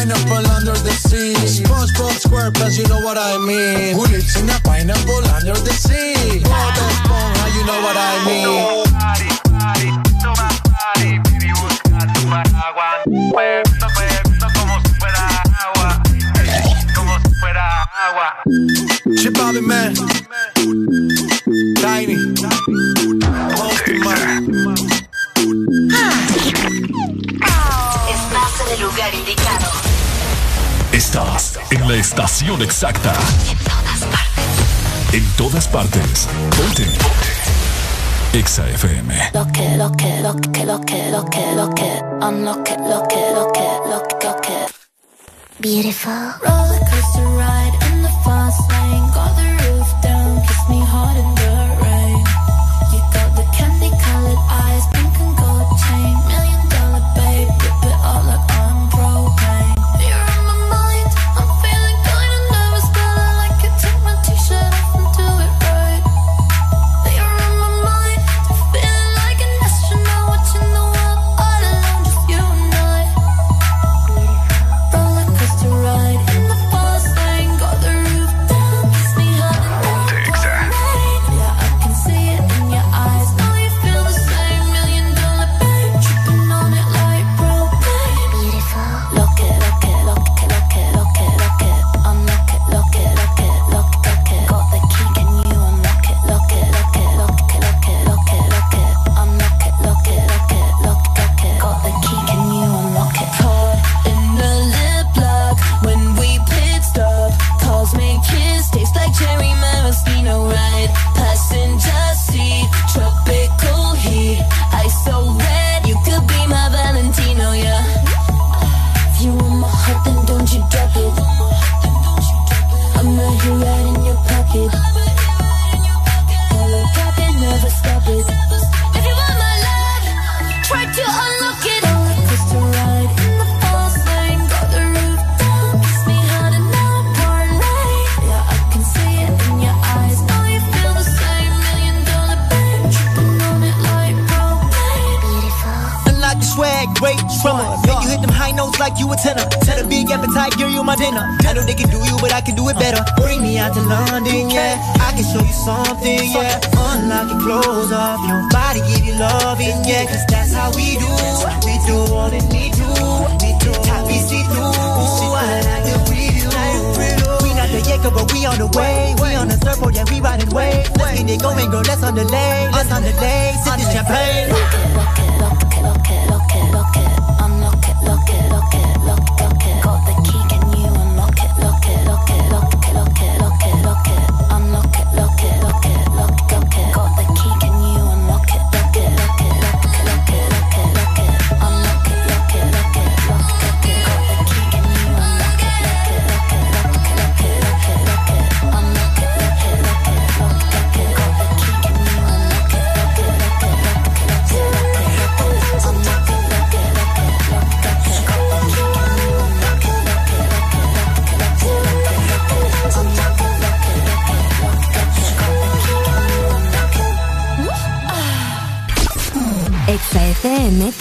pineapple under the sea. SpongeBob SquarePants, you know what I mean. Who lives in a pineapple under the sea? Bob Esponja, you know what I mean. Chip man. Tiny. Estás Estás en la estación exacta. En todas partes. En todas partes. Ponte. Exa FM. Lo que, lo que, lo que, lo que, lo que, lo que, I'm lo que, lo que, lo que, lo que, lo que. Beautiful. Roller coaster ride like you a tenor. Tell a big appetite, girl, you my dinner. I know they can do you, but I can do it better. Bring me out to London, yeah. I can show you something, yeah. Unlock your clothes off, your body give you loving, yeah. Cause that's how we do. We do all that we do. We do top we see through. I like the. We not the Jacob, but we on the way. We on the surfboard, yeah, we riding waves. Let's get it going, girl. Let's on the lane. Let's on the lane. Sip this champagne.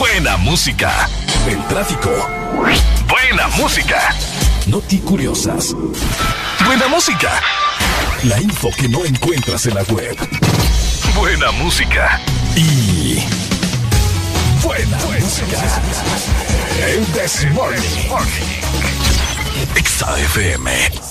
Buena música. El tráfico. Buena música. Noti curiosas. Buena música. La info que no encuentras en la web. Buena música. Y. Buena, música. El This Morning. Exa FM.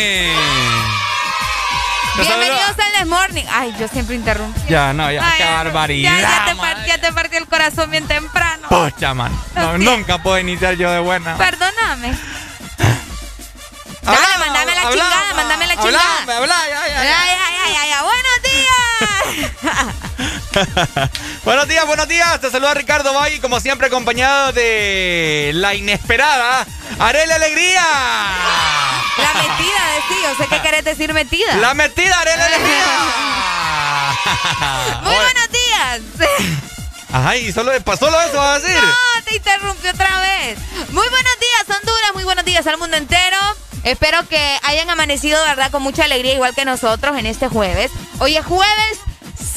Morning. Bienvenidos al This Morning. Ay, yo siempre interrumpí. Ya, no, ya, Ay, qué barbaridad. Ya, ya te, man. ya te partió el corazón bien temprano. Pocha, man. No, nunca puedo iniciar yo de buena. Perdóname. Dale, Habla, mándame la chingada, mándame la chingada. habla, ya, ya, Ay, ya. ay, ay, ay, ay, Buenos días. buenos días, buenos días. Te saluda Ricardo Valle, como siempre acompañado de la inesperada Arele Alegría. La metida, decí. Yo sé que querés decir metida. La metida, Arele Alegría. Muy buenos días. Ajá, y solo, solo eso vas a decir. No, te interrumpí otra vez. Muy buenos días, Honduras. Muy buenos días al mundo entero. Espero que hayan amanecido, ¿verdad? Con mucha alegría, igual que nosotros en este jueves. Hoy es jueves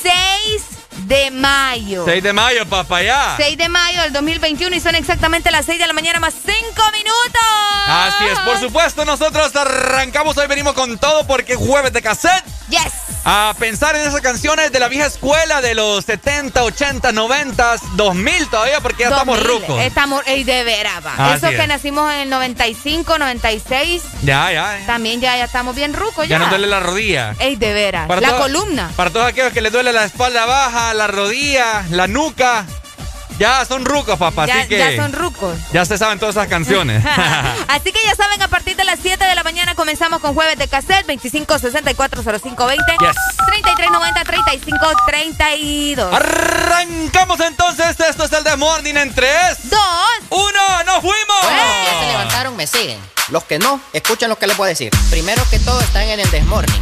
6 de mayo. 6 de mayo, papá, ya. 6 de mayo del 2021 y son exactamente las 6 de la mañana más 5 minutos. Así es, por supuesto, nosotros arrancamos hoy, venimos con todo porque es jueves de cassette. Yes. A pensar en esas canciones de la vieja escuela de los 70, 80, 90, 2000 todavía porque ya estamos 2000. rucos. Estamos, ey, de veras, va. Eso que nacimos en el 95, 96, Ya, ya. eh. también ya, ya estamos bien rucos ya. Ya no duele la rodilla. Ey, de veras. La columna. Para todos aquellos que les duele la espalda baja, la rodilla, la nuca. Ya son rucos, papá. Ya, así que ya son rucos. ya se saben todas esas canciones. Así que ya saben, a partir de las 7 de la mañana comenzamos con jueves de cassette 25 64 05 20 Yes. 33 90 35 32 Arrancamos entonces. Esto es el The Morning en 3, 2 1, ¡nos fuimos! Bueno, ya se levantaron, me siguen. Los que no, escuchen lo que les voy a decir. Primero que todo están en el desmorning.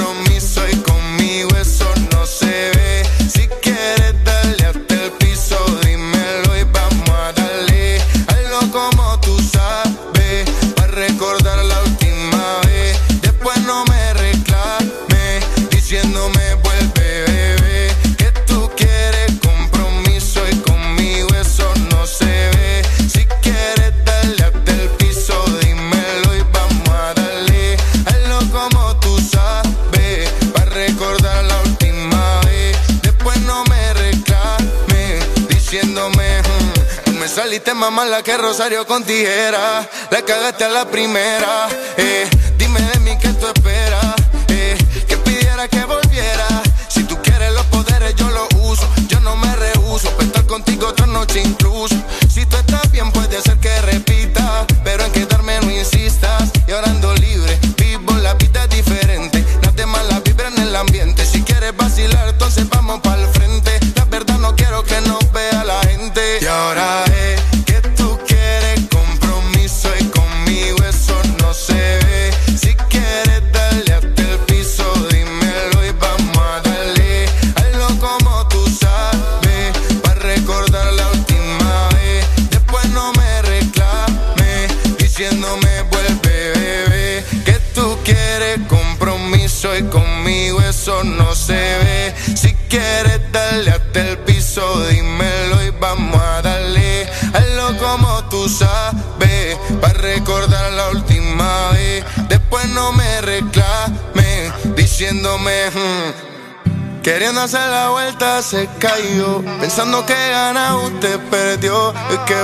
mala que Rosario con tijera. La cagaste a la primera. Eh, Dime de mí qué tú esperas Queriendo la vuelta se cayó. Pensando que gana usted perdió Es que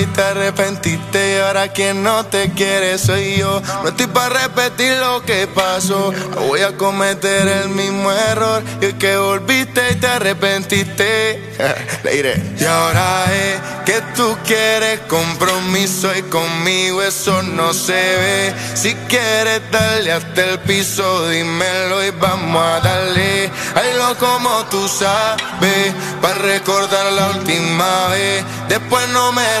y te arrepentiste Y ahora quien no te quiere soy yo. No estoy para repetir lo que pasó. No voy a cometer el mismo error Y es que volviste y te arrepentiste. Le diré. Y ahora es que tú quieres compromiso Y conmigo eso no se ve. Si quieres darle hasta el piso Dímelo y vamos a darle Hazlo como tú sabes Para recordar la última vez. Después no me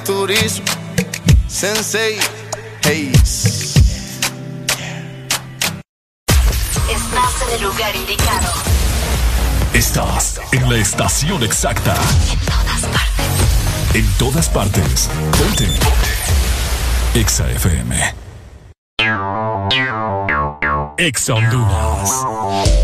Turizo Sensei Hayes Estás en el lugar indicado. Estás en la estación exacta. En todas partes. En todas partes. Ponte. Exa FM. Exa Honduras.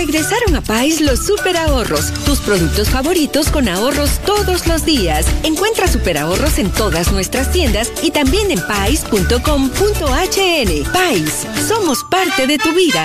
Regresaron a Pais los super ahorros, tus productos favoritos con ahorros todos los días. Encuentra super ahorros en todas nuestras tiendas y también en pais.com.hn. Pais, somos parte de tu vida.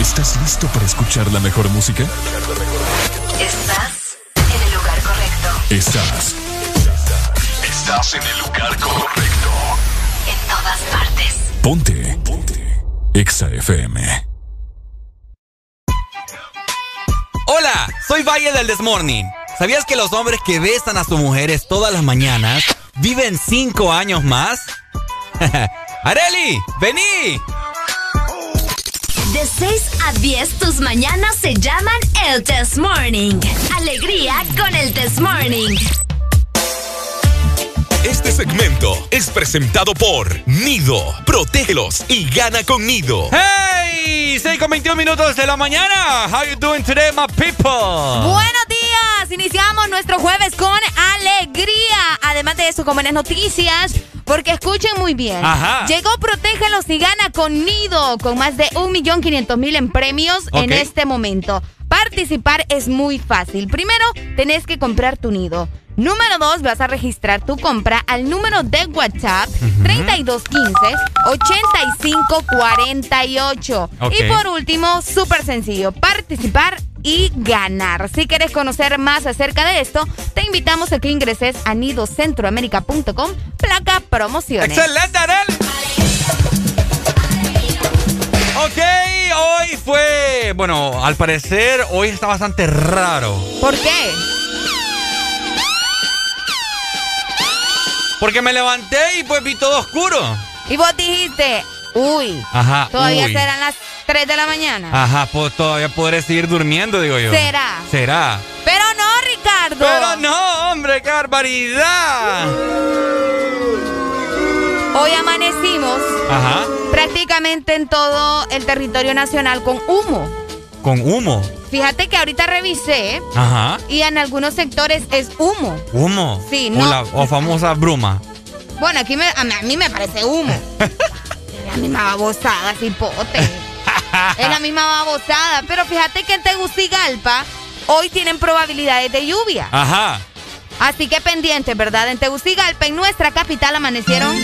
¿Estás listo para escuchar la mejor música? Estás en el lugar correcto. Estás. Estás en el lugar correcto. En todas partes. Ponte. Ponte. Exa FM. Hola, soy Valle del Desmorning. ¿Sabías que los hombres que besan a sus mujeres todas las mañanas viven cinco años más? ¡Areli! ¡Vení! De 6 a 10 tus mañanas se llaman el Test Morning. Alegría con el Test Morning. Este segmento es presentado por Nido. Protégelos y gana con Nido. ¡Hey! 6 con 21 minutos de la mañana. How you doing today, my people? Buenos días. Iniciamos nuestro jueves con alegría. Además de eso, con buenas noticias. Porque escuchen muy bien. Ajá. Llegó Protégelos y gana con Nido. Con más de 1.500.000 en premios en este momento. Participar es muy fácil. Primero, tenés que comprar tu nido. Número dos, vas a registrar tu compra al número de WhatsApp 3215-8548. Ok. Y por último, súper sencillo, participar y ganar. Si quieres conocer más acerca de esto, te invitamos a que ingreses a nidocentroamérica.com, placa promociones. ¡Excelente, Arel! Ok, hoy fue. Bueno, al parecer hoy está bastante raro. ¿Por qué? Porque me levanté y pues vi todo oscuro. Y vos dijiste, uy, Ajá. todavía uy. serán las 3 de la mañana. Ajá, pues todavía podré seguir durmiendo, digo yo. ¿Será? Será. Pero no, Ricardo. Pero no, hombre, qué barbaridad. Hoy amanecimos Ajá. prácticamente en todo el territorio nacional con humo. Con humo. Fíjate que ahorita revisé Ajá. y en algunos sectores es humo. Humo. Sí, O, no. la, o famosa bruma. Bueno, aquí me- a, mí, a mí me parece humo. es la misma babosada, cipote. es la misma babosada. Pero fíjate que en Tegucigalpa hoy tienen probabilidades de lluvia. Ajá. Así que pendientes, ¿verdad? En Tegucigalpa, en nuestra capital, amanecieron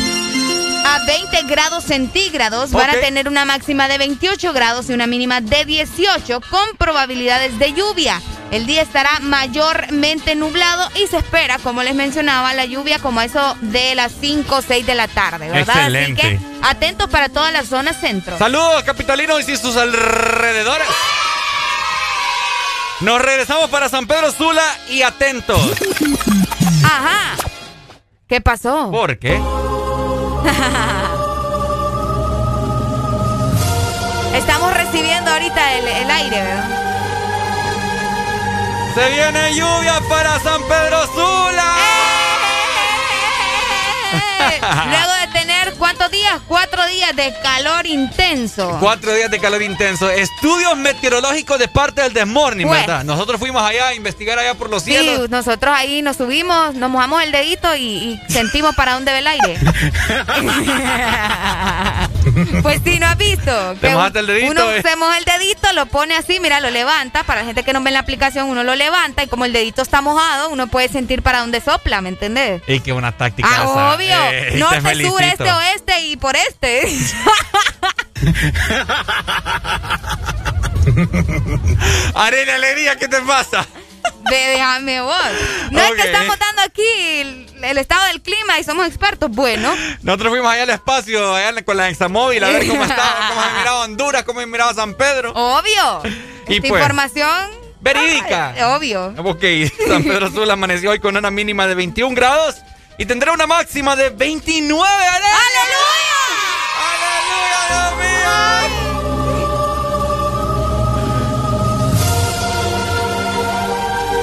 a 20 grados centígrados. Van a tener una máxima de 28 grados y una mínima de 18 con probabilidades de lluvia. El día estará mayormente nublado y se espera, como les mencionaba, la lluvia como a eso de las 5 o 6 de la tarde, ¿verdad? Excelente. Así que atentos para toda la zona centro. Saludos, capitalinos y sus alrededores. Nos regresamos para San Pedro Sula y atentos. Ajá. ¿Qué pasó? ¿Por qué? Estamos recibiendo ahorita el, el aire, ¿verdad? Se viene lluvia para San Pedro Sula. Luego de tener, ¿cuántos días? Cuatro días de calor intenso. Cuatro días de calor intenso. Estudios meteorológicos de parte del Desmorning, Pues. ¿verdad? Nosotros fuimos allá a investigar allá por los Sí, cielos. nosotros ahí nos subimos, nos mojamos el dedito y, y sentimos para dónde va el aire. Pues sí, ¿no has visto? Te Que mojaste el dedito, Uno eh. se moja el dedito, lo pone así, mira, lo levanta. Para la gente que no ve en la aplicación, uno lo levanta y como el dedito está mojado, uno puede sentir para dónde sopla, ¿me entendés? Y que una táctica Ah, esa. obvio. Eh, te Norte, felicito. sur, este, oeste y por este. Arena Alegría, ¿qué te pasa? Ve, déjame vos. No es que estamos dando aquí el, el estado del clima y somos expertos. Bueno, Nosotros fuimos allá al espacio, allá con la Examóvil, a ver cómo estaba, cómo se miraba Honduras, cómo se miraba San Pedro. obvio. Y Esta pues, Información. verídica. Ay, obvio. Ok, San Pedro Sula amaneció hoy con una mínima de 21 grados y tendrá una máxima de 29. ¡Aleluya!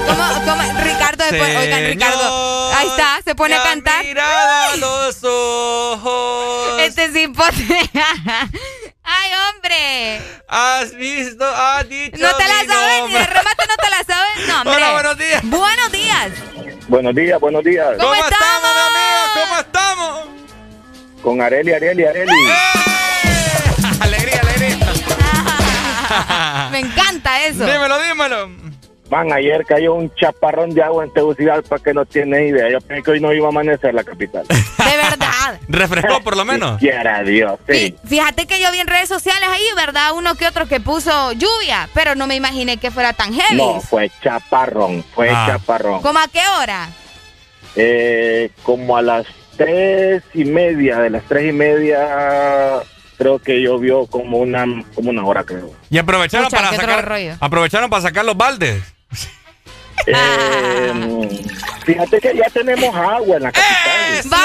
¿Cómo, cómo? Ricardo, después, oigan, Ricardo, ahí está, se pone a cantar. Mirada a los ojos. Este es imposible. Ay, hombre. Has visto, has dicho. No te la sabes, de remate no te la sabes. No, hombre. Hola, buenos días. Buenos días. Buenos días, buenos días. ¿Cómo, estamos? mi amigo? ¿Cómo estamos? Con Areli, Areli, Areli. alegría, alegría. Me encanta eso. Dímelo, dímelo. Man, ayer cayó un chaparrón de agua en Tegucigalpa que no tiene idea. Yo pensé que hoy no iba a amanecer la capital. De verdad. Refrescó por lo menos. Quiera Dios, sí. Fíjate que yo vi en redes sociales ahí, ¿verdad? Uno que otro que puso lluvia, pero no me imaginé que fuera tan heavy. No, fue chaparrón, fue Ah. chaparrón. ¿Cómo a qué hora? Eh, como a las tres y media, de las tres y media, creo que llovió como una, como una hora, creo. Y aprovecharon Pucha, para sacar. Aprovecharon para sacar los baldes. Eh, fíjate que ya tenemos agua en la capital. ¡Vaya!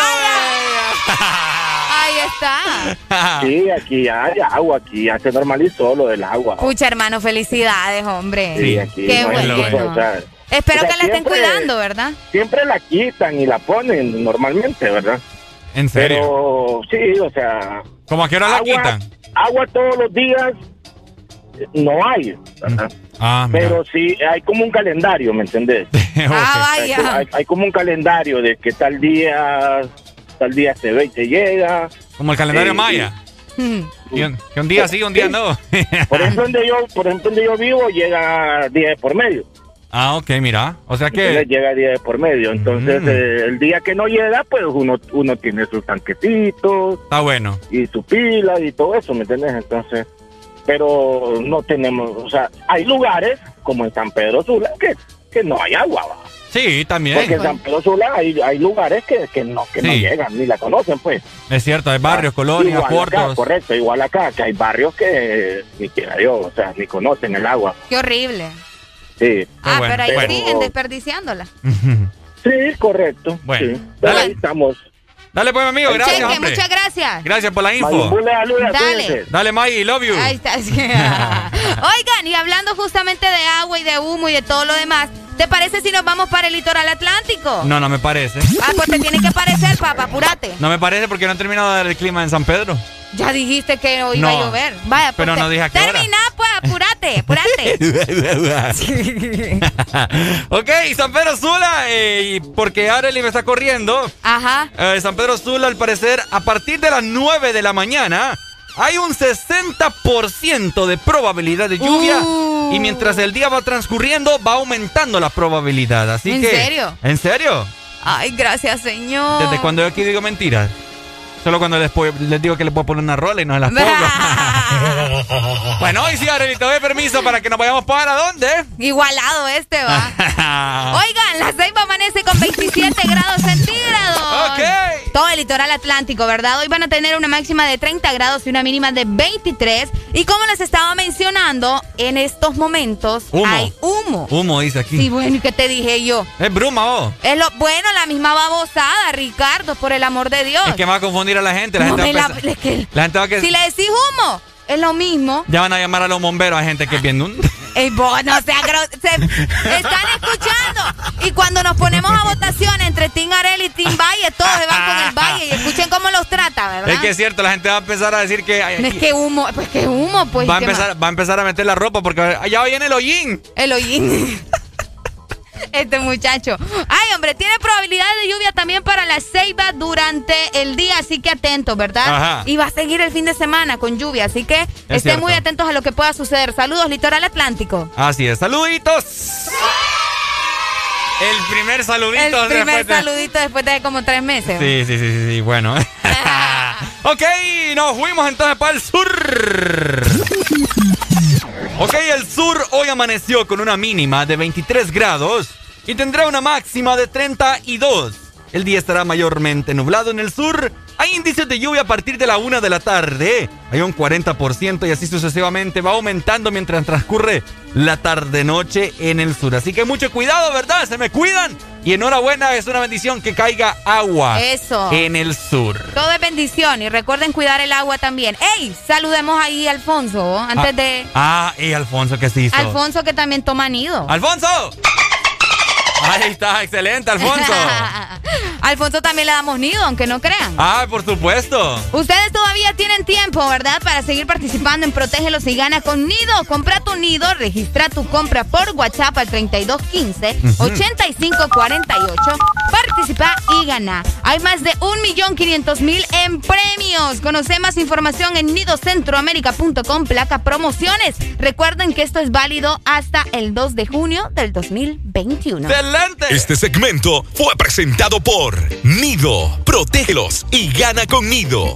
Ahí está. Sí, aquí hay agua, aquí ya se normalizó lo del agua. Pucha, hermano, felicidades, hombre. Sí, aquí Qué no hay bueno. ningún- o sea, Espero o sea, que la estén siempre- cuidando, ¿verdad? Siempre la quitan y la ponen normalmente, ¿verdad? ¿En Pero sí, o sea... ¿Cómo a qué hora la agua- quitan? Agua todos los días eh, no hay. Ah. Pero sí, hay como un calendario, ¿me entendés? Ah, Hay, vaya. hay- hay como un calendario de que tal día, tal día se ve y se llega. Como el calendario Eh, maya. Hmm. Que un, día sí, un día no. Por ejemplo, donde yo, por ejemplo, donde yo vivo llega día de por medio. ah, ok, mira. O sea Entonces que. llega día de por medio. Entonces, Mm. eh, el día que no llega, pues uno, uno tiene sus tanquecitos Está bueno. y su pila y todo eso, ¿me entiendes? Entonces, pero no tenemos, o sea, hay lugares como en San Pedro Sula que, que no hay agua, ¿va? Sí, también. Porque en San Pedro Sula hay, hay lugares que, que no que no llegan, ni la conocen, pues. Es cierto, hay barrios, colonias, Igual acá, puertos. correcto, igual acá, que hay barrios que ni quiera Dios, o sea, ni conocen el agua. Qué horrible. Sí. Ah, bueno, pero ahí bueno. siguen desperdiciándola. Sí, correcto. Bueno. sí. Pero Dale. ahí estamos. Dale, pues, amigo, gracias, Cheque, hombre. muchas gracias. Gracias por la info. Saluda, Dale. Dale, May, love you. Ahí está. Oigan, y hablando justamente de agua y de humo y de todo lo demás, ¿te parece si nos vamos para el litoral atlántico? No, no me parece. Ah, pues te tiene que parecer, papá, apúrate. No me parece porque no han terminado de dar el clima en San Pedro. Ya dijiste que hoy iba No. a llover. Vaya, Pero no dije a qué hora. Termina, pues, apúrate, apúrate. ok, San Pedro Sula, eh, porque Arely me está corriendo. Ajá. eh, San Pedro Sula, al parecer, a partir de las 9 de la mañana, hay un 60% de probabilidad de lluvia. Uh. Y mientras el día va transcurriendo, va aumentando la probabilidad. Así ¿En que. serio? ¿En serio? Ay, gracias, señor. Desde cuando yo aquí digo mentiras. Solo cuando les, puedo- les digo que les puedo poner una rola y no se las pongo. bueno, hoy sí, Arely, te doy permiso para que nos vayamos para dónde. Igualado este va. Oigan, la Ceiba amanece con 27 grados centígrados. Ok. Todo el litoral atlántico, ¿verdad? Hoy van a tener una máxima de 30 grados y una mínima de 23. Y como les estaba mencionando, en estos momentos Humo. hay humo. Humo, dice aquí. Sí, bueno, ¿y qué te dije yo? Es bruma, vos. Es lo bueno, la misma babosada, Ricardo, por el amor de Dios. Es que va a confundir a la gente. La No gente va a la- es que- la gente va a que... Si le decís humo, es lo mismo. Ya van a llamar a los bomberos a gente que bien... un- Ey, vos, no sea se están escuchando. Y cuando nos ponemos a votación entre Team Arel y Team Valle, todos se van con el Valle y escuchen cómo los trata, ¿verdad? Es que es cierto, la gente va a empezar a decir que... No es que humo, pues que humo, pues. va, a ¿qué empezar, va a empezar a meter la ropa porque allá viene el hollín. más? El hollín. este muchacho. Ay, hombre, tiene probabilidades de lluvia también para la ceiba durante el día, así que atentos, ¿verdad? Ajá. Y va a seguir el fin de semana con lluvia, así que estén cierto. muy atentos a lo que pueda suceder. Saludos, Litoral Atlántico. Así es, saluditos. El primer saludito. El primer después de- saludito después de como tres meses. Sí, sí, sí, sí, sí, bueno. ok, nos fuimos entonces para el sur. Ok, el sur hoy amaneció con una mínima de 23 grados y tendrá una máxima de 32. El día estará mayormente nublado en el sur. Hay indicios de lluvia a partir de la una de la tarde. Hay un 40% y así sucesivamente va aumentando mientras transcurre la tarde-noche en el sur. Así que mucho cuidado, ¿verdad? Se me cuidan. Y enhorabuena, es una bendición que caiga agua Eso. en el sur. Todo es bendición y recuerden cuidar el agua también. ¡Ey! Saludemos ahí a Alfonso antes Ah, de. Ah, y Alfonso, ¿qué se hizo? Alfonso que también toma nido. ¡Alfonso! Ahí está, excelente, Alfonso. Alfonso también le damos nido, aunque no crean. Ah, por supuesto. Ustedes todavía tienen tiempo, ¿verdad? Para seguir participando en Protégelos y Gana con Nido. Compra tu nido, registra tu compra por WhatsApp al 3215-8548. Participa y gana. Hay más de 1.500.000 en premios. Conoce más información en nidocentroamérica.com, placa promociones. Recuerden que esto es válido hasta el 2 de junio del 2021. ¡Excelente! Este segmento fue presentado por Nido. Protégelos y gana con Nido.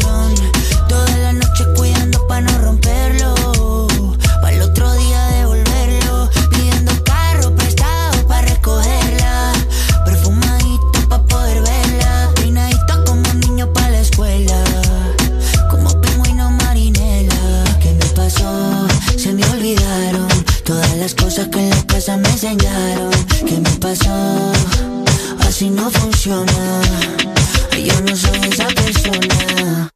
las cosas que en la casa me enseñaron. ¿Qué me pasó? Así no funciona. Yo no soy esa persona.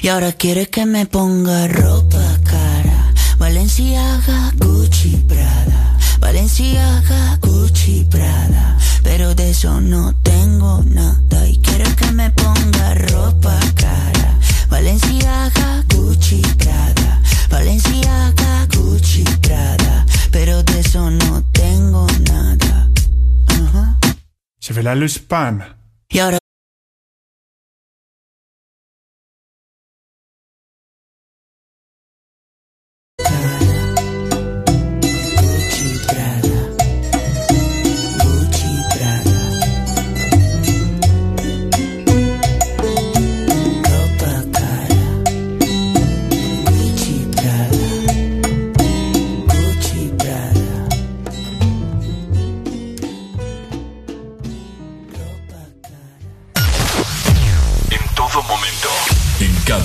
Y ahora quiere que me ponga ropa cara. Valenciaga, Gucci, Prada. Valenciaga, Gucci, Prada. Pero de eso no tengo nada. Y quiere que me ponga ropa cara. Valenciaga, Gucci, Prada Valenciaga, Gucci, Prada Pero de eso no tengo nada Je vais la luz pan. Y ahora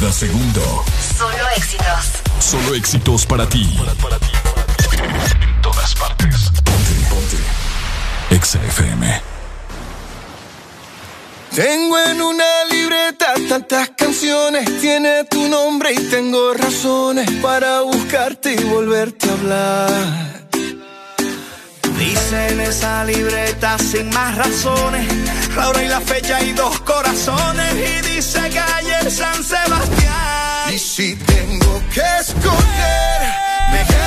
cada segundo. Solo éxitos. Solo éxitos para ti. En todas partes. Ponte, ponte. Exa FM. Tengo en una libreta tantas canciones, tiene tu nombre y tengo razones para buscarte y volverte a hablar. Dice en esa libreta sin más razones, la hora y la fecha y dos corazones. Y dice calle San Sebastián. Y si tengo que escoger, me quedo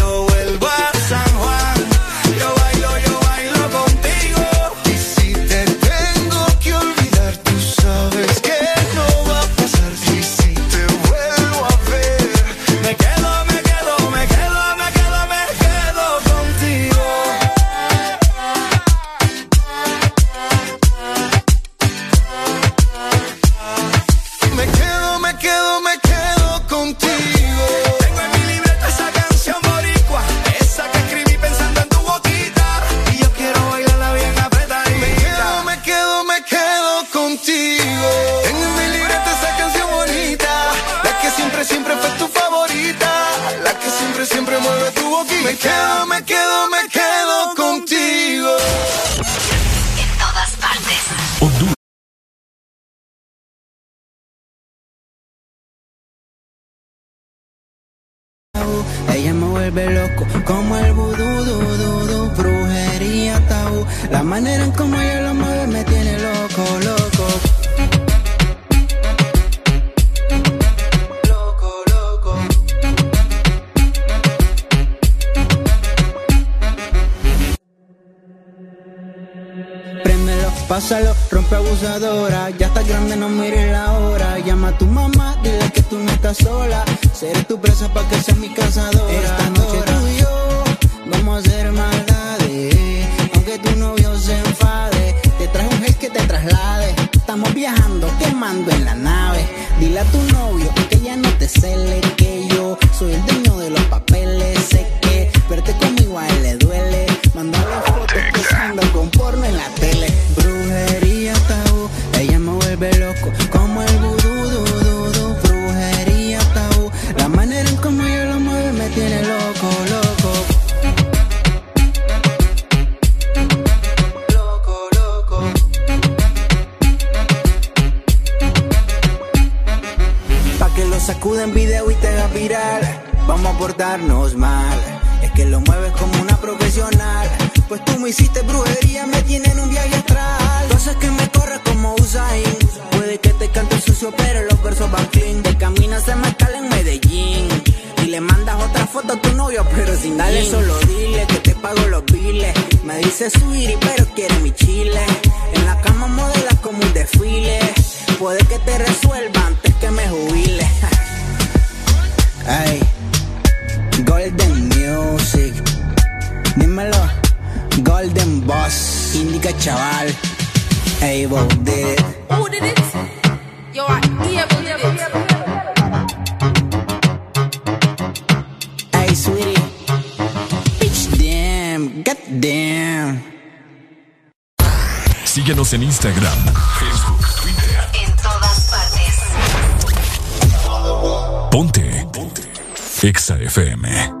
quedo, me quedo, me quedo contigo. En todas partes. Ella me vuelve loco como el vudú, du, du, du, brujería, tabú. La manera en como ella lo mueve me tiene loco, loco. Pásalo, rompe abusadora. Ya está grande, no mires la hora. Llama a tu mamá, dile que tú no estás sola. Seré tu presa pa' que seas mi cazadora. Esta noche tú y yo vamos a hacer maldades. Aunque tu novio se enfade, te traje un gel que te traslade. Estamos viajando, quemando en la nave. Dile a tu novio que ya no te cele, que yo soy el dueño de los papeles. Sé Mal. Es que lo mueves como una profesional. Pues tú me hiciste brujería, me tiene en un viaje astral. Cosas que me corre como Usain. Puede que te cante sucio, pero los versos van clean. De camino se me en Medellín. Y le mandas otra foto a tu novio, pero sin darle solo dile que te pago los biles. Me dice sweetie, pero quiere mi chile. En la cama modelas como un desfile. Puede que te resuelva antes que me jubile. Ay, Dímelo, Golden Boss. Indica chaval. Able did it. Who did it? Yo, I able did it. Hey, sweetie. Bitch, damn, goddamn. Síguenos en Instagram, Facebook, Twitter. En todas partes. Ponte. Ponte. Exa FM.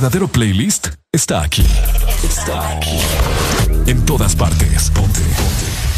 Verdadero playlist está aquí. Está aquí. En todas partes. Ponte. Ponte.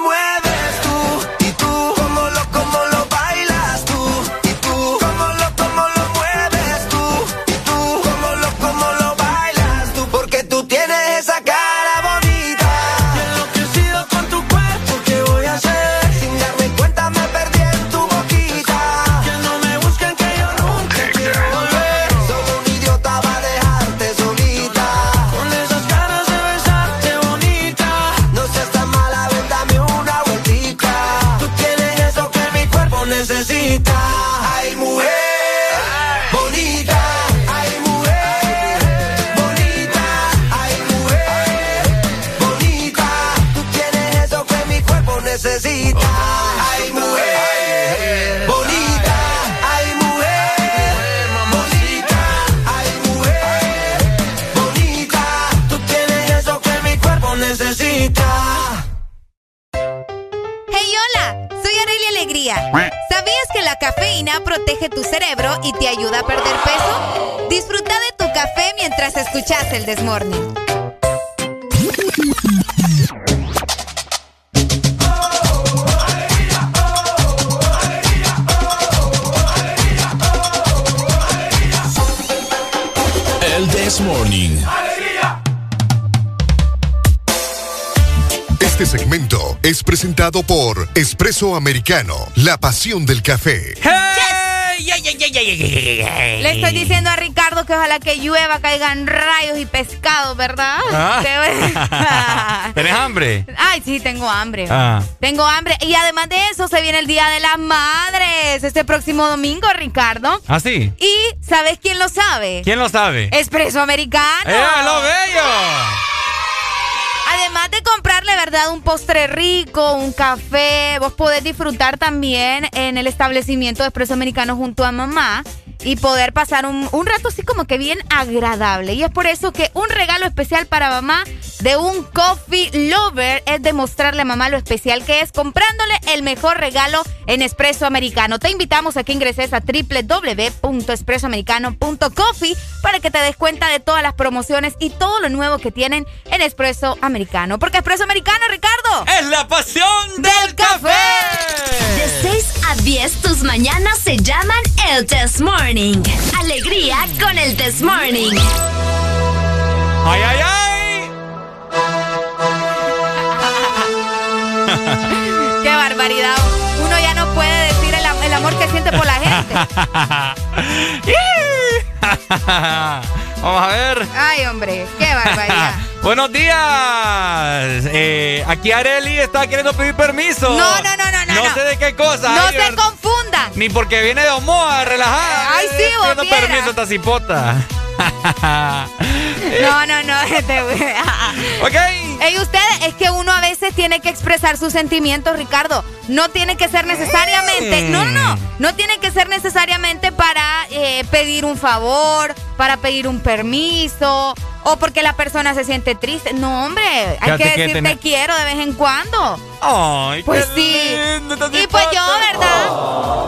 cafeína protege tu cerebro y te ayuda a perder peso? Disfruta de tu café mientras escuchas el Desmorning. El This Morning. Este segmento es presentado por Espresso Americano, la pasión del café. Le estoy diciendo a Ricardo que ojalá que llueva, caigan rayos y pescados, ¿verdad? Ah. ¿Tenés hambre? Ay, sí, tengo hambre. Ah. Tengo hambre. Y además de eso, se viene el Día de las Madres este próximo domingo, Ricardo. ¿Ah, sí? ¿Y sabes quién lo sabe? ¿Quién lo sabe? Espresso Americano. ¡Eh, lo bello! Además de comprarle, ¿verdad? Un postre rico, un café, vos podés disfrutar también en el establecimiento de Espresso Americano junto a mamá y poder pasar un, un rato así como que bien agradable. Y es por eso que un regalo especial para mamá de un coffee lover es demostrarle a mamá lo especial que es comprándole el mejor regalo en Espresso Americano. Te invitamos a que ingreses a www.espressoamericano.coffee para que te des cuenta de todas las promociones y todo lo nuevo que tienen en Espresso Americano. Porque Espresso Americano, Ricardo, es la pasión del café. De 6 a 10 tus mañanas se llaman el Test Morning. Alegría con el Test Morning. ¡Ay, ay, ay! Qué barbaridad. Uno ya no puede decir el, am- el amor que siente por la gente. Vamos a ver. Ay, hombre, qué barbaridad. Buenos días. Eh, aquí Areli está queriendo pedir permiso. No, no, no, no, no, No sé de qué cosa. No se ver- Ni porque viene de Omoa, relajada. Ay, sí, vos Pidiendo vieras. permiso esta cipota. No, no, no, este ok. Ey, ustedes, es que uno a veces tiene que expresar sus sentimientos, Ricardo. No tiene que ser necesariamente. No, no, no. No tiene que ser necesariamente para eh, pedir un favor, para pedir un permiso, o porque la persona se siente triste. No, hombre. Hay que que decir te quiero de vez en cuando. Ay, Pues qué sí. lindo Y pues yo. ¿verdad?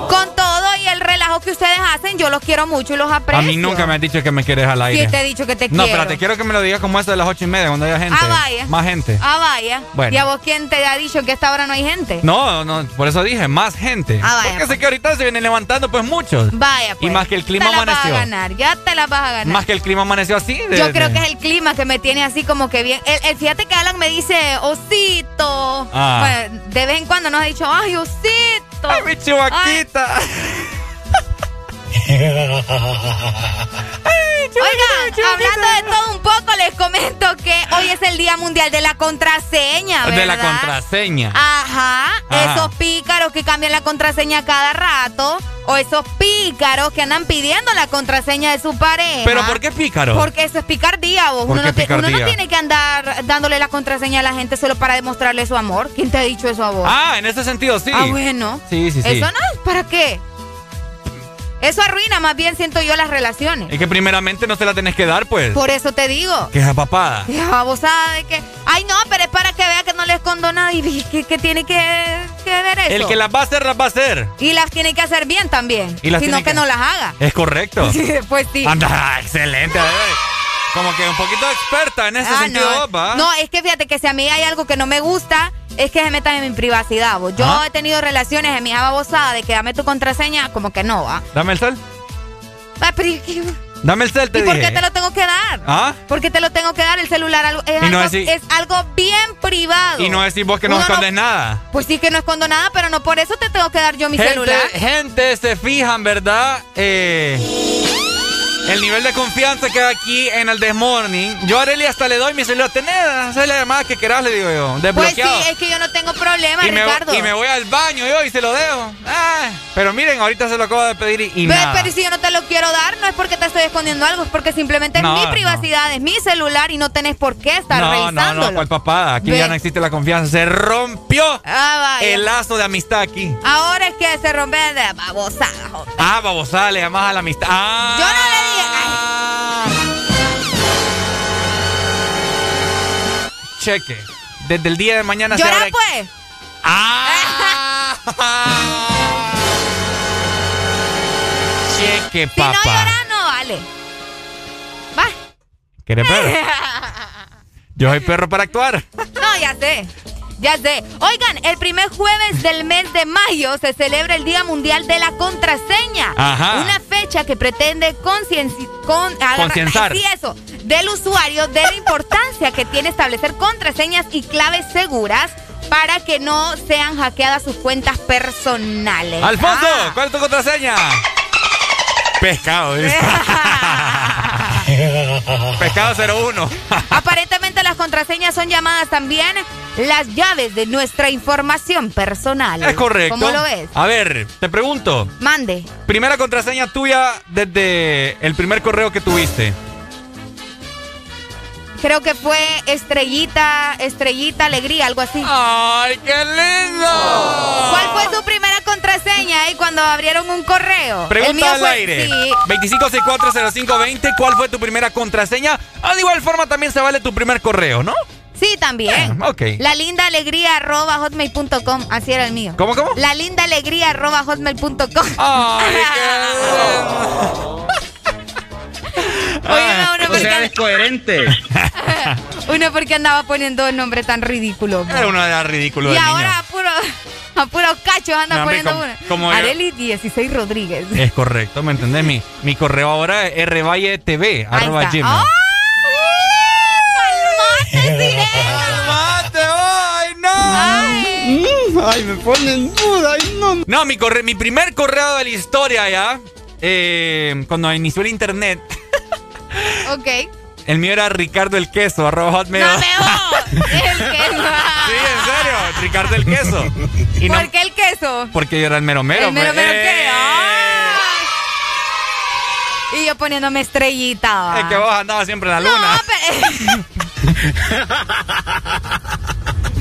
Con todo y el relajo que ustedes hacen, yo los quiero mucho y los aprecio. A mí nunca me has dicho que me quieres al aire. Sí, te he dicho que te no, quiero. espérate, quiero que me lo digas como eso de las ocho y media, cuando haya gente. Ah, vaya. Más gente. Ah, vaya. Bueno. ¿Y a vos quién te ha dicho que a esta hora no hay gente? No, no, por eso dije, más gente. Ah, vaya, Porque sé que ahorita se vienen levantando pues muchos. Vaya, pues. Y más que el clima te la amaneció. vas a ganar, ya te la vas a ganar. Más que el clima amaneció así. de- Yo creo de- que es el clima que me tiene así como que bien. El, el- fíjate que Alan me dice, osito. Ah. Bueno, de vez en cuando nos ha dicho, ay, osito. Ay, mi chivaquita. Oigan, hablando de todo un poco, les comento que hoy es el Día Mundial de la Contraseña, ¿verdad? de la contraseña. Ajá, Ajá. esos pícaros que cambian la contraseña cada rato o esos pícaros que andan pidiendo la contraseña de su pareja. ¿Pero por qué pícaro? Porque eso es picardía, vos. ¿Por Uno no, uno no tiene que andar dándole la contraseña a la gente solo para demostrarle su amor. ¿Quién te ha dicho eso a vos? Ah, en ese sentido sí. Ah, bueno. Sí, sí, sí. Eso no, ¿para qué? Eso arruina más bien, siento yo, las relaciones. Es que primeramente no se la tenés que dar, pues. Por eso te digo. Que es papada. Ya, babosada de que. Ay, no, pero es para que vea que no le escondo nada y que, que tiene que, que ver eso. El que las va a hacer, las va a hacer. Y las tiene que hacer bien también. Y las sino tiene que... que- no las haga. Es correcto. pues sí. Anda, excelente. a ver. Como que un poquito experta en ese Ah, sentido, no. ¿va? No, es que fíjate que si a mí hay algo que no me gusta, es que se metan en mi privacidad. vos. Yo Ajá. he tenido relaciones en mi babosada de que dame tu contraseña, como que no, va. Dame el cel. Ah, pero ¿y qué- Dame el cel, te ¿Y por dije. qué te lo tengo que dar? ¿Ah? ¿Por qué te lo tengo que dar? El celular algo- es, no algo, decir- es algo bien privado. Y no decís vos que no Uno escondes nada. Pues sí que no escondo nada, pero no por eso te tengo que dar yo mi gente, celular. gente, se fijan, ¿verdad? Eh, el nivel de confianza que hay aquí en el This Morning. Yo a hasta le doy mi celular. Tenés, haz la llamada que querás, le digo yo. Pues sí, Desbloqueado. es que yo no tengo problema, y, me, Ricardo. y me voy al baño yo y se lo dejo. Ah, pero miren, ahorita se lo acabo de pedir y, y Ve, nada. pero si yo no te lo quiero dar, no es porque te estoy escondiendo algo, es porque simplemente No, es mi no. privacidad, es mi celular y no tenés por qué estar no, no, revisándolo. no, cuál papá. Aquí ya no existe la confianza. Se rompió Ah, el lazo de amistad aquí. Ahora es que se rompe de babosada. joder. Ah, babosada, le llamas a la amistad. Ah. Yo no le dije. Cheque. Desde el día de mañana Llora, se abre... pues! ¡Ah! Cheque, papá. Si no llora, no vale. Va. ¿Querés perro? Yo soy perro para actuar. No, ya sé. Ya sé. Oigan, el primer jueves del mes de mayo se celebra el Día Mundial de la Contraseña. Ajá. Una fecha que pretende concienci- con, agarra- Concienzar. Sí, eso. Del usuario de la importancia que tiene establecer contraseñas y claves seguras para que no sean hackeadas sus cuentas personales. Alfonso, Ah. ¿cuál es tu contraseña? Pescado. Pescado 01. Aparentemente las contraseñas son llamadas también las llaves de nuestra información personal. Es correcto. ¿Cómo lo ves? A ver, te pregunto. Mande. Primera contraseña tuya desde el primer correo que tuviste. Creo que fue Estrellita, Estrellita Alegría, algo así. ¡Ay, qué lindo! ¿Cuál fue su primera contraseña ahí cuando abrieron un correo? Pregunta al fue- aire. Sí. 25640520. ¿Cuál fue tu primera contraseña? Ah, de igual forma también se vale tu primer correo, ¿no? Sí, también. Ah, ok. La linda alegría arroba hotmail.com. Así era el mío. ¿Cómo, cómo? La linda alegría arroba hotmail.com. Ay, Óyeme, uno O sea, porque, es coherente. uno porque andaba poniendo el nombre tan ridículo. Era uno era ridículo Y de ahora niño. a, puro, a puros cachos anda No, hombre, poniendo como- uno. como yo- Areli 16 Rodríguez. Es correcto, ¿me entendés? Mi, mi correo ahora es rvalletv, arroba gmail. ¡Ah! ¡Calmate, sirena! ¡Calmate, ay, no! Ay. Ay, me ponen duda. Ay, no. No, mi, corre- mi primer correo de la historia ya, eh, cuando inició el internet, Ok. el mío era Ricardo el Queso, arroba hotmail. ¡No El queso. Sí, en serio, Ricardo el Queso. Y no, ¿Por qué el queso? porque yo era el mero mero. el mero pues. mero que. Eh. Y yo poniéndome estrellita. va. Es que vos andabas siempre en la No, luna. pero...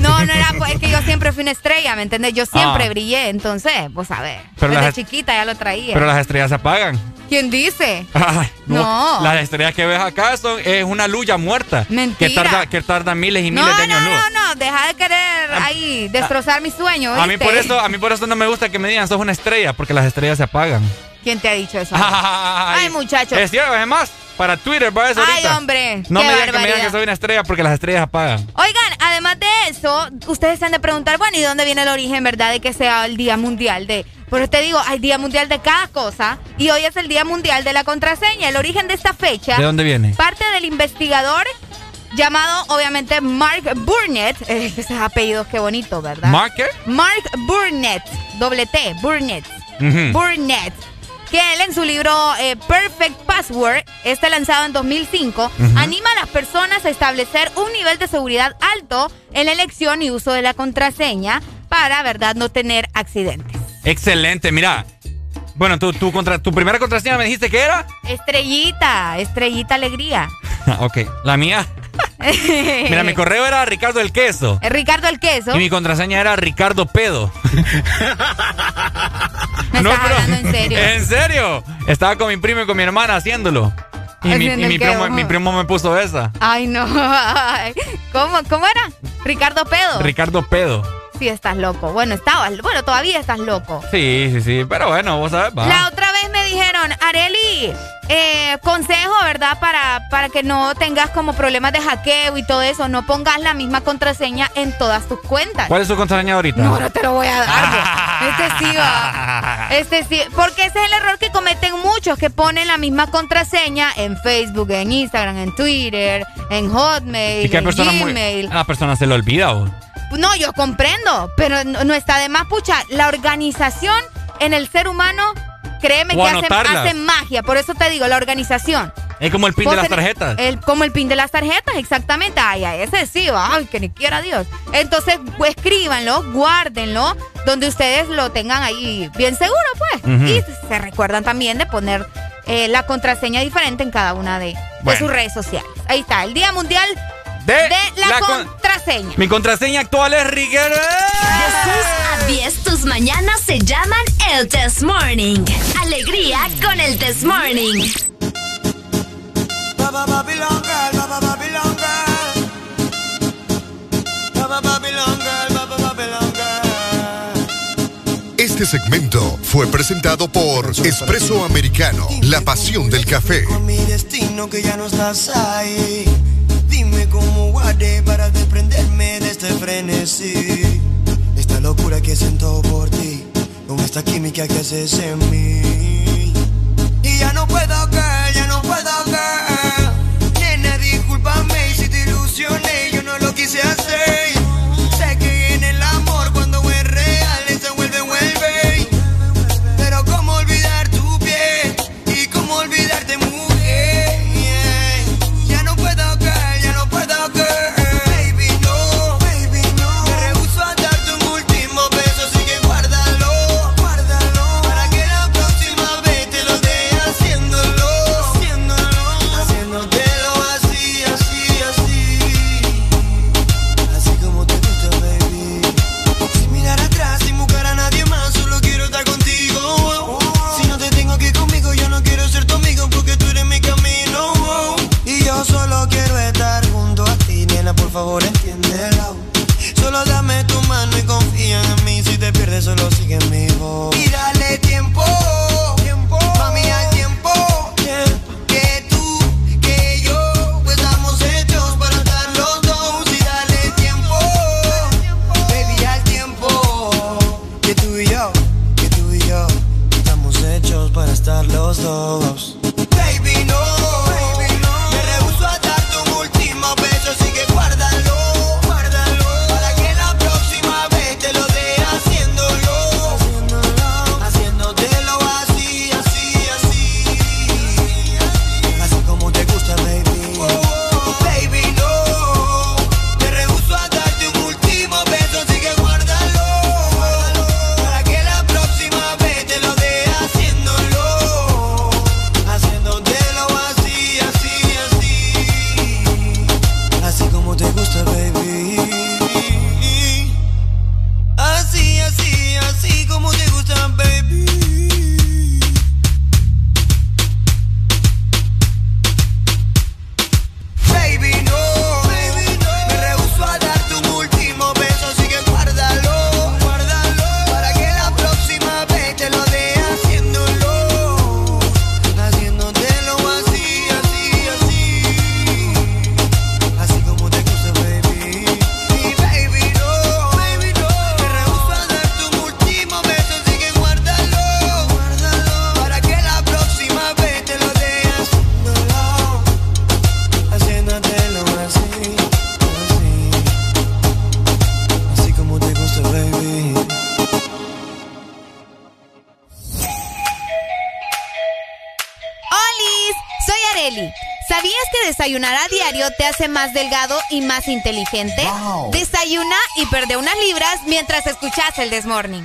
No, no era, pues, es que yo siempre fui una estrella, ¿me entendés? Yo siempre Ah. brillé, entonces, pues a ver. Pero Desde las- chiquita ya lo traía. Pero las estrellas se apagan. ¿Quién dice? Ay, No. Las estrellas que ves acá son, es una luz ya muerta. Mentira. Que tarda, que tarda miles y No, miles de no, años luz. no, no, deja de querer ahí destrozar mis sueños. A mí por eso, a mí por eso no me gusta que me digan sos una estrella, porque las estrellas se apagan. ¿Quién te ha dicho eso? Ay, Ay, muchacho. Es cierto, es más, para Twitter, para eso Ay, ahorita. hombre, No qué me digan que me digan que soy una estrella porque las estrellas apagan. Oigan, además de eso, ustedes se han de preguntar, bueno, ¿y dónde viene el origen, verdad, de que sea el Día Mundial de... Pero te digo, hay Día Mundial de cada cosa y hoy es el Día Mundial de la Contraseña. El origen de esta fecha... ¿De dónde viene? Parte del investigador llamado, obviamente, Mark Burnett. Eh, esos apellidos, qué bonito, ¿verdad? ¿Mark? Mark Burnett, doble T, Burnett. Burnett. Que él en su libro eh, Perfect Password, este lanzado en 2005, Ujú. anima a las personas a establecer un nivel de seguridad alto en la elección y uso de la contraseña para, ¿verdad?, no tener accidentes. Excelente, mira. Bueno, tu, tu, contra, tu primera contraseña me dijiste que era. Estrellita, estrellita alegría. ok, la mía. Mira, mi correo era Ricardo el Queso. Eh, Ricardo el Queso. Y mi contraseña era Ricardo Pedo. Me No, estás pero- hablando en serio. ¿En serio? Estaba con mi primo y con mi hermana haciéndolo. Y, mi, y primo, mi primo me puso esa. Ay, no. ¿Cómo, ¿Cómo era? Ricardo Pedo. Ricardo Pedo. Sí, estás loco. Bueno, estabas. Bueno, todavía estás loco. Sí, sí, sí. Pero bueno, vos sabés, va. La otra vez me dijeron, Areli, eh, consejo, ¿verdad? Para, para que no tengas como problemas de hackeo y todo eso, no pongas la misma contraseña en todas tus cuentas. ¿Cuál es su contraseña ahorita? No, no te lo voy a dar. Este sí va. Este sí. Porque ese es el error que cometen muchos, que ponen la misma contraseña en Facebook, en Instagram, en Twitter, en Hotmail, Y en muy. Gmail. A la persona se le olvida, vos. No, yo comprendo, pero no, no está de más, pucha, la organización en el ser humano, créeme O que hace, magia, por eso te digo, la organización. Es como el pin Vos de las tarjetas. El, como el pin de las tarjetas, exactamente. Ay, ay, ese sí, va, ay, que ni quiera Dios. Entonces, pues, escríbanlo, guárdenlo, donde ustedes lo tengan ahí bien seguro, pues. Y se recuerdan también de poner eh, la contraseña diferente en cada una de, de sus redes sociales. Ahí está, el Día Mundial de, la, la con- contraseña. Mi contraseña actual es Ricardo. De 6 a 10, tus mañanas se llaman el Test Morning. Alegría con el Test Morning. Este segmento fue presentado por Espresso Americano, la pasión del café. Con mi destino que ya no estás ahí. Dime cómo guardé para desprenderme de este frenesí. Esta locura que siento por ti, con esta química que haces en mí. Y ya no puedo que, ya no puedo que. Nena, discúlpame si te ilusioné, yo no lo quise hacer. Hace más delgado y más inteligente? Desayuna y perde unas libras mientras escuchas el Desmorning.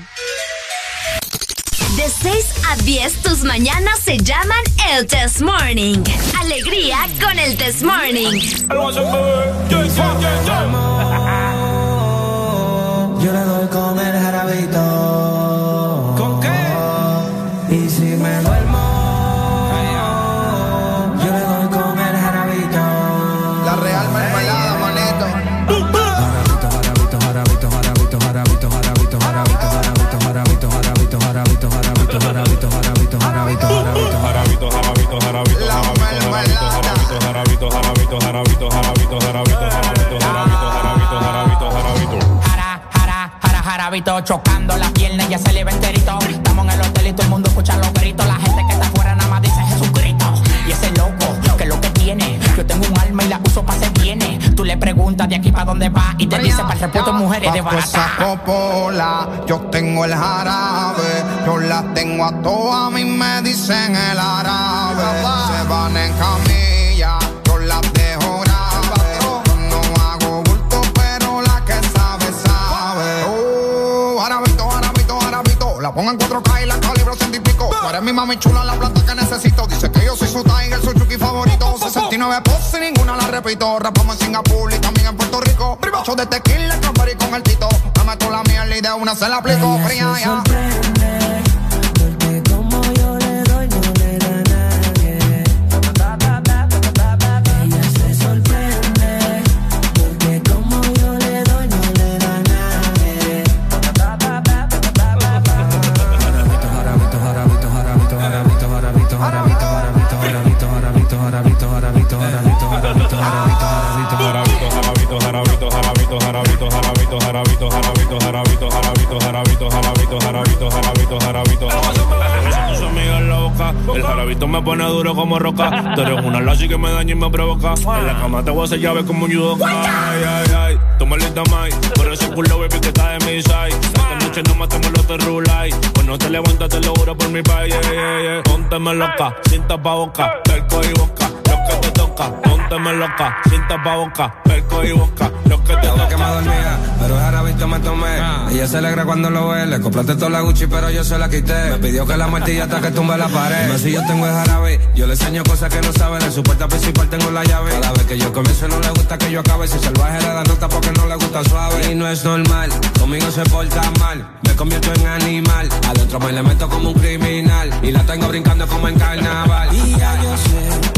De 6 a 10, tus mañanas se llaman el Test Morning. Alegría con el Test Morning. Yo le doy con el jarabito. Chocando las piernas, ya se le ve enterito. Estamos en el hotel y todo el mundo escucha los gritos. La gente que está afuera nada más dice Jesucristo. Y ese loco, que es lo que tiene. Yo tengo un alma y la uso para hacer viene. Tú le preguntas de aquí para dónde va y te dice para el repuesto mujeres de barata. copola, yo tengo el jarabe, yo las tengo a todas, a mí me dicen el árabe. Se van en camilla, en 4K y la calibro ciento y pico. Tú eres mi mami chula, la planta que necesito. Dice que yo soy su tiger, su chuki favorito. 69 poses y ninguna la repito. Rapamos en Singapur y también en Puerto Rico. Privacho de tequila, strawberry con el tito. Me meto la mierda y de una se la aplico. Fría ya. Jarabito me pone duro como roca. Tú eres una lazy que me daña y me provoca. En la cama te voy a hacer llave como un judoka. Ay, ay, ay. Toma lenta, mai. Por ese culo, baby, que está de mi side. Esta noche no matemos los terrulay. No te levantas, te lo juro por mi país. Yeah, yeah, yeah. Pónteme loca, cinta pa' boca. Perco y boca, lo que te toca. Pónteme loca, cinta pa' boca. Perco y boca, lo me dormía, pero el jarabito me tomé. Ella se alegra cuando lo ve, le compraste toda la Gucci, pero yo se la quité. Me pidió que la martilla hasta que tumbe la pared. Dime si yo tengo el jarabe, yo le enseño cosas que no sabe. De su puerta principal tengo la llave. Cada vez que yo comienzo no le gusta que yo acabe. Si salvaje le da nota porque no le gusta suave. Y no es normal, conmigo se porta mal. Me convierto en animal, adentro me le meto como un criminal. Y la tengo brincando como en carnaval. Y ya yo sé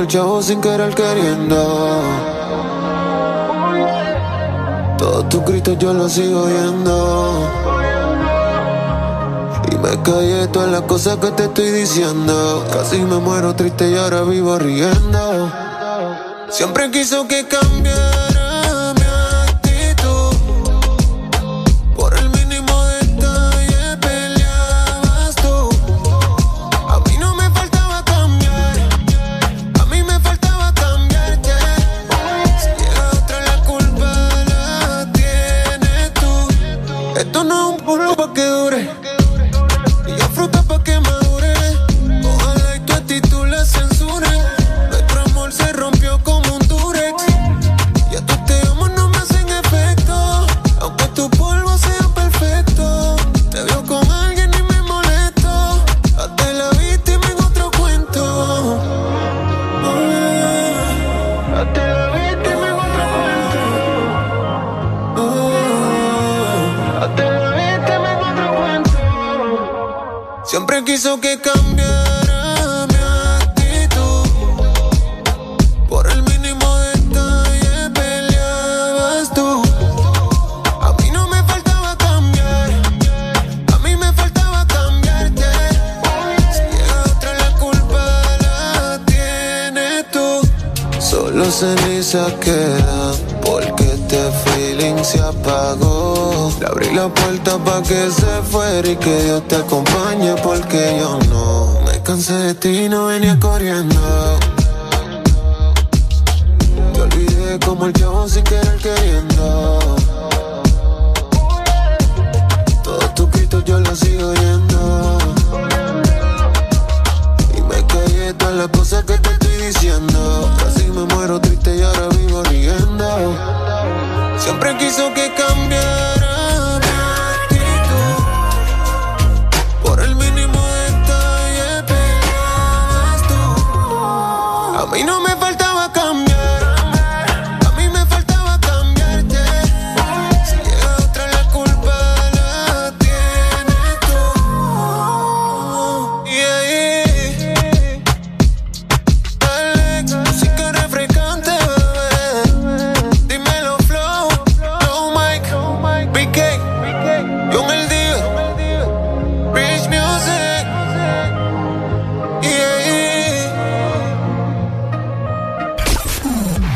el chavo sin querer queriendo. Todos tus gritos yo los sigo oyendo. Y me callé todas las cosas que te estoy diciendo. Casi me muero triste y ahora vivo riendo. Siempre quiso que cambiara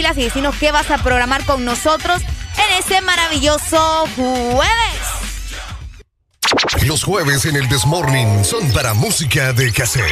pilas y decinos qué vas a programar con nosotros en este maravilloso jueves. Los jueves en el Desmorning son para música de cassette.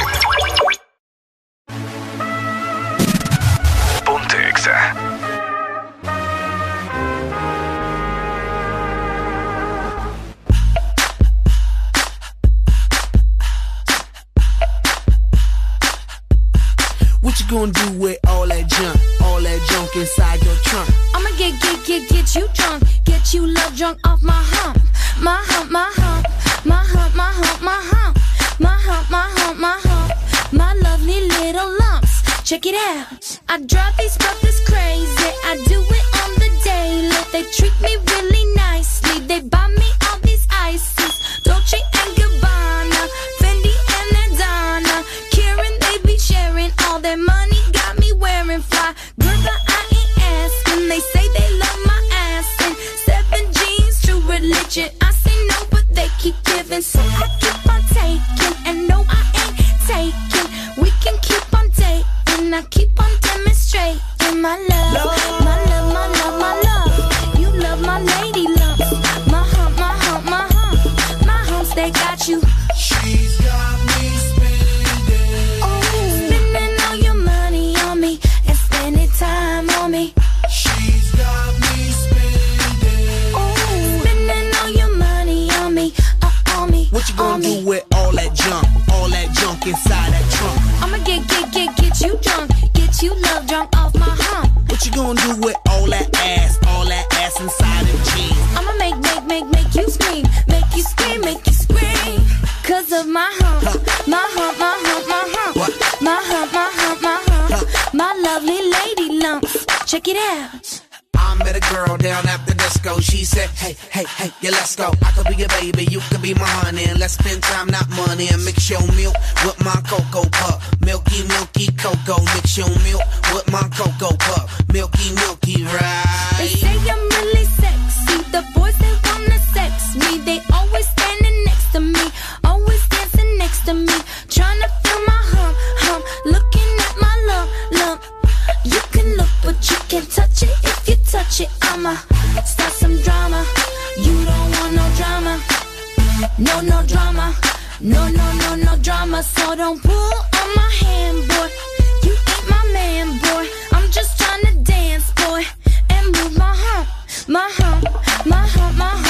summer, so don't pull on my hand, boy. You ain't my man, boy. I'm just trying to dance, boy, and move my heart, my heart, my heart, my heart.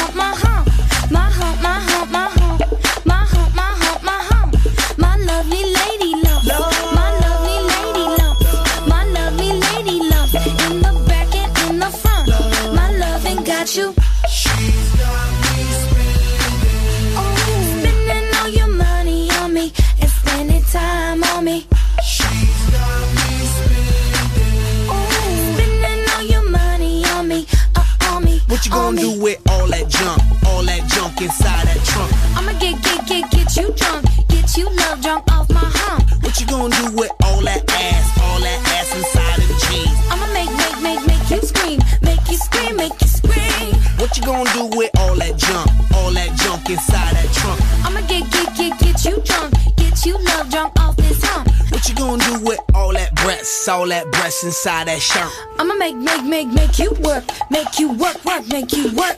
gonna do with all that breasts, all that breasts inside that shirt? I'ma make, make, make, make you work, make you work, work, make you work.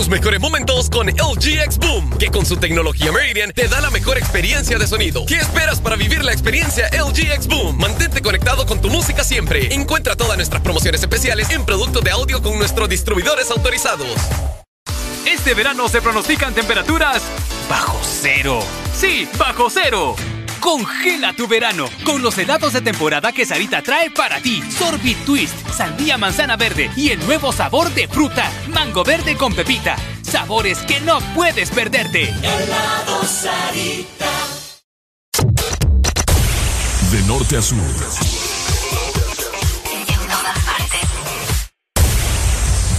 tus mejores momentos con LG X Boom, que con su tecnología Meridian te da la mejor experiencia de sonido. ¿Qué esperas para vivir la experiencia LG X Boom? Mantente conectado con tu música siempre. Encuentra todas nuestras promociones especiales en productos de audio con nuestros distribuidores autorizados. Este verano se pronostican temperaturas bajo cero. Sí, bajo cero Congela tu verano con los helados de temporada que Sarita trae para ti. Sorbit Twist, sandía manzana verde y el nuevo sabor de fruta, mango verde con pepita. Sabores que no puedes perderte. Helado Sarita. De norte a sur. En todas partes.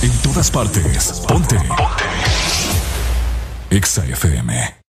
En todas partes. Ponte. Ponte. Exa FM.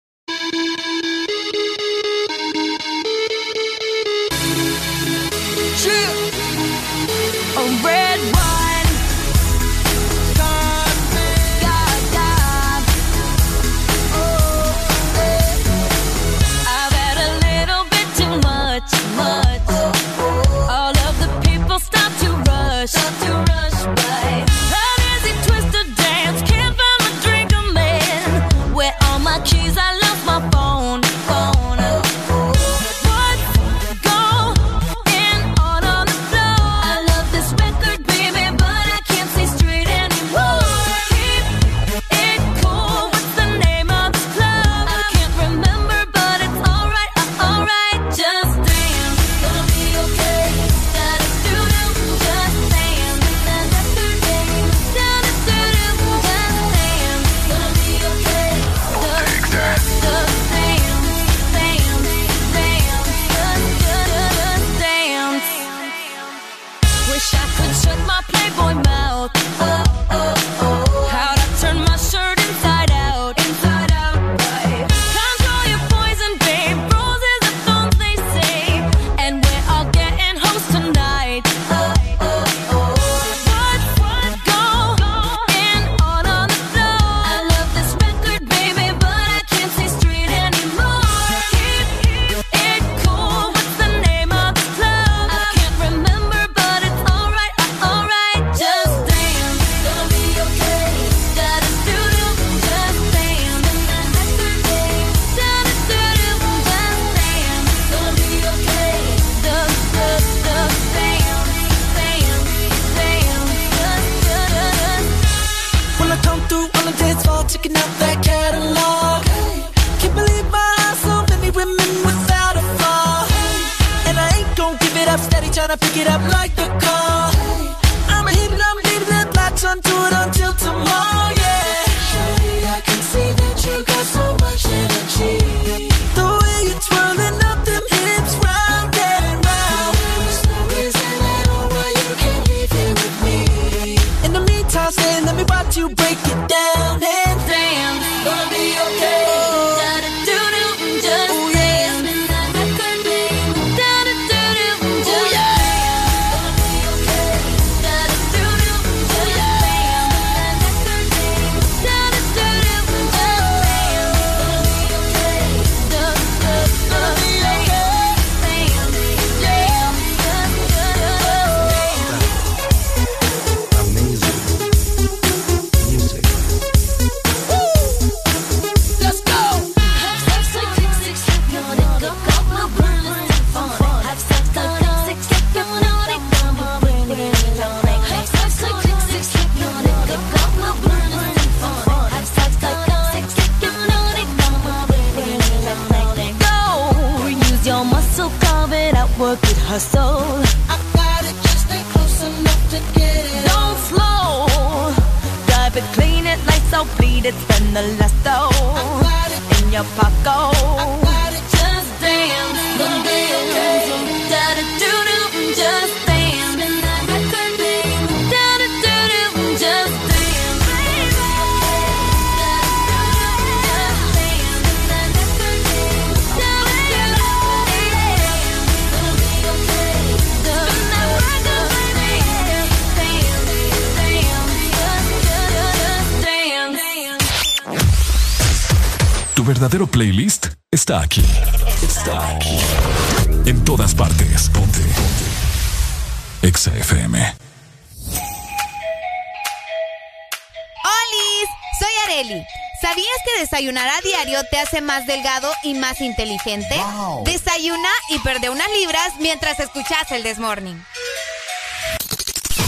Desayunar a diario te hace más delgado y más inteligente? Desayuna y perde unas libras mientras escuchas el Desmorning.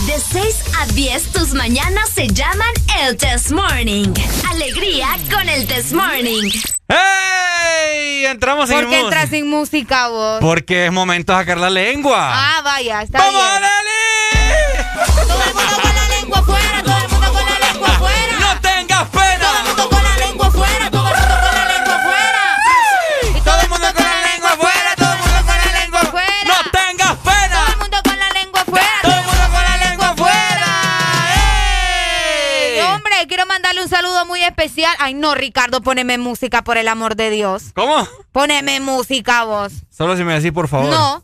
De 6 a 10, tus mañanas se llaman el Test Morning. Alegría con el Test Morning. ¡Ey! Entramos sin ¿Por qué música. entras sin música vos? Porque es momento de sacar la lengua. Ah, vaya, está ¡Vamos, bien. El saludo muy especial. Ay, no, Ricardo, poneme música por el amor de Dios. ¿Cómo? Poneme música vos. Solo si me decís, por favor. No.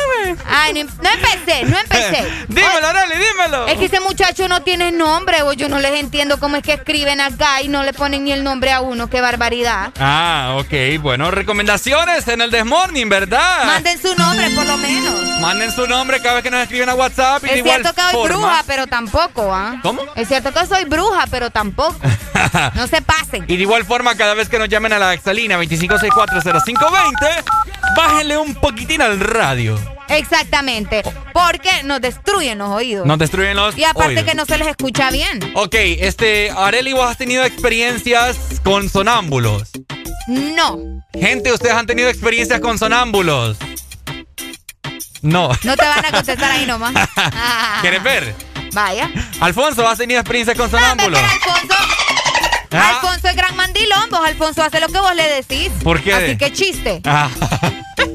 no, no empecé, no empecé. Dímelo, Arely, dímelo. Es que ese muchacho no tiene nombre, o yo no les entiendo cómo es que escriben acá y no le ponen ni el nombre a uno, qué barbaridad. Ah, ok. Bueno, recomendaciones en el Desmorning, ¿verdad? Manden su nombre por lo menos. Manden su nombre cada vez que nos escriben a WhatsApp y Es igual cierto que soy forma. bruja, pero tampoco, ¿ah? ¿Cómo? Es cierto que soy bruja, pero tampoco. No se pasen. Y de igual forma, cada vez que nos llamen a la Exalina 25640520, bájenle un poquitín al radio. Exactamente. Porque nos destruyen los oídos. Nos destruyen los Y aparte oídos. que no se les escucha bien. Ok, este, Areli, vos has tenido experiencias con sonámbulos. No. Gente, ustedes han tenido experiencias con sonámbulos. No. No te van a contestar ahí nomás. ¿Quieres ver? Vaya. Alfonso, ¿has tenido experiencias con No, sonámbulos? pero Alfonso. Ah. Alfonso es gran mandilón, vos Alfonso hace lo que vos le decís. ¿Por qué? Así que chiste. Ah.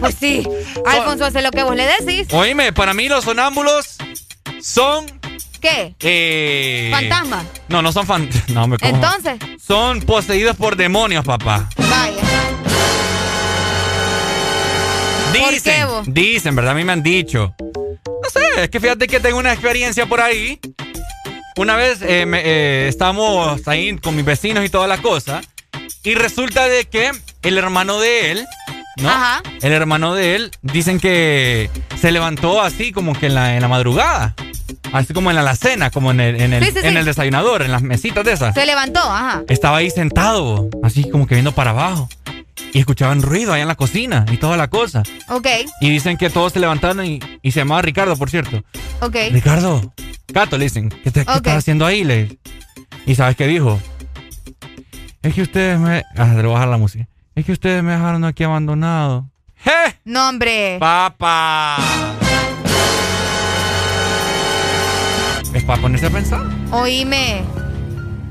Pues sí. Alfonso hace lo que vos le decís. Oíme, para mí los sonámbulos son... ¿Qué? Eh... Fantasma. No, no son fantasmas. No, me cojo. Entonces, Son poseídos por demonios, papá. vaya. ¿Por Dicen, qué vos? dicen, ¿verdad? A mí me han dicho. No sé, es que fíjate que tengo una experiencia por ahí. Una vez eh, me- eh, estábamos ahí con mis vecinos y toda la cosa. Y resulta de que el hermano de él, ¿no? Ajá. El hermano de él, dicen que se levantó así como que en la, en la madrugada. Así como en la alacena, como en el, en el, Sí, sí, en sí. el desayunador, en las mesitas de esas. Se levantó, ajá. Estaba ahí sentado, así como que viendo para abajo. Y escuchaban ruido allá en la cocina y toda la cosa. Ok, Y dicen que todos se levantaron y, y se llamaba Ricardo, por cierto. ok. Ricardo, Cato, le dicen, ¿qué, te- qué estás haciendo ahí? Le- Y ¿sabes qué dijo? Es que ustedes me... Ah, le voy a bajar la música. Es que ustedes me dejaron aquí abandonado. ¡Je! No, hombre. ¡Papá! Es para ponerse a pensar. Oíme.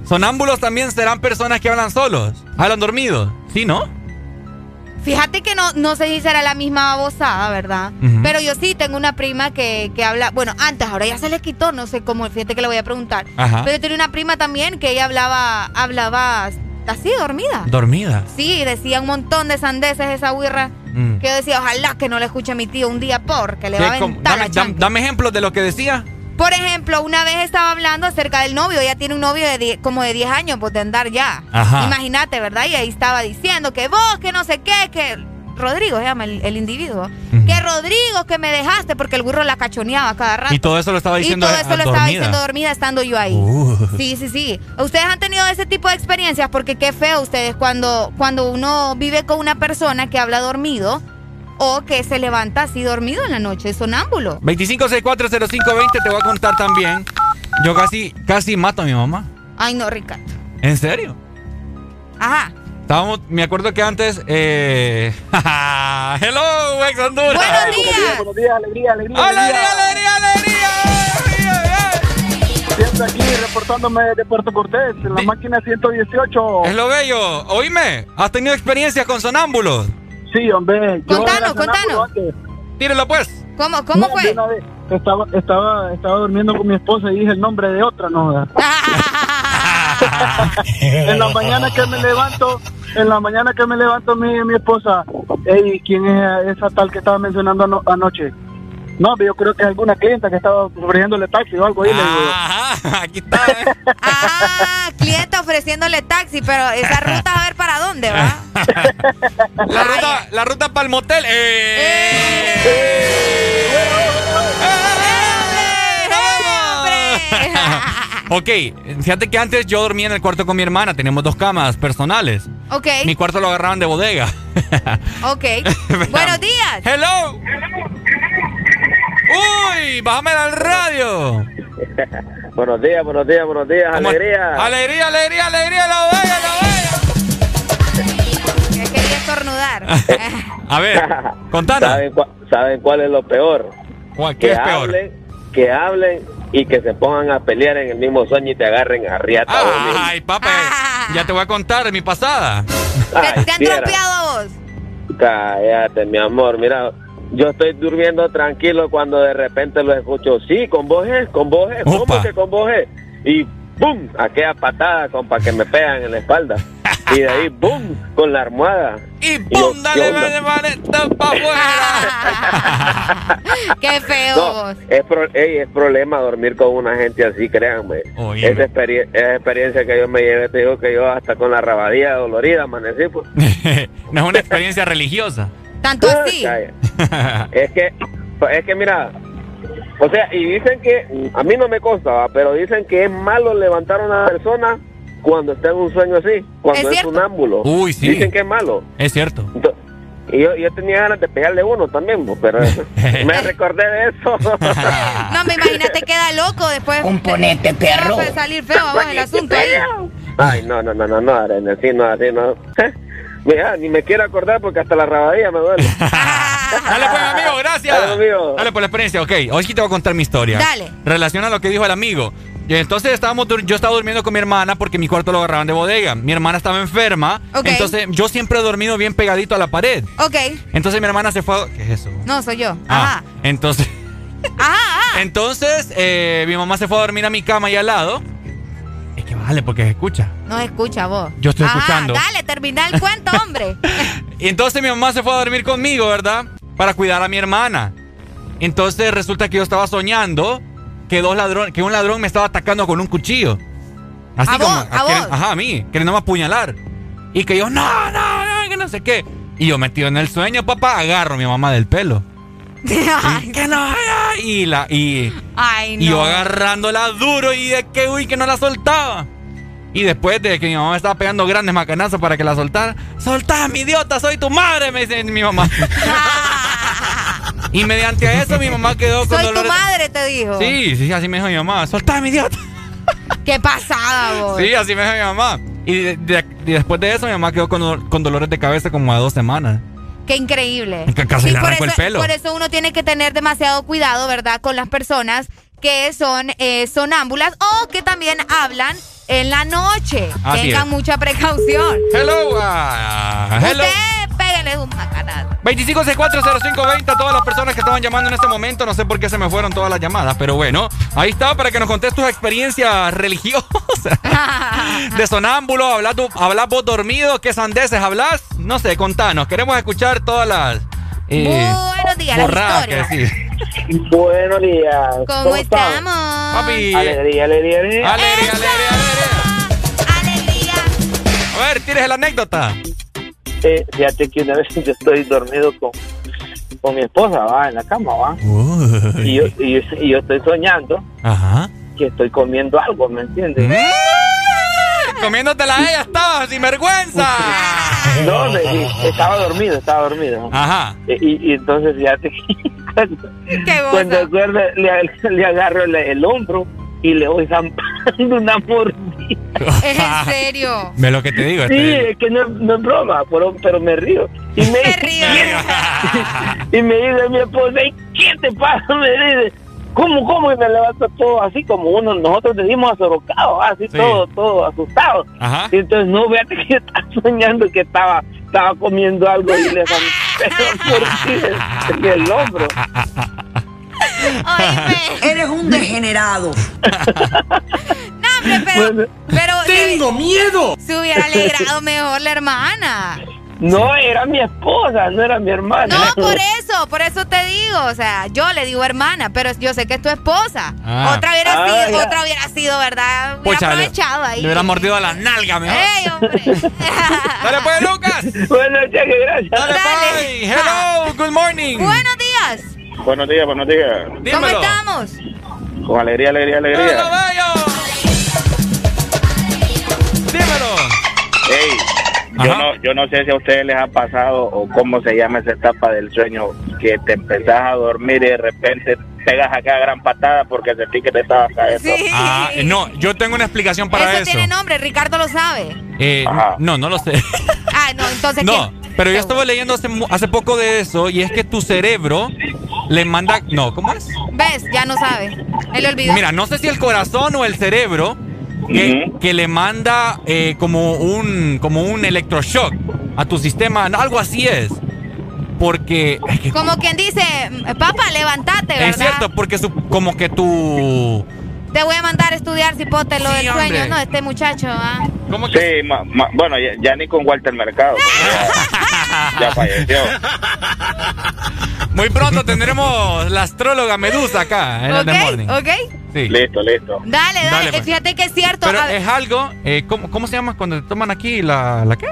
Sonámbulos también serán personas que hablan solos. Hablan dormidos. ¿Sí, no? Fíjate que no, no sé si será la misma babosada, ¿verdad? Pero yo sí tengo una prima que, que habla, bueno, antes, ahora ya se le quitó, no sé cómo, fíjate que le voy a preguntar. Ajá. Pero yo tenía una prima también que ella hablaba, hablaba así, dormida. Dormida. Sí, decía un montón de sandeces esa huirra. Mm. Que yo decía, ojalá que no le escuche a mi tío un día porque le va a aventar la dame ejemplos de lo que decía. Por ejemplo, una vez estaba hablando acerca del novio. Ella tiene un novio de die- como de 10 años, pues de andar ya. Imagínate, ¿verdad? Y ahí estaba diciendo que vos, que no sé qué, que. Rodrigo se llama el, el individuo. Que Rodrigo, que me dejaste porque el burro la cachoneaba cada rato. Y todo eso lo estaba diciendo Y todo eso lo dormida. estaba diciendo dormida estando yo ahí. Uh. Sí, sí, sí. Ustedes han tenido ese tipo de experiencias porque qué feo ustedes cuando, cuando uno vive con una persona que habla dormido o que se levanta así dormido en la noche, sonámbulo. 25640520 te voy a contar también. Yo casi, casi mato a mi mamá. Ay, no, Ricardo. ¿En serio? Ajá. Estábamos, me acuerdo que antes. Eh... ¡Hello, ex Honduras! ¡Buenos días! Buenos días, alegría, alegría. ¡Alegría, alegría, alegría! Siempre aquí reportándome de Puerto Cortés, en la máquina 118. Es lo bello. Oíme, ¿has tenido experiencias con sonámbulos? Sí, hombre. Contanos, contanos. Tírelo pues. ¿Cómo, cómo No, fue? de una vez. Estaba, estaba, estaba durmiendo con mi esposa y dije el nombre de otra, no. en la mañana que me levanto, en la mañana que me levanto mi, mi esposa, hey, ¿quién es esa tal que estaba mencionando ano- anoche? No, yo creo que alguna clienta que estaba ofreciéndole taxi o algo ahí. Ajá, aquí está. Ah, cliente ofreciéndole taxi, pero esa ruta a ver para dónde va. La ruta, la ruta para el motel. ¡Eh! Ok, fíjate que antes yo dormía en el cuarto con mi hermana, teníamos dos camas personales. Ok, Mi cuarto lo agarraban de bodega. ok. Buenos días. Hello. Uy, bájame al radio. buenos días, buenos días, buenos días, ¿Cómo- alegría. Alegría, alegría, alegría, la bodega, la bodega. Que quería estornudar. A ver, contanos. ¿Saben, cuál es lo peor? ¿Cuál- que qué es peor? hablen, que hablen y que se pongan a pelear en el mismo sueño y te agarren a riata. Ay, papá, ya te voy a contar de mi pasada. ¿Te, te han tropeado vos? Cállate, mi amor. Mira, yo estoy durmiendo tranquilo cuando de repente lo escucho. Sí, con vos es, con vos es. ¿Cómo Opa. que con vos es? Y ¡pum! Aquella patada, compa, que me pegan en la espalda. Y de ahí, ¡pum! Con la almohada. Y. ¿qué Dale, onda? vale, vale, para afuera. Qué feo No, es, pro- ey, es problema dormir con una gente así, créanme. Oye, Esa, experie- esa experiencia que yo me llevé, te digo que yo hasta con la rabadilla dolorida amanecí. Pues. no es una experiencia religiosa. Tanto así. Es que, es que mira, o sea, y dicen que, a mí no me consta, pero dicen que es malo levantar a una persona cuando está en un sueño así, cuando ¿Es es, cierto? un ámbulo. Uy, sí. Dicen que es malo. Es cierto. Y yo, yo tenía ganas de pegarle uno también, pero me recordé de eso. No, me imagínate queda loco después. Componente, Te va a salir feo a vos el asunto ahí. Ay, no, no, no, no, no, Arena, así no, así no. Mira, ni me quiero acordar porque hasta la rabadilla me duele. Dale pues, amigo, gracias. Dale, amigo. Dale por la experiencia. Ok, hoy sí te voy a contar mi historia. Dale. Relaciona lo que dijo el amigo. Y entonces estábamos, yo estaba durmiendo con mi hermana porque mi cuarto lo agarraban de bodega. Mi hermana estaba enferma. Ok. Entonces yo siempre he dormido bien pegadito a la pared. Ok. Entonces mi hermana se fue a... ¿Qué es eso? No, soy yo. Ah, entonces... Ajá. Entonces eh, mi mamá se fue a dormir a mi cama ahí al lado. Es que vale, porque se escucha. No escucha vos. Yo estoy Ajá, escuchando. Dale, termina el cuento, hombre. Y entonces mi mamá se fue a dormir conmigo, ¿verdad? Para cuidar a mi hermana. Entonces resulta que yo estaba soñando que dos ladrones, que un ladrón me estaba atacando con un cuchillo. Así ¿A como vos? ¿A queren- vos? ajá, a mí, queriéndome apuñalar. Y que yo, no, no, no, que no sé qué. Y yo metido en el sueño, papá, agarro a mi mamá del pelo. Que no, y la y, Ay, no. y yo agarrándola duro y de que uy que no la soltaba. Y después de que mi mamá me estaba pegando grandes macanazos para que la soltara, soltá, idiota, soy tu madre, me dice mi mamá. y mediante eso mi mamá quedó con Soy tu dolores. madre, te dijo. Sí, sí, así me dijo mi mamá, soltá, idiota. Qué pasada, vos. Sí, así me dijo mi mamá. Y, de- de- y después de eso mi mamá quedó con, con dolores de cabeza como a dos semanas. Qué increíble. Que casi le por eso, el pelo. por eso uno tiene que tener demasiado cuidado, ¿verdad? Con las personas que son eh, sonámbulas o que también hablan en la noche. Así Tengan es. mucha precaución. Hello, ah, hello. Usted pégale un macanazo. 25640520 a todas las personas que estaban llamando en este momento. No sé por qué se me fueron todas las llamadas, pero bueno, ahí está para que nos contes tus experiencias religiosas. de sonámbulo, hablas, tú- hablas vos dormido, qué sandeces hablas. No sé, contanos. Queremos escuchar todas las. eh, Buenos días, borradas. Buenos días. ¿Cómo, estamos? Papi. Alegría, alegría, alegría. Alegría, alegría, alegría. A ver, tienes la anécdota. Eh, fíjate que una vez yo estoy dormido con, con mi esposa, va, en la cama, va. Y yo, y, yo, y yo estoy soñando Ajá. que estoy comiendo algo, ¿me entiendes? Mm. Comiéndotela a ella, estaba sin vergüenza. No, me- estaba dormido, estaba dormido. Ajá. Y, y entonces fíjate que cuando, cuando acuerdo, le, le agarro el, el hombro y le voy zampando una mordida. ¿Es en serio? Ve lo que te digo. Sí, es que no, no es broma, pero, pero me río. Y me, y me dice mi esposa, "¿Y ¿qué te pasa? Me dice, ¿cómo, cómo? Y me levanto todo así como uno, nosotros decimos azorocado, así Sí. todo, todo asustado. Ajá. Y entonces, no, fíjate que estaba soñando que estaba, estaba comiendo algo y le zampé la mordida en el hombro. Oíme. Eres un degenerado. No, hombre, pero. pero ¡Tengo miedo! Se hubiera alegrado mejor la hermana. No, era mi esposa, no era mi hermana. No, por eso, por eso te digo, o sea, yo le digo hermana, pero yo sé que es tu esposa. Ah. Otra hubiera Ah, sido, ya. otra hubiera sido, ¿verdad? Hubiera aprovechado ahí. le hubiera mordido a la nalga mejor. ¡Ey, hombre! Dale pues, Lucas. Bueno, cheque, gracias. Dale, bye. Hello, good morning. Buenos días. Buenos días, buenos días. ¿Cómo estamos? Con alegría, alegría, alegría. Dímelo. Ey, yo no, yo no sé si a ustedes les ha pasado o cómo se llama esa etapa del sueño que te empezás a dormir y de repente pegas acá gran patada porque sentí que te estabas cayendo. Ah, eh, no, yo tengo una explicación para eso, eso. tiene nombre, Ricardo lo sabe. Eh, no, no lo sé. Ah, no, entonces No, ¿quién? Pero yo estuve leyendo hace, poco de eso y es que tu cerebro le manda... No, ¿cómo es? ¿Ves? Ya no sabe. Él olvidó. Mira, no sé si el corazón o el cerebro que, que le manda eh, como un como un electroshock a tu sistema, algo así es. Porque es que Como quien dice, papá, levántate, ¿verdad? es cierto, porque su- como que tu Te voy a mandar a estudiar cipote lo Sí, del hombre. sueño, ¿no? Este muchacho, ¿ah? Sí, ma- ma- bueno, ya, ya ni con Walter Mercado. ya, ya falleció. muy pronto tendremos la astróloga Medusa acá en el The Morning. ¿Ok? Sí. Listo, listo. Dale, dale. Dale, Eh, pues. Fíjate que es cierto. Pero es algo, eh, ¿cómo, cómo se llama cuando te toman aquí la, la qué?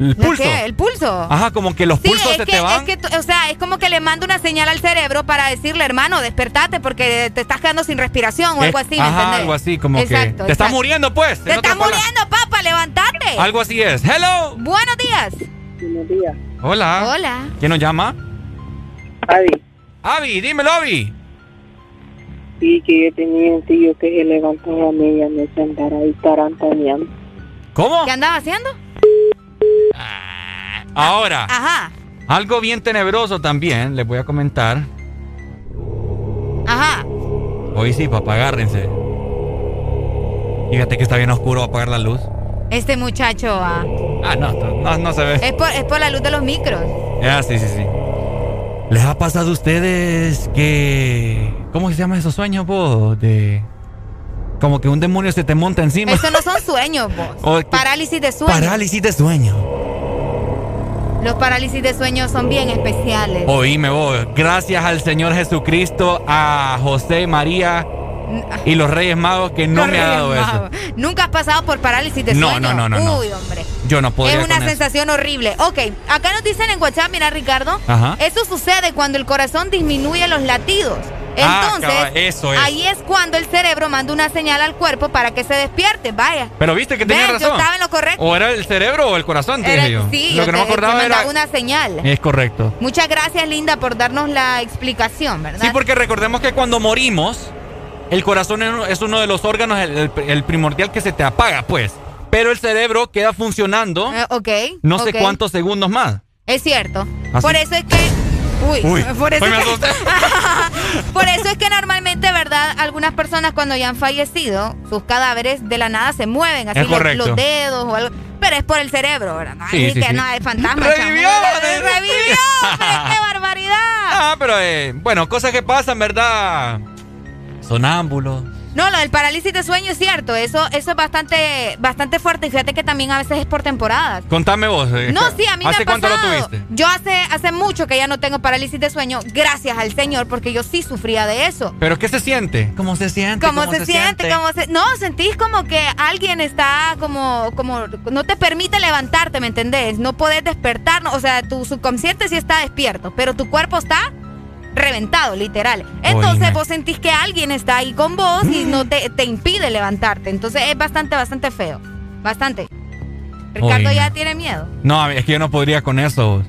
El ¿la pulso. qué? ¿El pulso? Ajá, como que los Sí, pulsos es se que, te van. es que, o sea, es como que le manda una señal al cerebro para decirle, hermano, despertate porque te estás quedando sin respiración o algo Es- así, ¿me ajá, entendés? algo así, como Exacto, que te estás muriendo, pues. Te estás muriendo, papá, levántate. Algo así es. Hello. Buenos días. Buenos días. Hola. Hola. ¿Quién nos llama? Avi. Avi, dímelo, Avi. Sí, que yo tenía un tío que se levantaba a medianoche a andar ahí tarantaneando. ¿Cómo? ¿Qué andaba haciendo? Ahora, Ajá, algo bien tenebroso también, les voy a comentar. ajá. Hoy sí, papá, agárrense. Fíjate que está bien oscuro apagar la luz. Este muchacho, ah, Ah, no, no, no se ve. es, por, es por la luz de los micros. Ah, sí, sí, sí. ¿Les ha pasado a ustedes que... ¿Cómo se llaman esos sueños, vos? De... Como que un demonio se te monta encima. Eso no son sueños, vos. O Parálisis de sueño. Parálisis de sueño. Los parálisis de sueño son bien especiales. Oíme vos, gracias al Señor Jesucristo, a José, María y los Reyes Magos que no Los me ha dado Reyes eso. Magos. Nunca has pasado por parálisis de No, sueño. no, no, no, no. Uy, hombre. Yo no podría Es una con eso. sensación horrible. Ok, acá nos dicen en WhatsApp, mira Ricardo, Ajá. eso sucede cuando el corazón disminuye los latidos. Ah, Entonces, cabal, eso es. ahí es cuando el cerebro manda una señal al cuerpo para que se despierte. Vaya. Pero viste que tenía Ven, razón. yo estaba en lo correcto. O era el cerebro o el corazón, te Era- dije yo. sí, Lo que no me acordaba era... una señal. Es correcto. Muchas gracias, Linda, por darnos la explicación, ¿verdad? Sí, porque recordemos que cuando morimos, el corazón es uno- de los órganos, el, el- el primordial que se te apaga, pues. Pero el cerebro queda funcionando Eh, ok. no sé cuántos segundos más. Es cierto. ¿Ah, Por eso es que. Uy, Uy, por, eso me que- por eso es que normalmente, ¿verdad? Algunas personas cuando ya han fallecido, sus cadáveres de la nada se mueven, así Es los, los dedos o algo. Pero es por el cerebro, ¿verdad? No, Sí, es sí, que sí. no, es fantasma. ¡Revivió! ¡Revivió! ¡Qué barbaridad! Ah, pero eh, bueno, cosas que pasan, ¿verdad? Sonámbulos. No, lo del parálisis de sueño es cierto. Eso, eso es bastante, bastante fuerte. Y fíjate que también a veces es por temporadas. Contame vos. eh, No, sí, a mí me ¿Hace ha cuánto lo pasado. tuviste? Yo hace, hace mucho que ya no tengo parálisis de sueño, gracias al Señor, porque yo sí sufría de eso. ¿Pero qué se siente? ¿Cómo se siente? ¿Cómo, se, siente? ¿Cómo se- No, sentís como que alguien está como, como, no te permite levantarte, ¿me entendés? No podés despertar, o sea, tu subconsciente sí está despierto, pero tu cuerpo está reventado, literal. Entonces vos sentís que alguien está ahí con vos y no te, te impide levantarte. Entonces es bastante, bastante feo. Bastante. Ricardo ya tiene miedo. No, es que yo no podría con eso.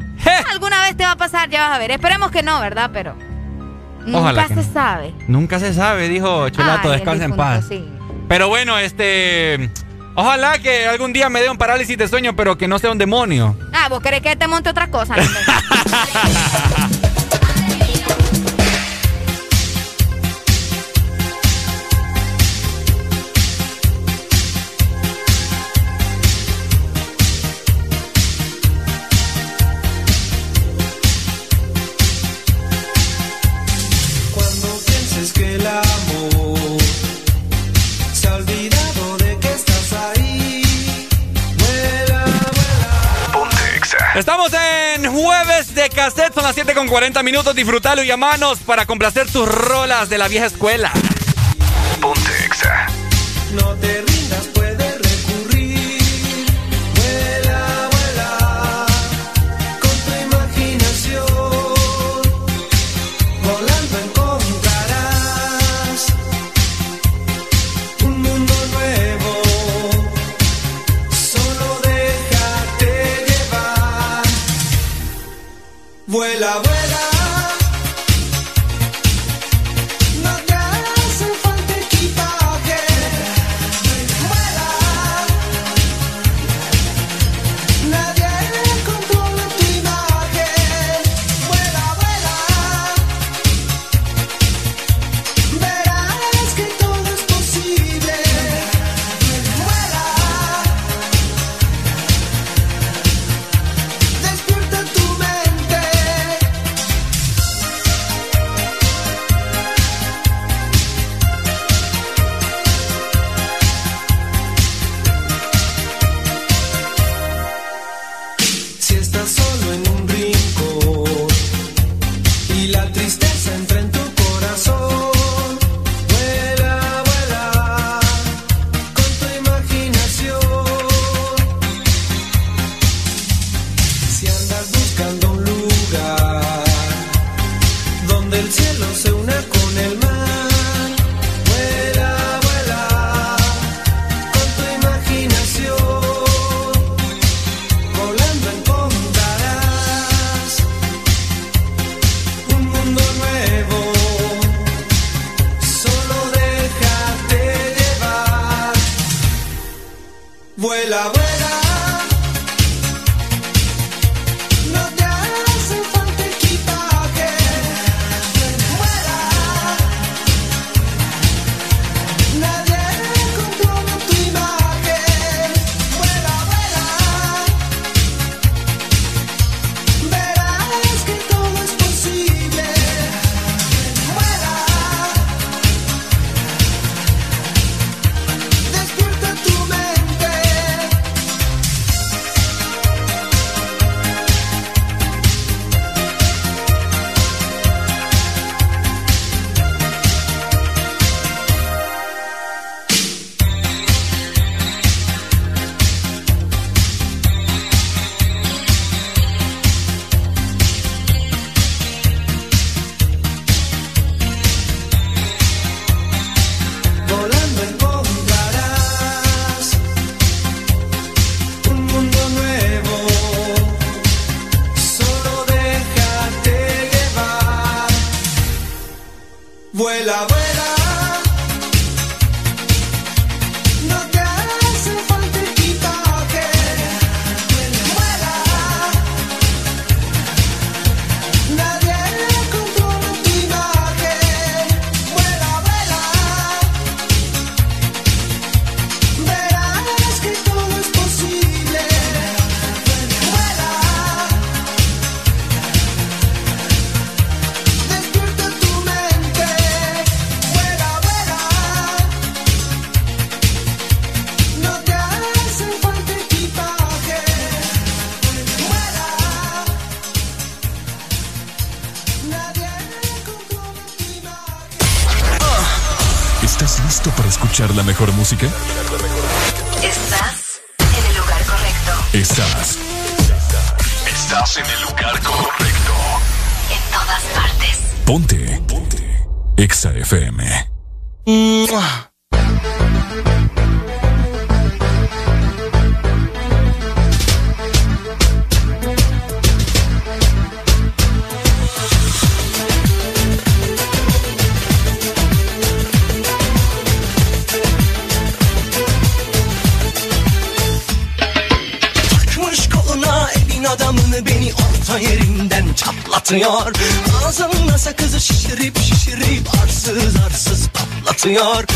Alguna vez te va a pasar, ya vas a ver. Esperemos que no, ¿verdad? Pero Ojalá nunca se no. sabe. Nunca se sabe, dijo Cholato, Ay, descansa en paz. sí. Pero bueno, este. Ojalá que algún día me dé un parálisis de sueño, pero que no sea un demonio. Ah, vos querés que te monte otra cosa. Jueves de cassette, son las 7 con 40 minutos. Disfrutalo y llamanos para complacer tus rolas de la vieja escuela. Ponte exa. No te Señor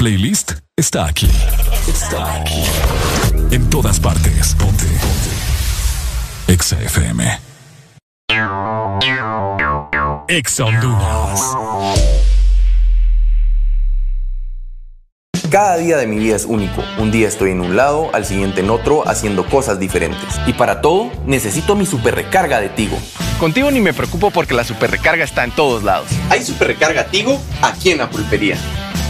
playlist está aquí. Está aquí. En todas partes. Ponte. Ponte. Exa FM. Exa Honduras. Cada día de mi vida es único. Un día estoy en un lado, al siguiente en otro, haciendo cosas diferentes. Y para todo, necesito mi super recarga de Tigo. Contigo ni me preocupo porque la super recarga está en todos lados. Hay super recarga Tigo aquí en la pulpería,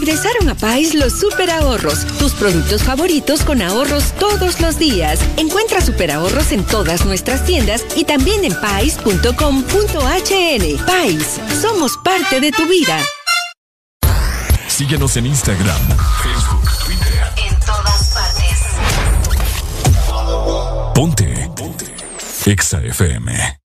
Regresaron a Pais los super ahorros, tus productos favoritos con ahorros todos los días. Encuentra super ahorros en todas nuestras tiendas y también en pais.com.hn. Pais, somos parte de tu vida. Síguenos en Instagram, Facebook, Twitter. En todas partes. Ponte. Ponte. Exa FM.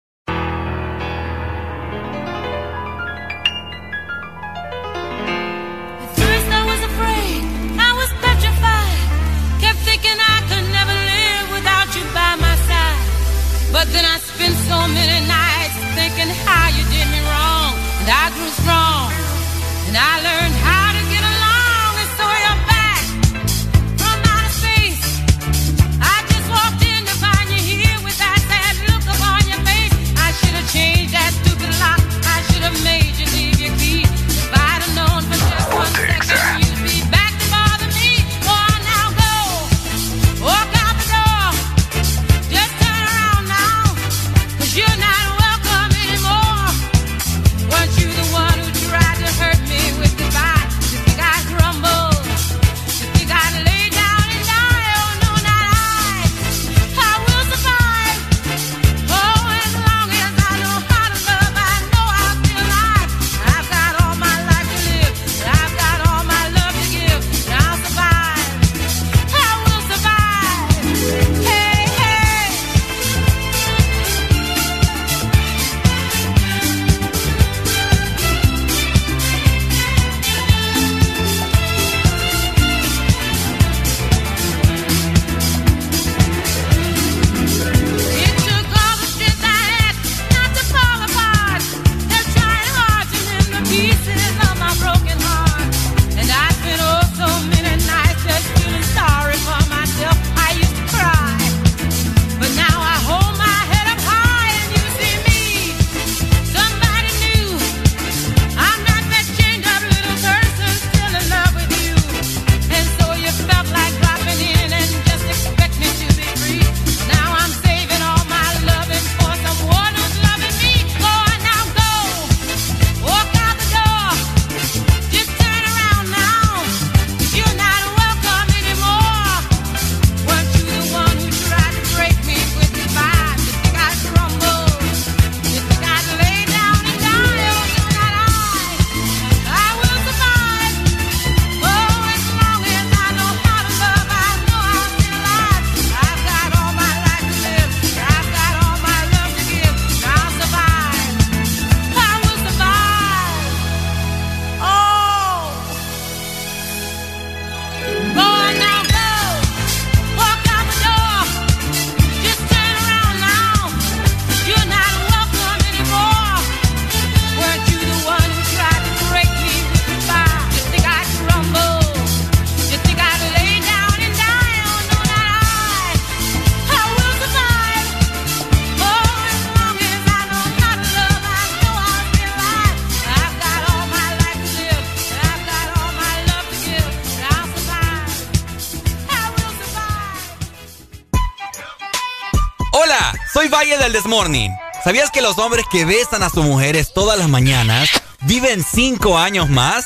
¿Sabías que los hombres que besan a sus mujeres todas las mañanas viven cinco años más?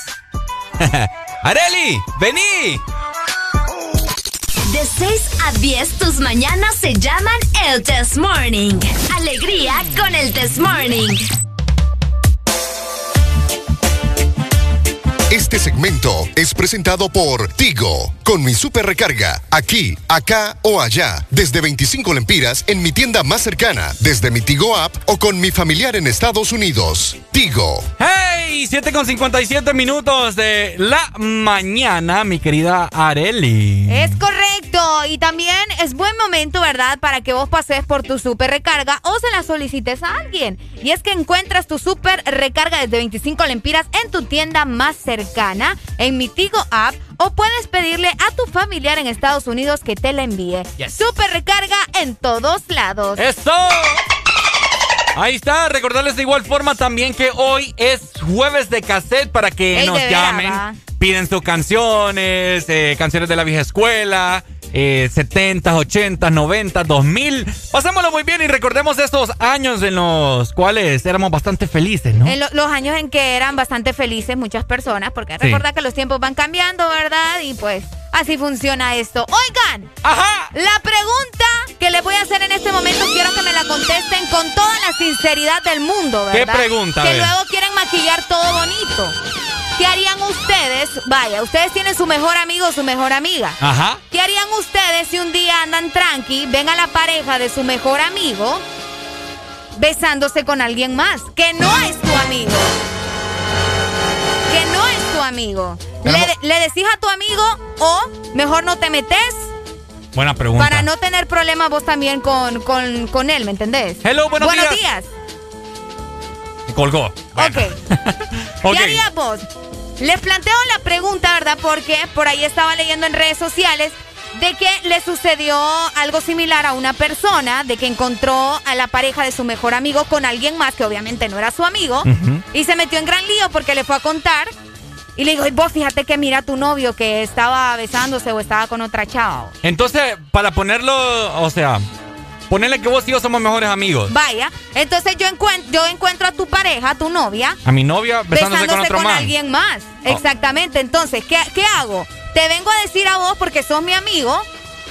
¡Areli! ¡Vení! De 6 a 10, tus mañanas se llaman el Test Morning. Alegría con el Test Morning. Este segmento es presentado por Tigo, con mi super recarga, aquí, acá o allá, desde 25 lempiras en mi tienda más cercana, desde mi Tigo app o con mi familiar en Estados Unidos. Tigo. ¡Hey! 7 con 57 minutos de la mañana, mi querida Areli. Es correcto. Y también es buen momento, ¿verdad? Para que vos pases por tu super recarga o se la solicites a alguien. Y es que encuentras tu super recarga desde 25 lempiras en tu tienda más cercana, en mi Tigo app, o puedes pedirle a tu familiar en Estados Unidos que te la envíe. Super recarga en todos lados. ¡Eso! Ahí está, recordarles de igual forma también que hoy es jueves de cassette para que Ey, nos llamen, piden sus canciones, eh, canciones de la vieja escuela, eh, 70, 80, 90, 2000. Pasémoslo muy bien y recordemos esos años en los cuales éramos bastante felices, ¿no? En lo- los años en que eran bastante felices muchas personas, porque Sí. recordad que los tiempos van cambiando, ¿verdad? Y pues así funciona esto. Oigan, Ajá. la pregunta que les voy a hacer en este momento quiero que me la contesten con toda la sinceridad del mundo, ¿Qué ¿verdad? pregunta? A Que luego quieren maquillar todo bonito. ¿Qué harían ustedes? Vaya, ustedes tienen su mejor amigo o su mejor amiga. Ajá. ¿Qué harían ustedes si un día andan tranqui, ven a la pareja de su mejor amigo besándose con alguien más? Que no es tu amigo. Que no es tu amigo. Le, le decís a tu amigo o mejor no te metes Buena pregunta. para no tener problemas vos también con, con, con él, ¿me entendés? Hello, buenos días. días. Colgó. Ok. Ok. ¿Qué harías vos? Les planteo la pregunta, ¿verdad? Porque por ahí estaba leyendo en redes sociales de que le sucedió algo similar a una persona, de que encontró a la pareja de su mejor amigo con alguien más, que obviamente no era su amigo, y se metió en gran lío porque le fue a contar y le dijo, "Y vos fíjate que mira a tu novio que estaba besándose o estaba con otra chava. Entonces, para ponerlo, o sea, ponerle que vos y yo somos mejores amigos. Vaya, entonces yo, encuent- yo encuentro a tu pareja, a tu novia, A mi novia besándose, besándose con otro man. alguien más. Oh. Exactamente. Entonces, ¿qué, ¿qué hago? ¿Te vengo a decir a vos porque sos mi amigo?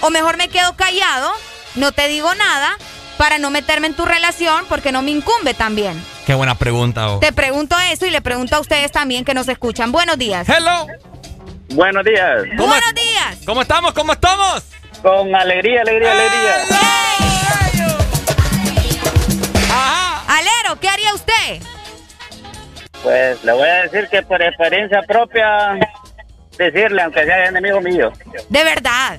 ¿O mejor me quedo callado? No te digo nada para no meterme en tu relación porque no me incumbe también. Qué buena pregunta. oh. Te pregunto eso y le pregunto a ustedes también que nos escuchan. Buenos días. Hello. Buenos días. Buenos días. ¿Cómo estamos? ¿Cómo estamos? Con alegría, alegría, alegría. ¿Qué haría usted? Pues le voy a decir que por experiencia propia, decirle, aunque sea enemigo mío. De verdad.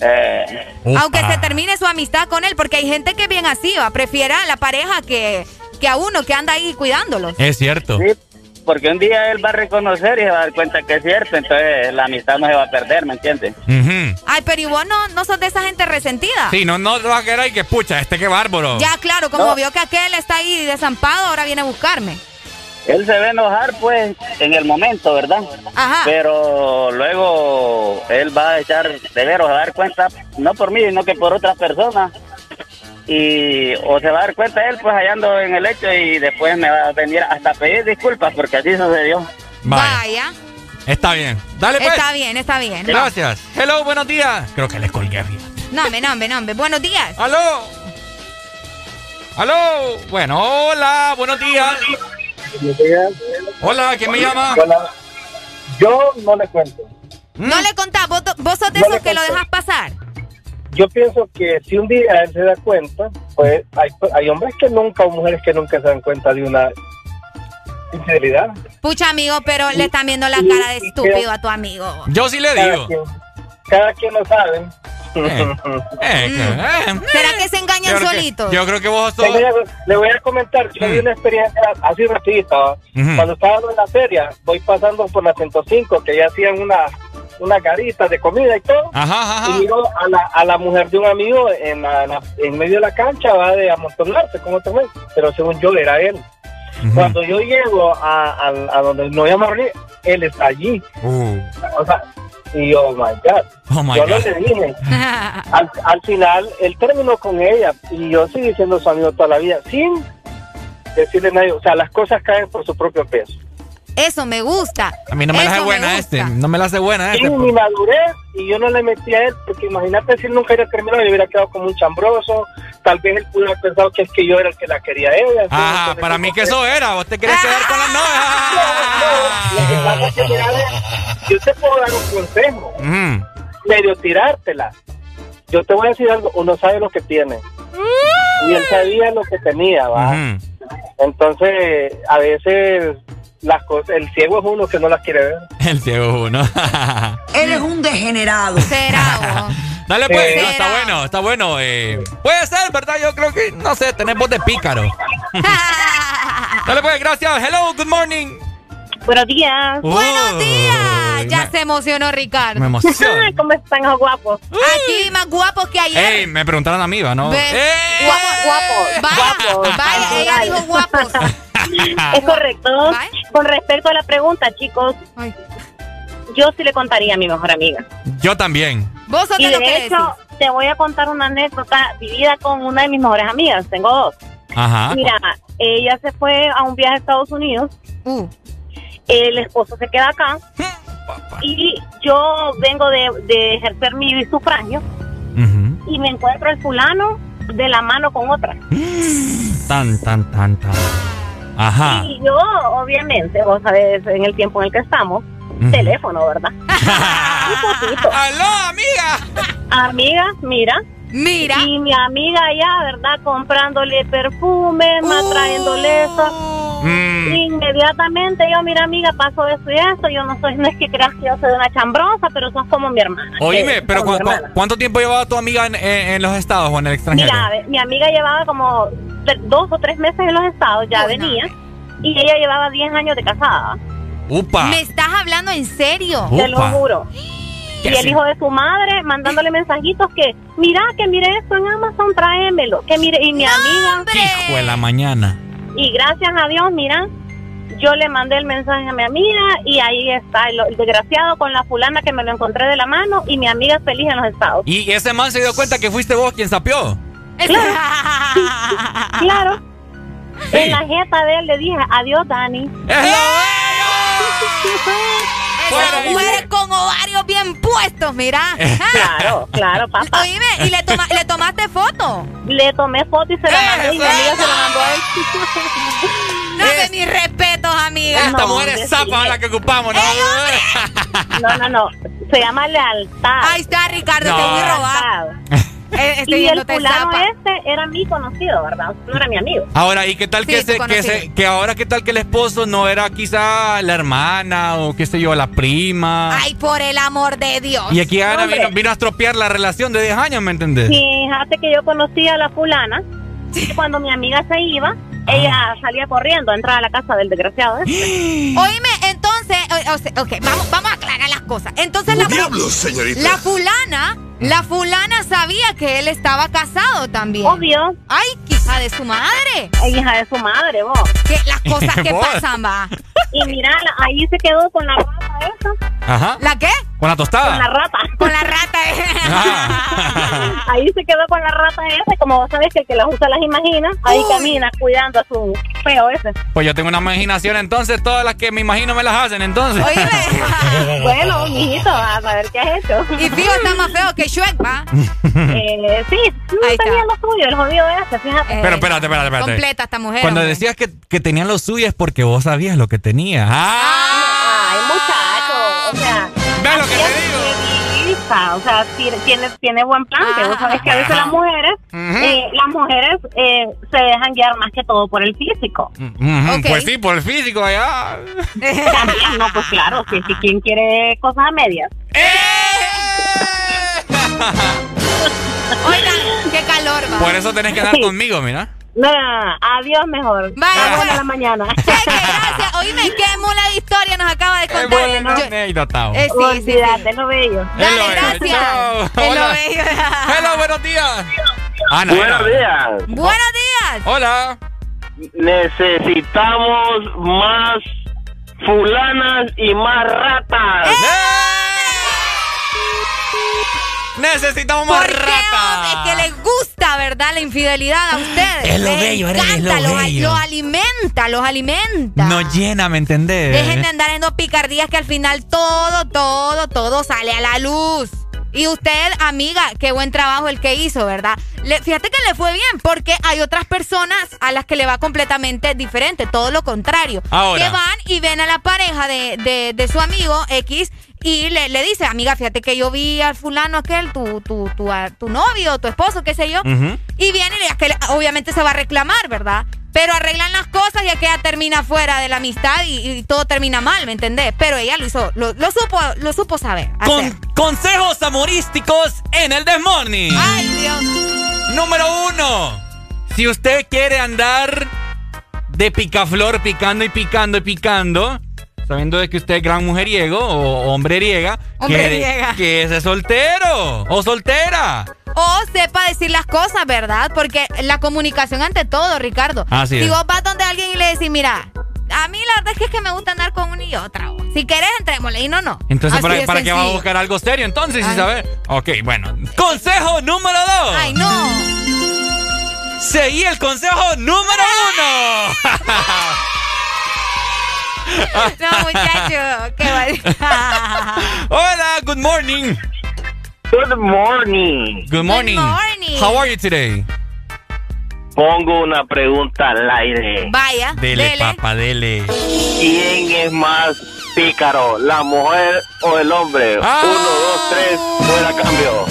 Eh, Aunque se termine su amistad con él, porque hay gente que es bien así, va, prefiere a la pareja que, que a uno que anda ahí cuidándolos. Es cierto. Sí, porque un día él va a reconocer y se va a dar cuenta que es cierto, entonces la amistad no se va a perder, ¿me entiendes? Ujú. Ay, pero y vos no, no sos de esa gente resentida. Sí, no, no te vas a quedar ahí que pucha, este qué bárbaro. Ya, claro, como No. vio que aquel está ahí desampado, ahora viene a buscarme. Él se va a enojar, pues, en el momento, ¿verdad? Ajá. Pero luego él va a echar de veros a dar cuenta, no por mí, sino que por otras personas. Y o se va a dar cuenta él, pues, hallando en el hecho y después me va a venir hasta pedir disculpas porque así sucedió. Vaya. Vaya. Está bien. Dale pues. Está bien, está bien. va. Gracias. Hello, buenos días. Creo que les colgué bien. No, hombre, no, hombre, no, hombre. Buenos días. ¡Aló! ¡Aló! Bueno, hola, buenos días. Hola, ¿quién me llama? Yo no le cuento. No le contás, vos, vos sos de No esos le que lo dejas pasar. Yo pienso que si un día él se da cuenta, pues hay, hay hombres que nunca o mujeres que nunca se dan cuenta de una infidelidad. Pucha, amigo, pero le están viendo la cara de estúpido a tu amigo. Yo sí le Cada digo. quien, cada quien lo sabe. Eh, eh. ¿Será que se engañan Yo creo que- solitos? Yo creo que vos sos... Le voy a, le voy a comentar, yo vi una experiencia así rapidita. Cuando estaba en la feria, voy pasando por la 105, que ya hacían una, una carita de comida y todo. Ajá, ajá. Y miro a la, a la mujer de un amigo en, la- la- en medio de la cancha, va de amontonarse, como te ves. Pero según yo, era él. Cuando yo llego a, a, a donde no llama él está allí. Uh. O sea, y oh my God. Oh my yo no le dije. Al, al final, él terminó con ella y yo seguí siendo su amigo toda la vida, sin decirle a nadie, o sea, las cosas caen por su propio peso. Eso me gusta. A mí no me la hace buena gusta. este. No me la hace buena este. En mi madurez, y yo no le metí a él, porque imagínate si él nunca hubiera terminado, yo hubiera quedado como un chambroso, tal vez él pudo haber pensado que es que yo era el que la quería a ella. ¿sí? Ajá, Entonces, para mí que eso era. ¿Vos te querés quedar con la Lo que pasa es que, mira, ve, yo te puedo dar un consejo, medio tirártela. Yo te voy a decir algo, uno sabe lo que tiene. Y él sabía lo que tenía, ¿va? Entonces, a veces las cosas, el ciego es uno que no las quiere ver. El ciego uno. Eres un degenerado. Será. Dale pues, Eh, no, está bueno, está bueno. eh. puede ser, ¿verdad? Yo creo que, no sé, tenés voz de pícaro. Dale pues, gracias. Hello, good morning. Buenos días. Buenos días. Ya me- se emocionó Ricardo. Me emociona. ¿Cómo están esos guapos? Aquí más guapos que ayer. Ey, me preguntaron a mí, ¿va? ¿no? Guapos, guapos. Vaya, guapos. vaya, ella dijo guapos. Es correcto. Con respecto a la pregunta, chicos, yo sí le contaría a mi mejor amiga. Yo también. Vos Y de lo que de hecho, te voy a contar una anécdota vivida con una de mis mejores amigas. Tengo dos. Ajá. Mira, ella se fue a un viaje a Estados Unidos. Uh. El esposo se queda acá. Y yo vengo de, de ejercer mi sufragio. Y me encuentro el fulano de la mano con otra. Tan, tan, tan, tan. Ajá. Y yo, obviamente, vos sabés, en el tiempo en el que estamos, teléfono, ¿verdad? Un poquito. ¡Aló, amiga! Amiga, mira. Mira. Y mi amiga allá, ¿verdad? Comprándole perfumes, Uh. trayéndole eso. Mm. Inmediatamente yo, mira, amiga, pasó esto y esto. Yo no soy, no es que creas que yo soy una chambrosa, pero sos como mi hermana. Oíme, Eh, pero ¿cu-. ¿cuánto tiempo llevaba tu amiga en, en- en los estados o en el extranjero? Mira, mi amiga llevaba como dos o tres meses en los estados, ya venía. Y ella llevaba 10 años de casada. ¡Upa! ¿Me estás hablando en serio? Te lo juro. ¿Qué Y el hijo de su madre mandándole mensajitos que, mira, que mire esto en Amazon, tráemelo. Que mire, y mi amiga. Hijo de la mañana. Y gracias a Dios, mira, yo le mandé el mensaje a mi amiga y ahí está el, el desgraciado con la fulana que me lo encontré de la mano y mi amiga feliz en los estados. ¿Y ese man se dio cuenta que fuiste vos quien sapió? Claro. En la jeta de él le dije, adiós, Dani. Esa mujer con ovarios bien puestos, mira. Claro, claro, papá. Oíme, ¿y le, toma- le tomaste foto? Le tomé foto y se la mandé y mi amiga se la mandó a él. No, que mis respetos, amiga. Esta No, mujer es zapa sí. la que ocupamos, ¿no? No, no, no. Se llama lealtad. Ahí está, Ricardo, No. te voy a robar. Eh, estoy y el fulano este era mi conocido, ¿verdad? No era mi amigo. Ahora, ¿y qué tal Sí, que, se, que, se- que ahora qué tal que el esposo no era quizá la hermana o qué sé yo, la prima? Ay, por el amor de Dios. y aquí Ana vino a estropear la relación de 10 años, ¿me entendés? Fíjate que yo conocí a la fulana y cuando mi amiga se iba, ella salía corriendo a entrar a la casa del desgraciado este. Oíme, entonces, o- o sea, ok, vamos, vamos a aclarar las cosas. Entonces la, Diablos, señorita. la fulana, la fulana sabía que él estaba casado también. Obvio. Ay, hija de su madre. Ay, hija de su madre, vos. Que las cosas que pasan, va. Y mira, ahí se quedó con la rata esa. Ajá. ¿La qué? Con la tostada. Con la rata. Con la rata. Ah. Ahí se quedó con la rata esa. Como vos sabés que el que las usa las imagina, ahí camina cuidando a su feo ese. Pues yo tengo una imaginación, entonces todas las que me imagino me las hacen, entonces. Oíme. Bueno, mijito, a saber qué has hecho. Y Fijo está más feo que Shrek, va. Eh, sí, no Ahí está. tenía lo suyo, el jodido ese, fíjate. Eh, Pero espérate, espérate, espérate. Completa esta mujer. Cuando hombre. decías que, que tenían lo suyo es porque vos sabías lo que tenía. ¡Ah! Ay, muchacho, O sea, tiene, tiene, buen plante. Vos sabés que a veces las mujeres, eh, las mujeres eh, se dejan guiar más que todo por el físico. Pues sí, por el físico allá. También, no, pues claro, si, si quien quiere cosas a medias. Oigan, qué calor, va. Por eso tenés que andar conmigo, mira. No, adiós mejor. Vaya, pues. a la mañana. Cheque, gracias. Oíme, qué mula de historia nos acaba de contar. Bueno, Yo- anécdota. Eh, sí, sí, sí. Lo bello. Dale, Hello, gracias. hello. Es lo Hola. bello. Hello, buenos días. Ana, Buenos Ana. días. Buenos días. Hola. Necesitamos más fulanas y más ratas. Necesitamos más ¿Por qué, rata. hombre? Que les gusta, ¿verdad? La infidelidad a ustedes. Es lo Les bello, Arely, es encanta, lo los, bello. los alimenta, los alimenta. Nos llena, ¿me entendés? Dejen de andar en dos picardías que al final todo, todo, todo sale a la luz. Y usted, amiga, qué buen trabajo el que hizo, ¿verdad? Le- fíjate que le fue bien porque hay otras personas a las que le va completamente diferente, todo lo contrario. Ahora. Que van y ven a la pareja de, de- de su amigo X y le, le dice, amiga, fíjate que yo vi al fulano aquel, tu, tu, tu, a- tu novio, tu esposo, qué sé yo. Y viene y aquel obviamente se va a reclamar, ¿verdad? Pero arreglan las cosas y aquella termina fuera de la amistad y, y todo termina mal, ¿me entendés? Pero ella lo hizo, lo, lo supo, lo supo saber. Con consejos amorísticos en el Desmorning. Ay, Dios. Número uno. Si usted quiere andar de picaflor, picando y picando y picando, sabiendo de que usted es gran mujeriego o hombre riega, que, es soltero o soltera. O sepa decir las cosas, ¿verdad? Porque la comunicación ante todo, Ricardo. Así si es. vos vas donde alguien y le decís, mira, a mí la verdad es que, es que me gusta andar con una y otra. vos. Si querés, entrémosle y no, no. Entonces, Así ¿para, para qué va a buscar algo serio entonces? Si Ay. sabe. Ok, bueno. Consejo número dos. Ay, no. Seguí el consejo número uno. No, muchacho. Qué mal. Hola, good morning. Good morning. Good morning. morning. How are you today? Pongo una pregunta al aire. Vaya. Dele, papá, dele. ¿Quién es más pícaro, la mujer o el hombre? Ah. Uno, dos, tres, fuera cambio.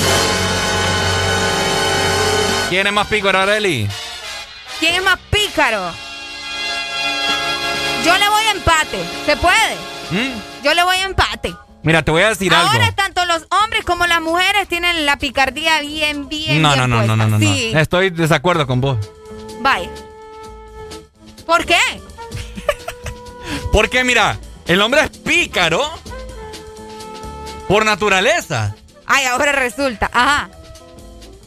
¿Quién es más pico, Areli? ¿Quién es más pícaro? Yo le voy a empate. ¿Se puede? ¿Mm? Yo le voy a empate. Mira, te voy a decir Ahora algo. tanto los hombres como las mujeres tienen la picardía bien, bien, No, bien no, no, no, no, no, no. Estoy desacuerdo con vos. vaya. ¿Por qué? Porque mira, el hombre es pícaro por naturaleza. Ay, ahora resulta. Ajá.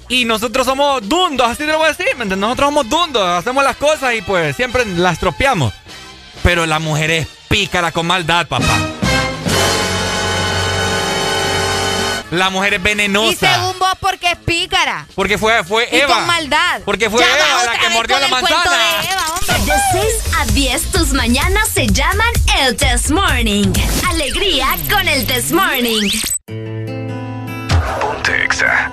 Y nosotros somos dundos, así te lo voy a decir. ¿me entiendes? Nosotros somos dundos, hacemos las cosas y pues siempre las tropeamos. Pero la mujer es pícara con maldad, papá. La mujer es Y venenosa. según vos, porque es pícara. Porque fue, fue Y Eva. con maldad. Porque fue Ya va Eva la que mordió la manzana. de Eva, hombre. De 6 a 10, tus mañanas se llaman el Test Morning. Alegría con el Test Morning. Ponte Exa.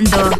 Recordando.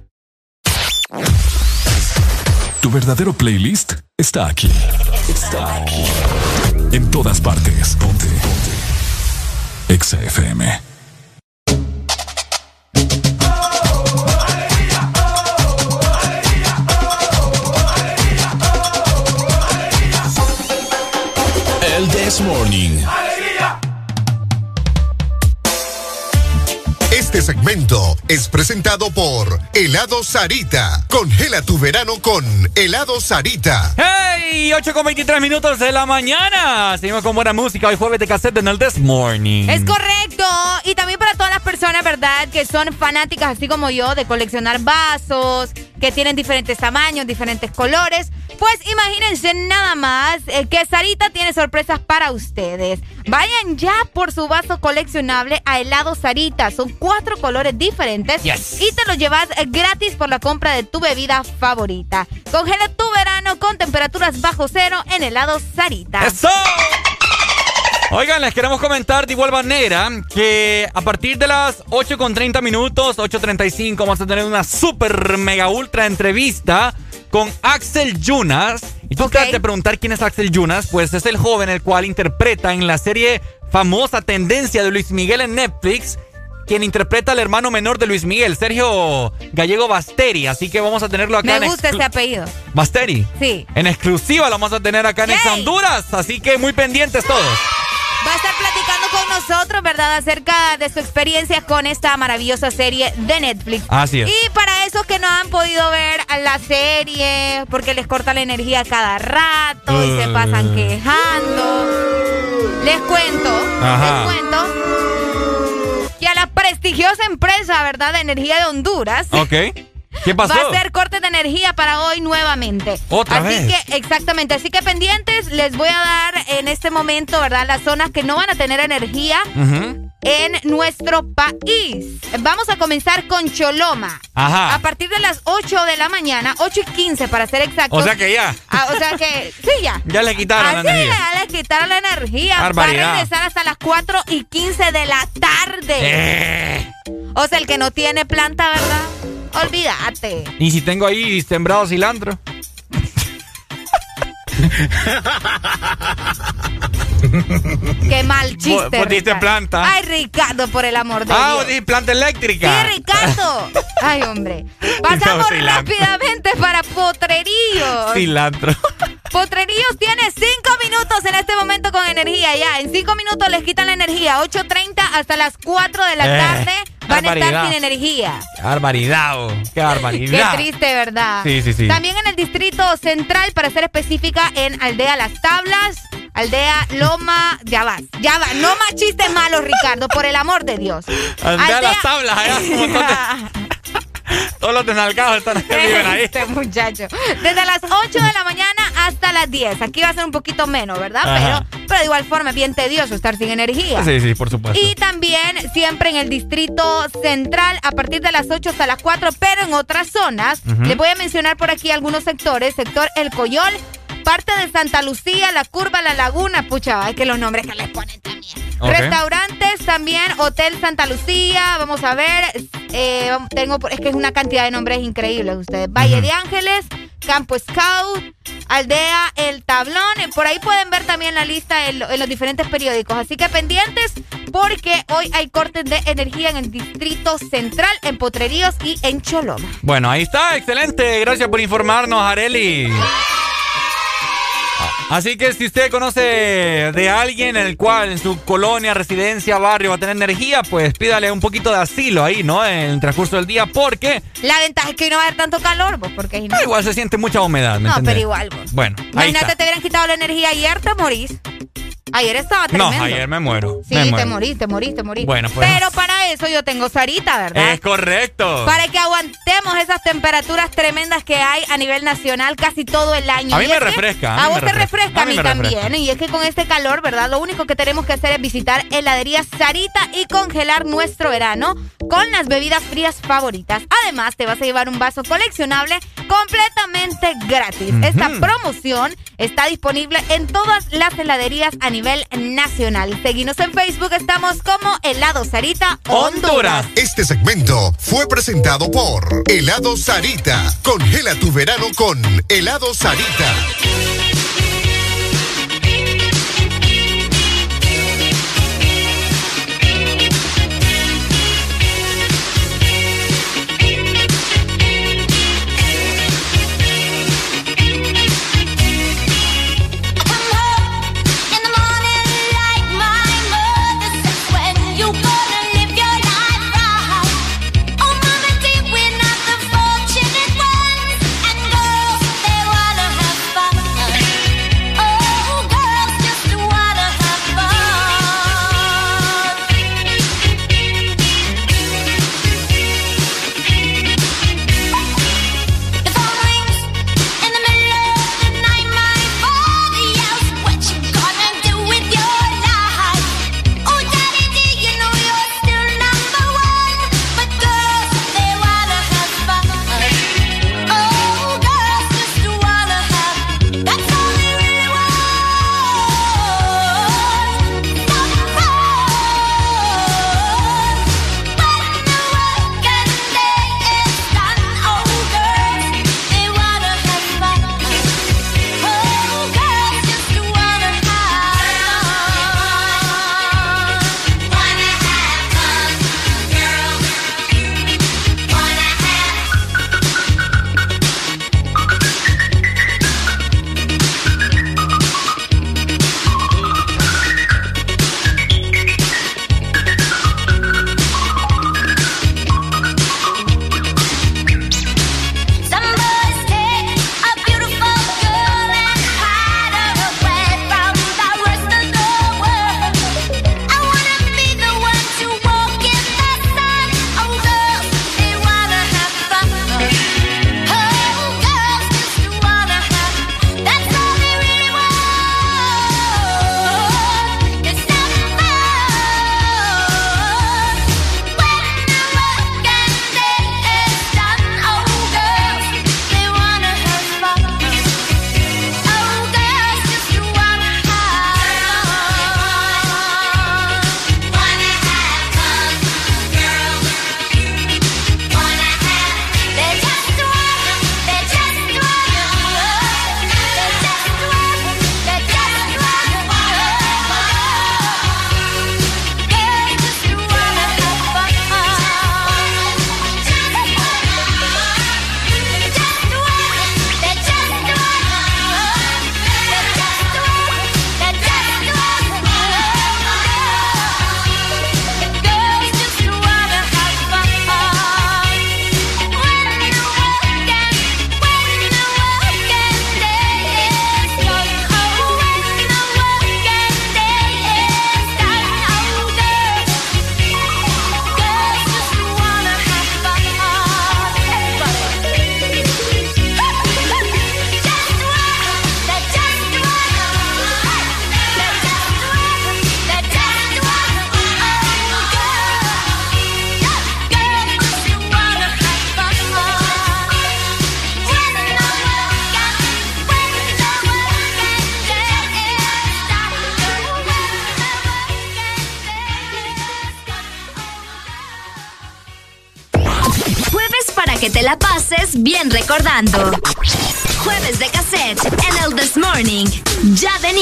Tu verdadero playlist está aquí. Está aquí. En todas partes. Ponte. Ponte. Exa FM. El This Morning. Este segmento es presentado por Helado Sarita. Congela tu verano con Helado Sarita. ¡Hey! 8 con 23 minutos de la mañana. Seguimos con buena música. Hoy jueves de cassette en el This Morning. Es correcto. Y también para todas las personas, ¿verdad? Que son fanáticas, así como yo, de coleccionar vasos, que tienen diferentes tamaños, diferentes colores. Pues imagínense nada más eh, que Sarita tiene sorpresas para ustedes. Vayan ya por su vaso coleccionable a helado Sarita. Son cuatro colores diferentes. Yes. Y te lo llevas eh, gratis por la compra de tu bebida favorita. Congela tu verano con temperaturas bajo cero en helado Sarita. ¡Eso! Oigan, les queremos comentar de igual manera que a partir de las 8 con 30 minutos, 8.35, vamos a tener una super mega ultra entrevista con Axel Yunas. Y tú te de preguntar quién es Axel Yunas, pues es el joven el cual interpreta en la serie famosa Tendencia de Luis Miguel en Netflix, quien interpreta al hermano menor de Luis Miguel, Sergio Gallego Basteri. Así que vamos a tenerlo acá Me gusta ese apellido. Basteri. Sí. En exclusiva lo vamos a tener acá en Honduras, así que muy pendientes todos. Va a estar platicando con nosotros, ¿verdad? Acerca de su experiencia con esta maravillosa serie de Netflix. Así es. Y para esos que no han podido ver la serie, porque les corta la energía cada rato y se pasan quejando, les cuento, Ajá. les cuento que a la prestigiosa empresa, ¿verdad? De energía de Honduras. Ok. ¿Qué pasó? Va a ser corte de energía para hoy nuevamente. ¿Otra así vez? que, exactamente. Así que pendientes, les voy a dar en este momento, ¿verdad? Las zonas que no van a tener energía en nuestro país. Vamos a comenzar con Choloma. Ajá. A partir de las 8 de la mañana, 8 y 15 para ser exactos. O sea que ya. Ah, o sea que, sí, ya. Ya le quitaron la Así energía. ya le quitaron la energía. Va a Barbaridad. regresar hasta las 4 y 15 de la tarde. Eh. O sea, el que no tiene planta, ¿verdad? Olvídate. Y si tengo ahí sembrado cilantro. Qué mal chiste. Vos- Ricardo. planta. Ay, Ricardo, por el amor de Ah, Dios. dijiste planta eléctrica. Sí, Ricardo. Ay, hombre. Pasamos No, rápidamente para Potreríos. Cilantro. Potreríos tiene cinco minutos en este momento con energía ya. En cinco minutos les quitan la energía. 8.30 hasta las 4 de la Eh, tarde van a estar sin energía. Qué barbaridad, oh, qué Qué barbaridad. triste, ¿verdad? Sí, sí, sí. También en el Distrito Central, para ser específica, en Aldea Las Tablas, Aldea Loma... Ya vas, ya vas. No más chistes malos, Ricardo, por el amor de Dios. Aldea Las Tablas, allá, un montón de- Todos los desnalgados están viven ahí. Este muchacho. Desde las 8 de la mañana hasta las 10. Aquí va a ser un poquito menos, ¿verdad? Ajá. Pero, pero de igual forma es bien tedioso estar sin energía. Sí, sí, por supuesto. Y también siempre en el distrito central a partir de las 8 hasta las 4, pero en otras zonas. Les voy a mencionar por aquí algunos sectores. Sector El Coyol, parte de Santa Lucía, La Curva, La Laguna. Pucha, hay que los nombres que les ponen también. Restaurantes también, Hotel Santa Lucía, vamos a ver, eh, tengo, es que es una cantidad de nombres increíbles ustedes. Valle de Ángeles, Campo Scout, Aldea El Tablón, eh, por ahí pueden ver también la lista en, lo- en los diferentes periódicos, así que pendientes porque hoy hay cortes de energía en el Distrito Central, en Potreríos y en Choloma. Bueno, ahí está, excelente. Gracias por informarnos, Areli. Así que si usted conoce de alguien en el cual en su colonia, residencia, barrio va a tener energía, pues pídale un poquito de asilo ahí, ¿no? En el transcurso del día, porque La ventaja es que hoy no va a haber tanto calor, vos, porque si no... ah, igual se siente mucha humedad, ¿me No, entendés? pero igual, vos. Bueno, ahí Imagínate, está. te hubieran quitado la energía ayer, te morís. Ayer estaba tremendo. No, ayer me muero. Sí, me te muero. te morís, te morís. Bueno, pues. Pero para eso yo tengo Sarita, ¿verdad? Es correcto. Para que aguantemos esas temperaturas tremendas que hay a nivel nacional casi todo el año. A mí me refresca, a mí A me vos te refresca, a a mí refresca. también. Y es que con este calor, ¿verdad? Lo único que tenemos que hacer es visitar heladería Sarita y congelar nuestro verano con las bebidas frías favoritas. Además, te vas a llevar un vaso coleccionable completamente gratis. Esta promoción está disponible en todas las heladerías a nivel nacional. Seguinos en Facebook, estamos como Helado Sarita Honduras. Este segmento fue presentado por Helado Sarita. Congela tu verano con Helado Sarita.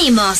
Ya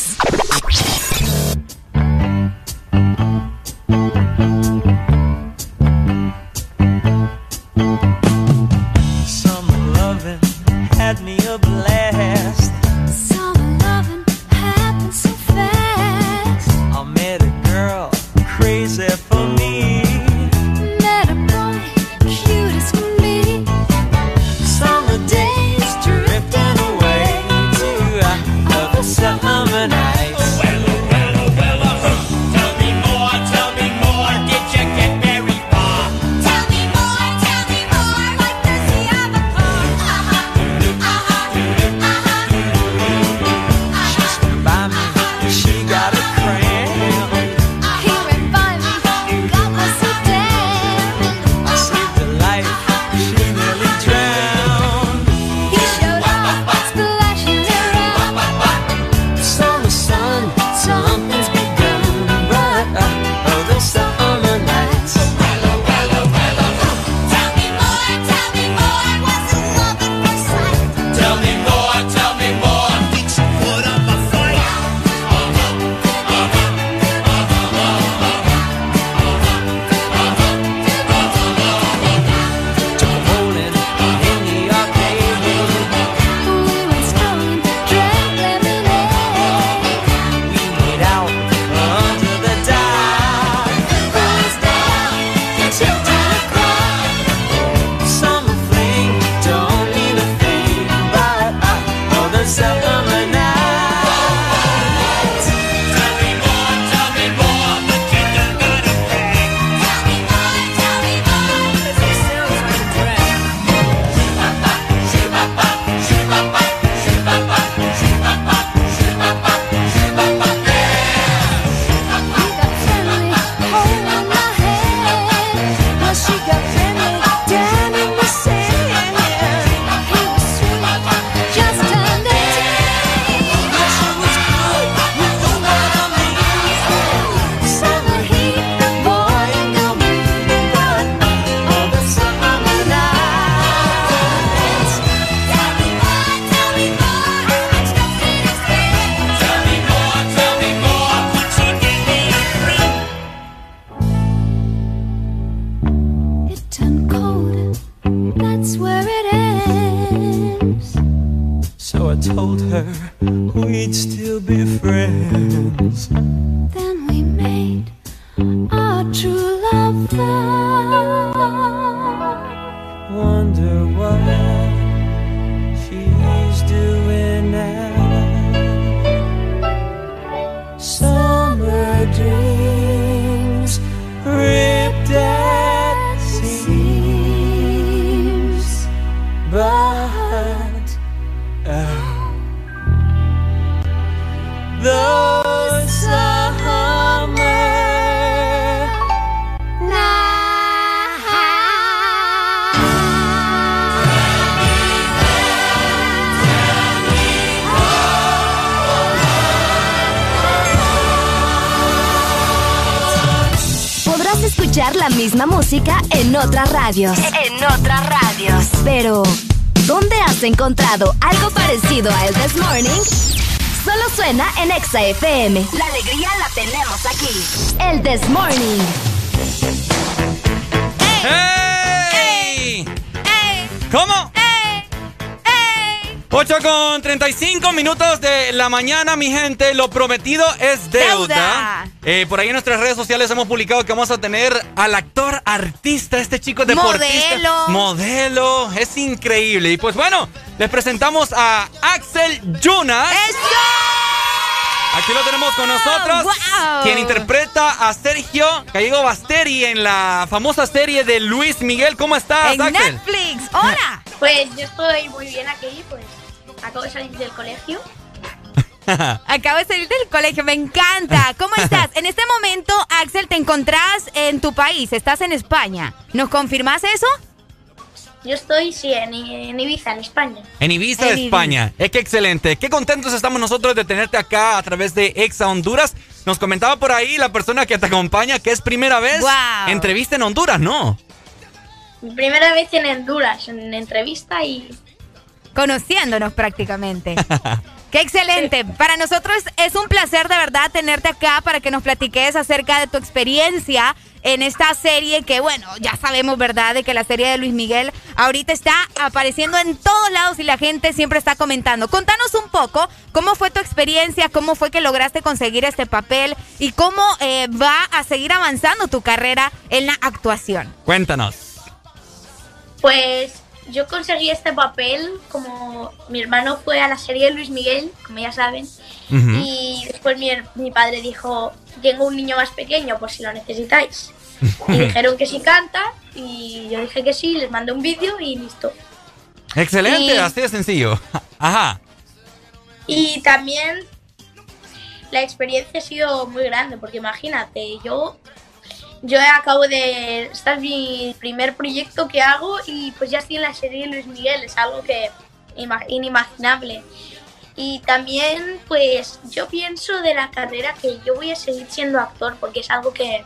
radios. En otras radios. Pero, ¿dónde has encontrado algo parecido a El This Morning? Solo suena en Exa FM. La alegría la tenemos aquí. El This Morning. ¡Ey! ¿Cómo? 8 con 35 minutos de la mañana, mi gente. Lo prometido es deuda. Deuda. Eh, por ahí en nuestras redes sociales hemos publicado que vamos a tener al actor artista, este chico deportista. Modelo. Modelo. Es increíble. Y pues bueno, les presentamos a Axel Yuna. Aquí lo tenemos con nosotros. ¡Guau! Quien interpreta a Sergio Gallego Basteri en la famosa serie de Luis Miguel. ¿Cómo estás, En Axel? Netflix. Hola. Pues yo estoy muy bien aquí, pues acabo de salir del colegio. Acabo de salir del colegio, me encanta. ¿Cómo estás? En este momento, Axel, te encontrás en tu país, estás en España. ¿Nos confirmas eso? Yo estoy, sí, en, en Ibiza, en España. En Ibiza, En España. Es que excelente. Qué contentos estamos nosotros de tenerte acá a través de Exa Honduras. Nos comentaba por ahí la persona que te acompaña que es primera vez Guau. entrevista en Honduras, ¿no? Primera vez en Honduras, en entrevista y Conociéndonos prácticamente. Qué excelente. Para nosotros es un placer de verdad tenerte acá para que nos platiques acerca de tu experiencia en esta serie que, bueno, ya sabemos, ¿verdad? De que la serie de Luis Miguel ahorita está apareciendo en todos lados y la gente siempre está comentando. Contanos un poco cómo fue tu experiencia, cómo fue que lograste conseguir este papel y cómo eh, va a seguir avanzando tu carrera en la actuación. Cuéntanos. pues yo conseguí este papel como mi hermano fue a la serie de Luis Miguel, como ya saben, y después mi, mi padre dijo, tengo un niño más pequeño por si lo necesitáis. Y dijeron que sí canta y yo dije que sí, les mandé un vídeo y listo. Excelente, Y- así de sencillo. Ajá. Y también la experiencia ha sido muy grande, porque imagínate, yo, yo acabo de. Este es mi primer proyecto que hago y pues ya estoy en la serie de Luis Miguel, es algo que ima- inimaginable. Y también, pues yo pienso de la carrera que yo voy a seguir siendo actor, porque es algo que,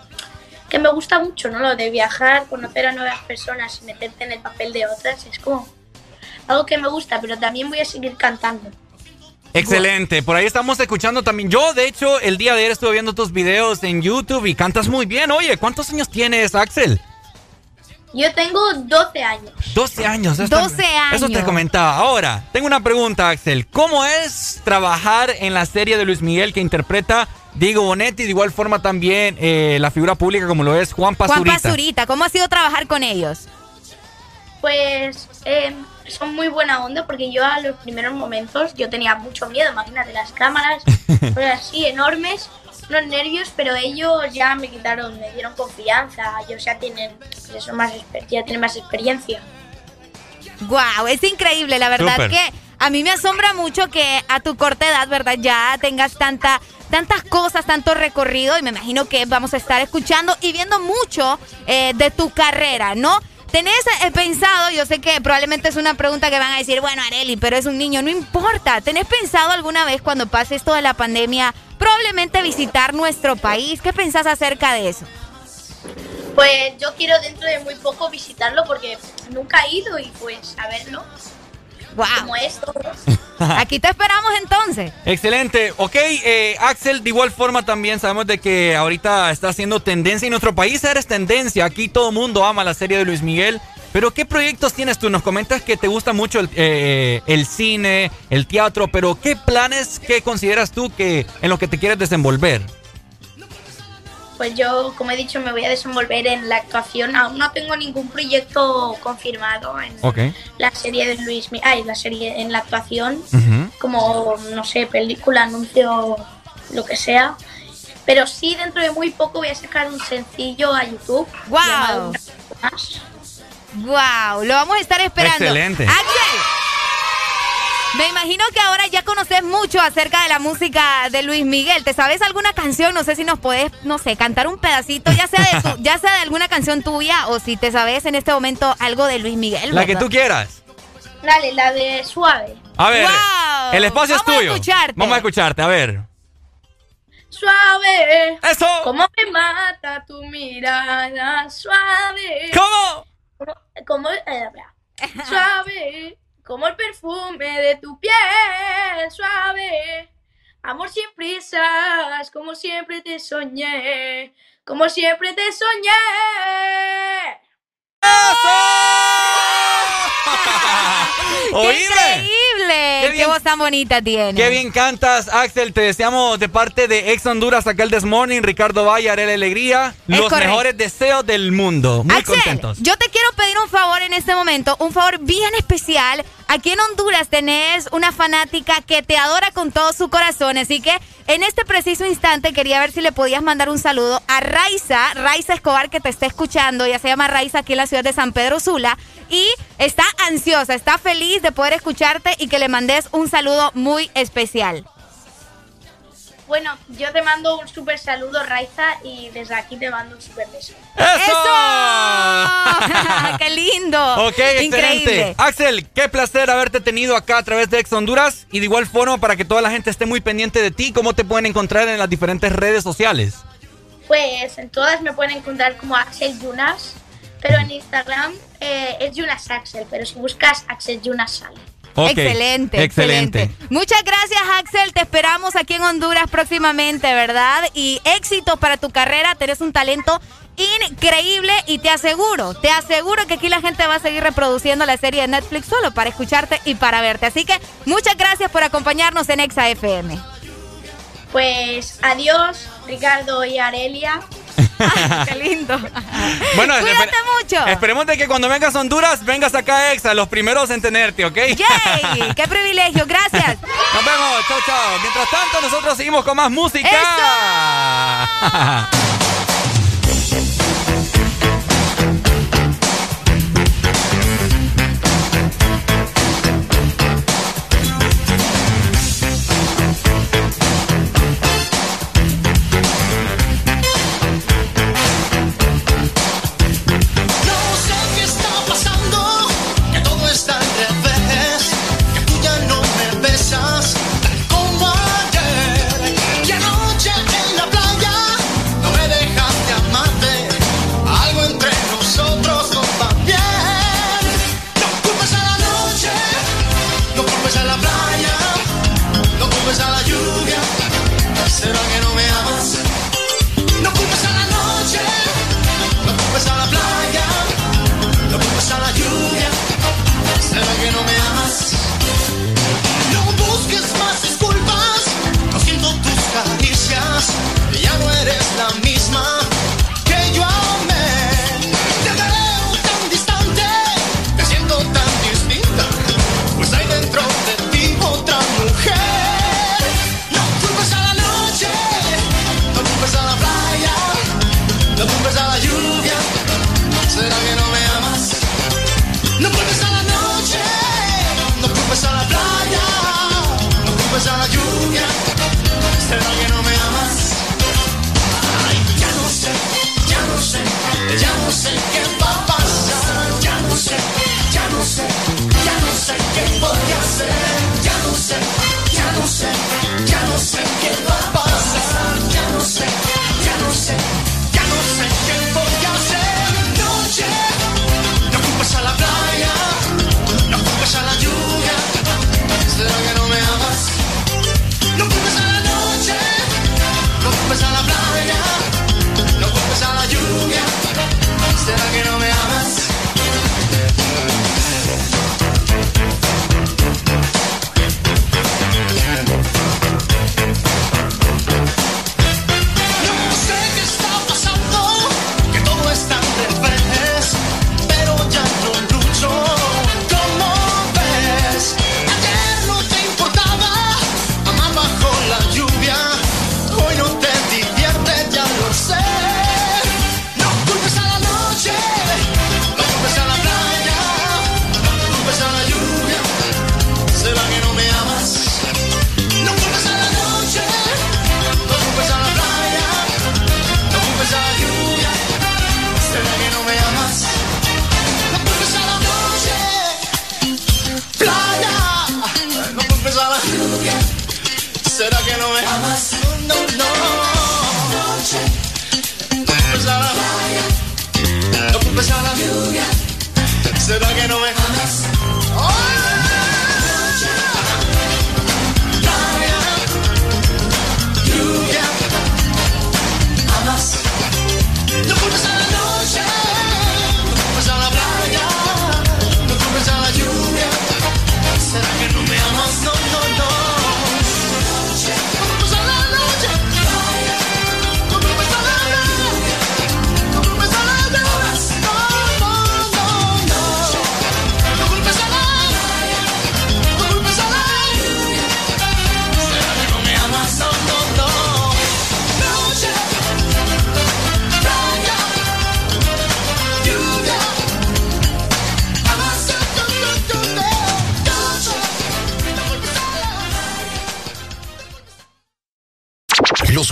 que me gusta mucho, ¿no? Lo de viajar, conocer a nuevas personas y meterte en el papel de otras, es como algo que me gusta, pero también voy a seguir cantando. Excelente, por ahí estamos escuchando también. Yo, de hecho, el día de ayer estuve viendo tus videos en YouTube y cantas muy bien. Oye, ¿cuántos años tienes, Axel? Yo tengo 12 años. 12 años. eso 12 Eso te años. comentaba. Ahora, tengo una pregunta, Axel. ¿Cómo es trabajar en la serie de Luis Miguel que interpreta Diego Bonetti y de igual forma también eh, la figura pública como lo es Juan Pazurita? Juan Pazurita, ¿cómo ha sido trabajar con ellos? Pues eh, son muy buena onda porque yo a los primeros momentos yo tenía mucho miedo, imagínate las cámaras, pues así enormes, unos nervios, pero ellos ya me quitaron, me dieron confianza, ellos ya tienen, eso, más, ya tienen más experiencia. Wow, es increíble, la verdad Súper. que a mí me asombra mucho que a tu corta edad, ¿verdad? Ya tengas tanta, tantas cosas, tanto recorrido y me imagino que vamos a estar escuchando y viendo mucho eh, de tu carrera, ¿no? ¿Tenés eh, pensado, yo sé que probablemente es una pregunta que van a decir, bueno, Areli, pero es un niño, no importa, ¿tenés pensado alguna vez cuando pase esto de la pandemia probablemente visitar nuestro país? ¿Qué pensás acerca de eso? Pues yo quiero dentro de muy poco visitarlo porque nunca he ido y pues a verlo. Wow. Como esto. Aquí te esperamos entonces. Excelente. Ok, eh, Axel, de igual forma también sabemos de que ahorita está haciendo tendencia en nuestro país eres tendencia. Aquí todo el mundo ama la serie de Luis Miguel. Pero ¿qué proyectos tienes tú? Nos comentas que te gusta mucho el, eh, el cine, el teatro, pero ¿qué planes, qué consideras tú que en lo que te quieres desenvolver? Pues yo, como he dicho, me voy a desenvolver en la actuación. Aún no tengo ningún proyecto confirmado en la serie de Luis Mi- Ay, la serie en la actuación. Como, no sé, película, anuncio, lo que sea. Pero sí, dentro de muy poco voy a sacar un sencillo a YouTube. Más. Wow, lo vamos a estar esperando. Excelente. Axel, me imagino que ahora ya conoces mucho acerca de la música de Luis Miguel. ¿Te sabes alguna canción? No sé si nos puedes, no sé, cantar un pedacito, ya sea de tu- ya sea de alguna canción tuya o si te sabes en este momento algo de Luis Miguel. La que tú quieras. Dale, la de Suave. A ver, Wow. el espacio Vamos a es tuyo. escucharte. Vamos a escucharte, a ver. Suave. Eso. Cómo me mata tu mirada. Suave. ¿Cómo? Como, como- eh, suave. Como el perfume de tu piel. Suave. Amor sin prisas. Como siempre te soñé. Como siempre te soñé. ¡Qué Oíme. increíble! Qué ¡Qué, bien- voz tan bonita tiene! Qué bien cantas, Axel. Te deseamos de parte de Ex Honduras acá el This Morning, Ricardo Valle, Arela Alegría, Es los correcto. mejores deseos del mundo. Muy Axel, contentos. yo te quiero pedir un favor en este momento, un favor bien especial. Aquí en Honduras tenés una fanática que te adora con todo su corazón, así que en este preciso instante quería ver si le podías mandar un saludo a Raiza, Raiza Escobar que te está escuchando, ella se llama Raiza aquí en la ciudad de San Pedro Sula y está ansiosa, está feliz de poder escucharte y que le mandes un saludo muy especial. Bueno, yo te mando un súper saludo, Raiza, y desde aquí te mando un súper beso. ¡Eso! ¡Qué lindo! Ok, Increíble. excelente. Axel, qué placer haberte tenido acá a través de Ex Honduras. Y de igual forma, para que toda la gente esté muy pendiente de ti, ¿cómo te pueden encontrar en las diferentes redes sociales? Pues en todas me pueden encontrar como Axel Yunas, pero en Instagram eh, es Yunas Axel, pero si buscas Axel Yunas sale. Excelente, excelente. Muchas gracias, Axel. Te esperamos aquí en Honduras próximamente, ¿verdad? Y éxito para tu carrera. Tenés un talento increíble y te aseguro, te aseguro que aquí la gente va a seguir reproduciendo la serie de Netflix solo para escucharte y para verte. Así que muchas gracias por acompañarnos en Exa FM. Pues adiós, Ricardo y Arelia. Qué lindo. bueno, Cuídate mucho. Esperemos de que cuando vengas a Honduras, vengas acá extra, los primeros en tenerte, ¿ok? ¡Yay! ¡Qué privilegio! Gracias. Nos vemos. Chao, chao. Mientras tanto, nosotros seguimos con más música. ¡Eso!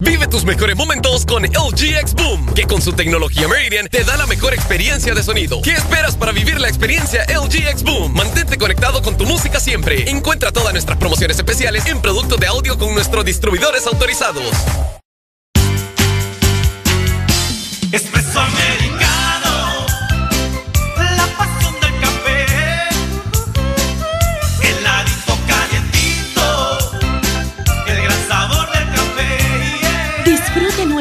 Vive tus mejores momentos con LG X Boom, que con su tecnología Meridian te da la mejor experiencia de sonido. ¿Qué esperas para vivir la experiencia LG X Boom? Mantente conectado con tu música siempre. Encuentra todas nuestras promociones especiales en productos de audio con nuestros distribuidores autorizados.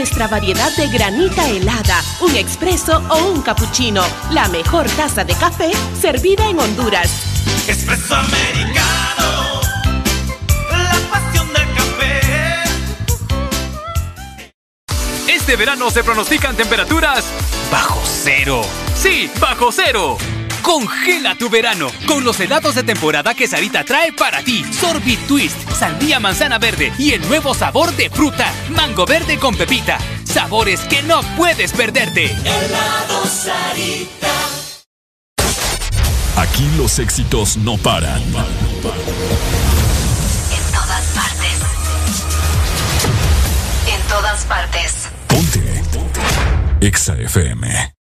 nuestra variedad de granita helada, un expreso o un cappuccino. La mejor taza de café servida en Honduras. Expreso americano. La pasión del café. Este verano se pronostican temperaturas bajo cero. Sí, bajo cero Congela tu verano con los helados de temporada que Sarita trae para ti. Sorbit Twist, sandía manzana verde y el nuevo sabor de fruta, mango verde con pepita. Sabores que no puedes perderte. Helado Sarita. Aquí los éxitos no paran. En todas partes. En todas partes. Ponte. Ponte. Exa FM.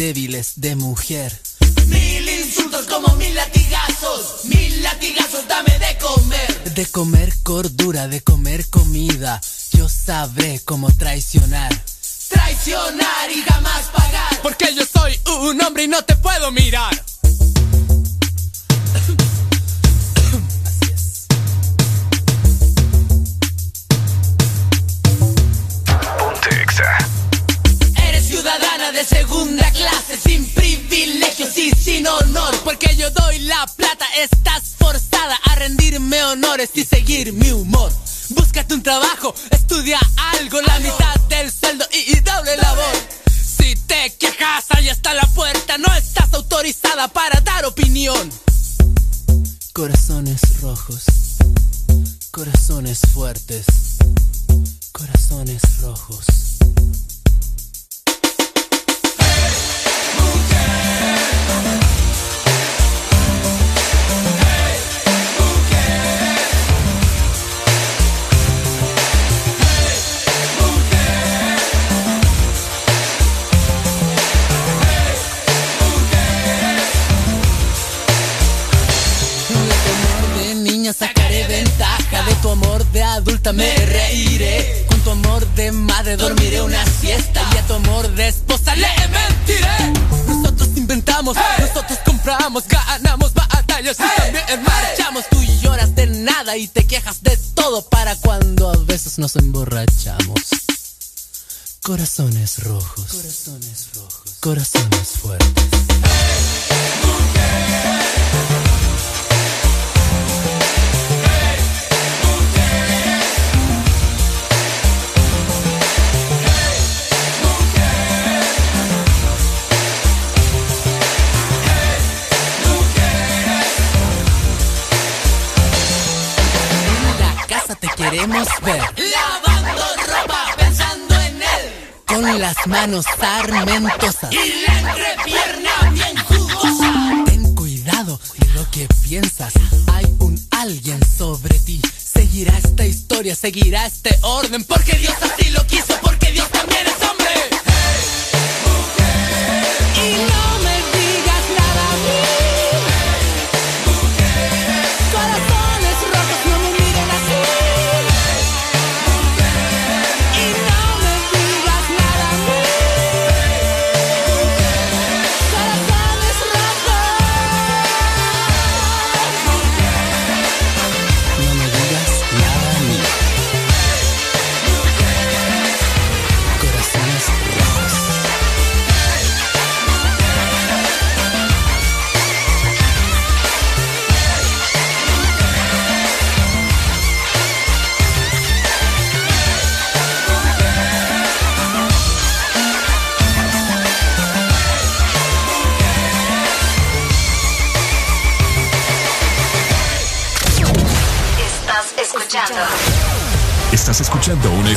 débiles de mujer. Mil insultos como mil latigazos, mil latigazos dame de comer. De comer cordura, de comer comida, yo sabré cómo traicionar. Traicionar.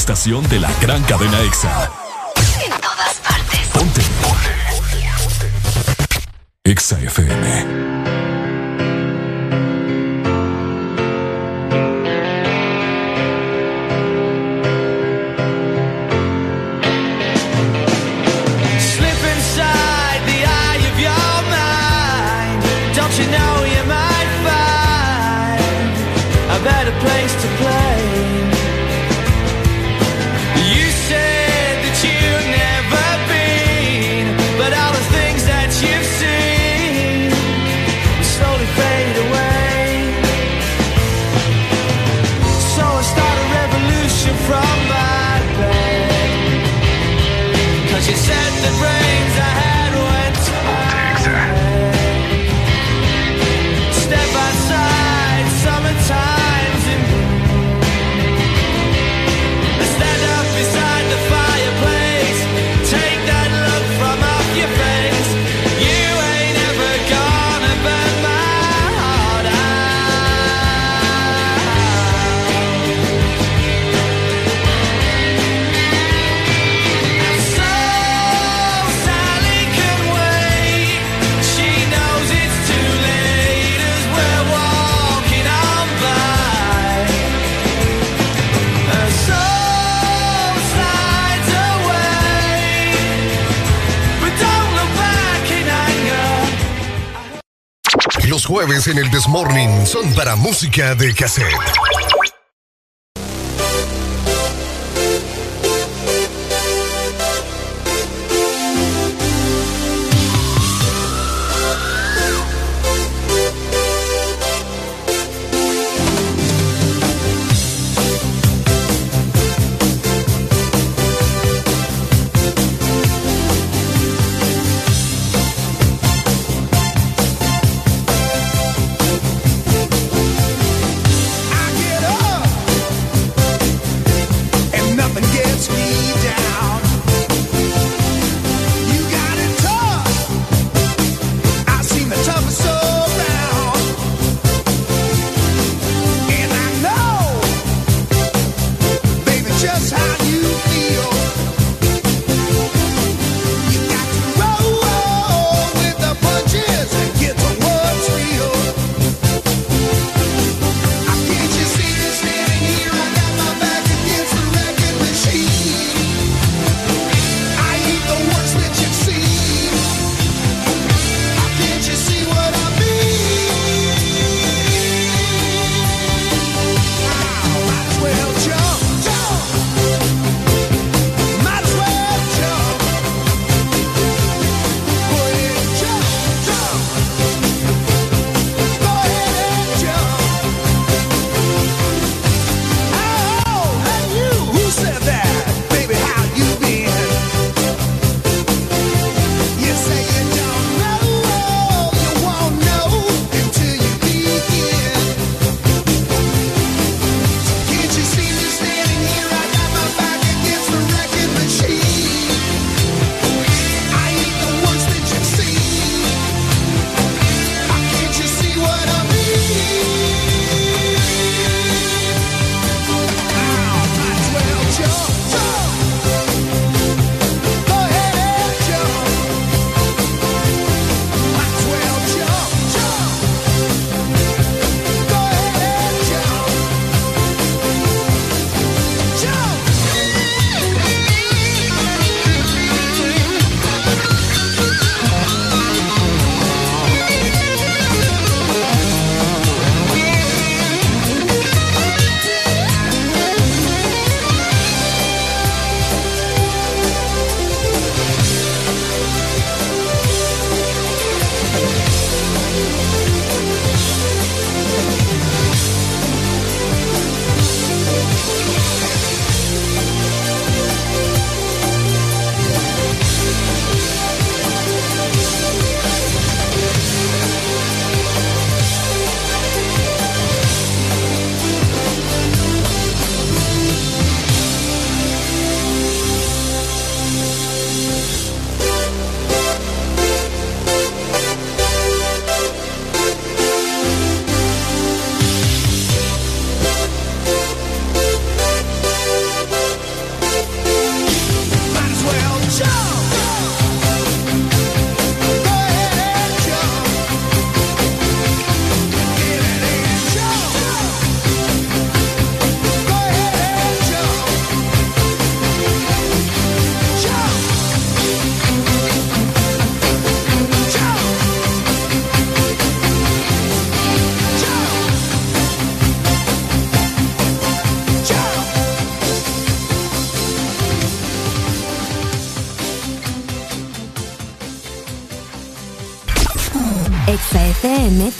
estación de la gran cadena EXA. en el Desmorning son para música de cassette.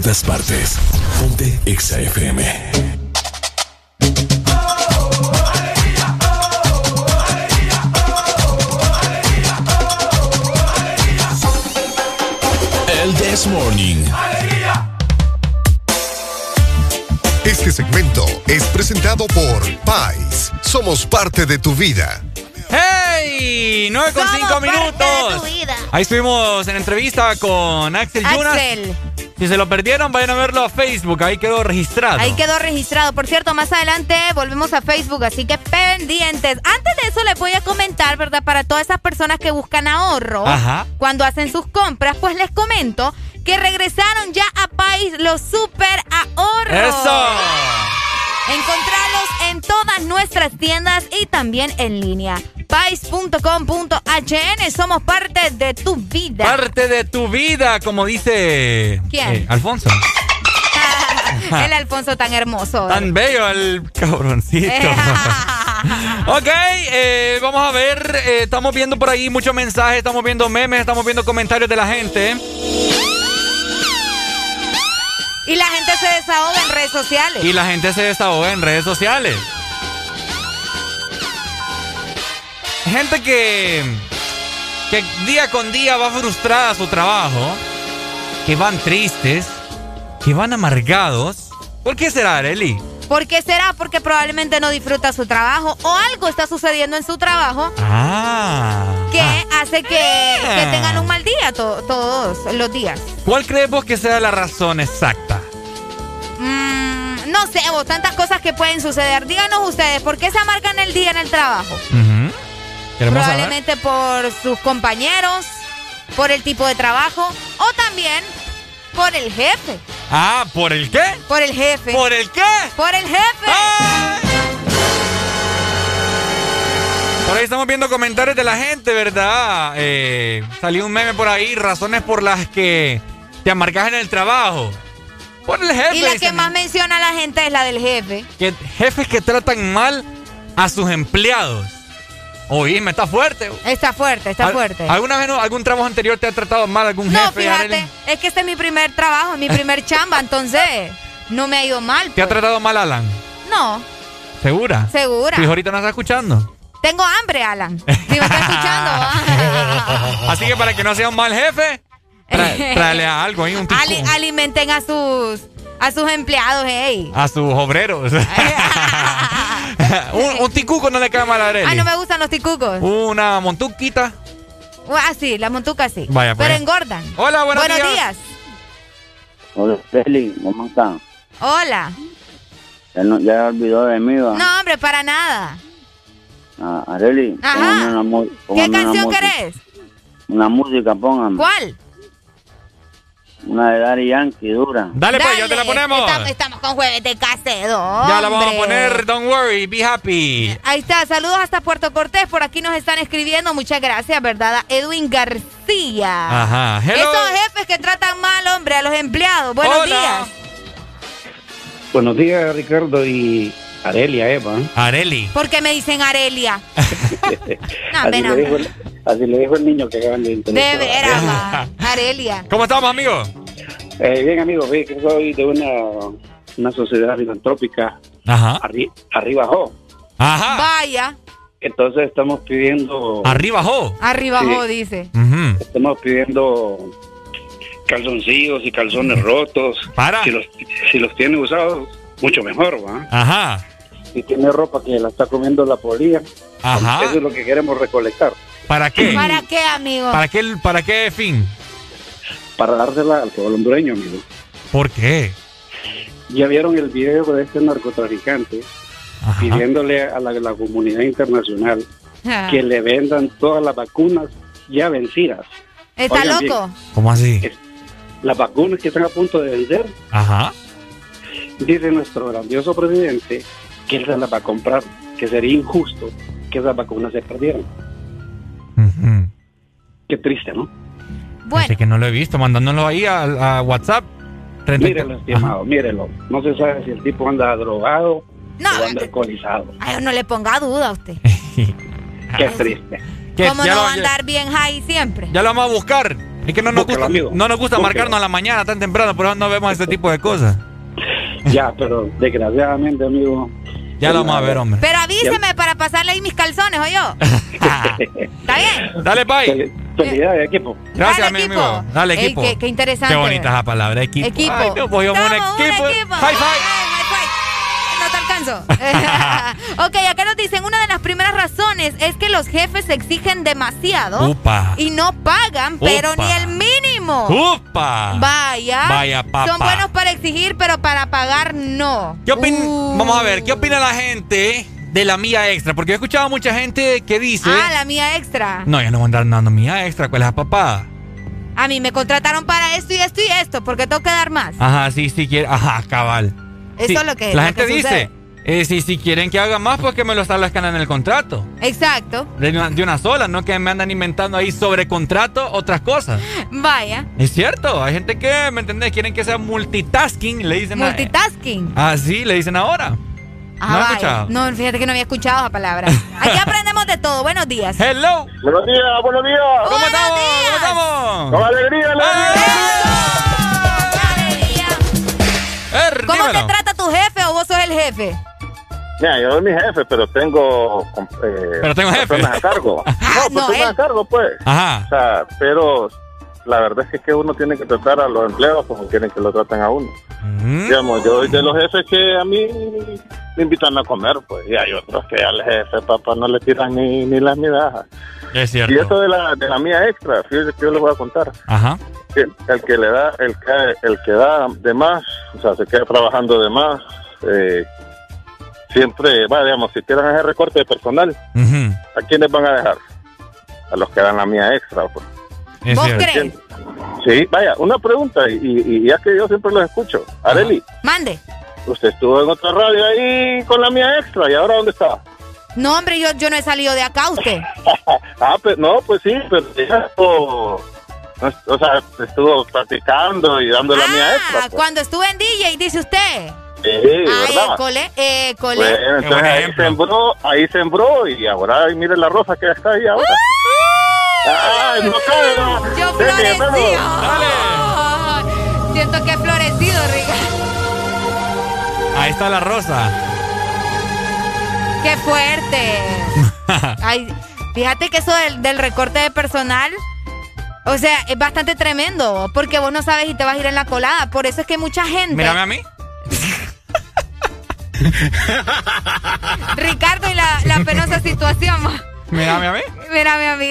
todas partes. Ponte ExaFM. El This Morning. Este segmento es presentado por Pais. Somos parte de tu vida. ¡Hey! 9 con 5 minutos. Ahí estuvimos en entrevista con Axel, Axel se lo perdieron, vayan a verlo a Facebook. Ahí quedó registrado. Ahí quedó registrado. Por cierto, más adelante volvemos a Facebook, así que pendientes. Antes de eso les voy a comentar, ¿verdad? Para todas esas personas que buscan ahorro Ajá. cuando hacen sus compras, pues les comento que regresaron ya a País los super ahorros. ¡Eso! Encontrarlos en todas nuestras tiendas y también en línea. Pais.com.hn somos parte de tu vida. Parte de tu vida, como dice. ¿Quién? eh, Alfonso. El Alfonso tan hermoso. Tan bello el cabroncito. ok, eh, vamos a ver. eh, estamos viendo por ahí muchos mensajes, estamos viendo memes, estamos viendo comentarios de la gente. Y la gente se desahoga en redes sociales. Y la gente se desahoga en redes sociales. Gente que, que día con día va frustrada a su trabajo, que van tristes, que van amargados. ¿Por qué será, Areli? ¿Por qué será? Porque probablemente no disfruta su trabajo o algo está sucediendo en su trabajo Ah. que hace que, que tengan un mal día to- todos los días. ¿Cuál crees vos que sea la razón exacta? Mm, no sé, vos, tantas cosas que pueden suceder. Díganos ustedes, ¿por qué se amargan el día en el trabajo? Queremos Probablemente por sus compañeros, por el tipo de trabajo o también por el jefe. Ah, ¿por el qué? Por el jefe. ¿Por el qué? Por el jefe. Por ahí estamos viendo comentarios de la gente, ¿verdad? Eh, salió un meme por ahí, razones por las que te amargas en el trabajo. Por el jefe. y la que más menciona la gente es la del jefe. Que jefes que tratan mal a sus empleados. Oíme, está fuerte. Está fuerte, está fuerte. ¿Alguna vez no- algún trabajo anterior te ha tratado mal algún No, jefe? fíjate, Arely? es que este es mi primer trabajo, mi primer chamba, entonces no me ha ido mal. ¿Te ha pues. tratado mal Alan? No, ¿Segura? Segura. Y ahorita no está escuchando. tengo hambre, Alan. Si me está escuchando, ¿va? Así que para que no sea un mal jefe, tráele a algo ahí, un tico, Ali- alimenten a sus a sus empleados, hey. a sus obreros. un, un ticuco no le cae mal a Arely. Ah, no me gustan los ticucos. Una montuquita. Ah, sí, la montuca sí. Vaya, pues. Pero engordan. Hola, buenos Buenos días. días. Hola, Feli, ¿cómo están? Hola. Ya, no, ya olvidó de mí, va. No, hombre, para nada. Ah, Areli, Ajá. una, ¿Qué una canción música. querés? Una música, póngame. ¿Cuál? Una de Daddy Yankee, dura. Dale, pues, ya te la Dale, ponemos. Estamos, estamos con jueves de casedo. Ya la vamos a poner, don't worry, be happy. Ahí está, saludos hasta Puerto Cortés. Por aquí nos están escribiendo. Muchas gracias, ¿verdad? A Edwin García. Ajá, hello. Esos jefes que tratan mal, hombre, a los empleados. Buenos Hola. días. Buenos días, Ricardo y Arelia, Eva. Areli. ¿Por qué me dicen Arelia? No, así, ven, le dijo el, así le dijo el niño que acaban de De entrevistar. veras, va. Arelia. ¿Cómo estamos, amigo? Eh, bien, amigo, ve que soy de una, una sociedad filantrópica Ajá. arri- arriba Jo. Ajá. Vaya. Entonces estamos pidiendo... Arriba, Jo. Arriba, Sí. jo, dice. Estamos pidiendo calzoncillos y calzones rotos. Para. Si los, si los tiene usados, mucho mejor, ¿va? Ajá. Si tiene ropa que la está comiendo la polilla, Ajá. eso es lo que queremos recolectar. ¿Para qué? ¿Para qué, amigo? ¿Para qué, ¿Para qué fin? Para dársela al pueblo hondureño, amigo. ¿Por qué? Ya vieron el video de este narcotraficante pidiéndole a la, la comunidad internacional que le vendan todas las vacunas ya vencidas. ¿Está Oigan bien, loco? ¿Cómo así? las vacunas que están a punto de vencer, Ajá. dice nuestro grandioso presidente que él se las va a comprar, que sería injusto que esas vacunas se perdieran. Qué triste, ¿no? Así que no lo he visto, mandándolo ahí a, a WhatsApp. 30 Mírelo, estimado, mírelo. No se sabe si el tipo anda drogado No, o anda alcoholizado. Ay, no le ponga duda a usted. Qué triste. ¿Qué? ¿Cómo Ya no va a andar bien high siempre? Ya lo vamos a buscar. Es que no nos Búsquelo, gusta, amigo. no nos gusta Búsquelo. marcarnos a la mañana tan temprano, por eso no vemos este tipo de cosas. Ya, pero desgraciadamente, amigo. Ya lo vamos a ver, hombre. Pero avíseme para pasarle ahí mis calzones, ¿o yo? ¿Está bien? Dale, bye. Fel- Felicidades, equipo. Gracias, Dale, mi equipo. amigo. Dale, Ey, equipo. qué- qué interesante. Qué bonita esa palabra, equipo. Equipo. Ay, no, pues, yo un equipo. un equipo. High five. High five. No te alcanzo. ok, acá nos dicen, una de las primeras razones es que los jefes exigen demasiado y no pagan, pero ni el mínimo. ¡Upa! Vaya. Vaya, papá. Son buenos para exigir, pero para pagar no. ¿Qué opin- Uh. Vamos a ver, ¿qué opina la gente de la mía extra? Porque he escuchado a mucha gente que dice... Ah, la mía extra. No, ya no voy a andar dando mía extra, ¿cuál es la papada? A mí me contrataron para esto y esto y esto, porque tengo que dar más. Ajá, sí, sí quiere. Ajá, cabal. Eso Sí, es lo que- La lo gente que dice. Eh, si, si quieren que haga más, pues que me lo establezcan en el contrato. Exacto. De una, de una sola, no que me andan inventando ahí sobre contrato otras cosas. Vaya. Es cierto, hay gente que, ¿me entendés? Quieren que sea multitasking, le dicen. a- Multitasking. Ah, sí, le dicen ahora. Ah, ¿No has vaya. escuchado? No, fíjate que no había escuchado esa palabra. Aquí aprendemos de todo. Buenos días. Hello. Buenos días, buenos días. ¿Cómo estamos? ¿Cómo estamos? Con alegría, Er, ¿Cómo te trata tu jefe o vos sos el jefe? Mira, yo soy mi jefe, pero tengo. eh, Pero tengo jefe. Personas a cargo. No, no, personas a cargo, pues. Ajá. O sea, pero la verdad es que uno tiene que tratar a los empleados como quieren que lo traten a uno. Digamos, yo soy de los jefes que a mí me invitan a comer, pues. Y hay otros que al jefe, papá, no le tiran ni, ni las migajas. Es cierto. Y eso de la, de la mía extra, fíjese que yo les voy a contar. Ajá. El, el que le da, el que, el que da de más, o sea, se queda trabajando de más, eh, siempre, va, digamos, si quieren hacer recorte de personal, Ujú. ¿a quiénes van a dejar? A los que dan la mía extra, pues. Es ¿Vos crees? Sí, vaya, una pregunta, y, ya que yo siempre los escucho. Areli, Mande. usted estuvo en otra radio ahí con la mía extra, ¿y ahora dónde está? No, hombre, yo, yo no he salido de acá, usted. ah, pues no, pues sí, pero ya o sea, estuvo practicando y dando la mía extra. Ah, pues. cuando estuve en DJ, dice usted. Sí, Ay, ¿verdad? école, école. Bueno, entonces ahí sembró, ahí sembró y ahora mire la rosa que está ahí ahora. Ay, no cabe, no. Yo florecí. Ay, Siento que he florecido, Rica. Ahí está la rosa. Qué fuerte. Ay, fíjate que eso del, del recorte de personal, o sea, es bastante tremendo, porque vos no sabes si te vas a ir en la colada. Por eso es que mucha gente. Mírame a mí. Ricardo y la, la penosa situación. Mírame a mí. Mírame a mí.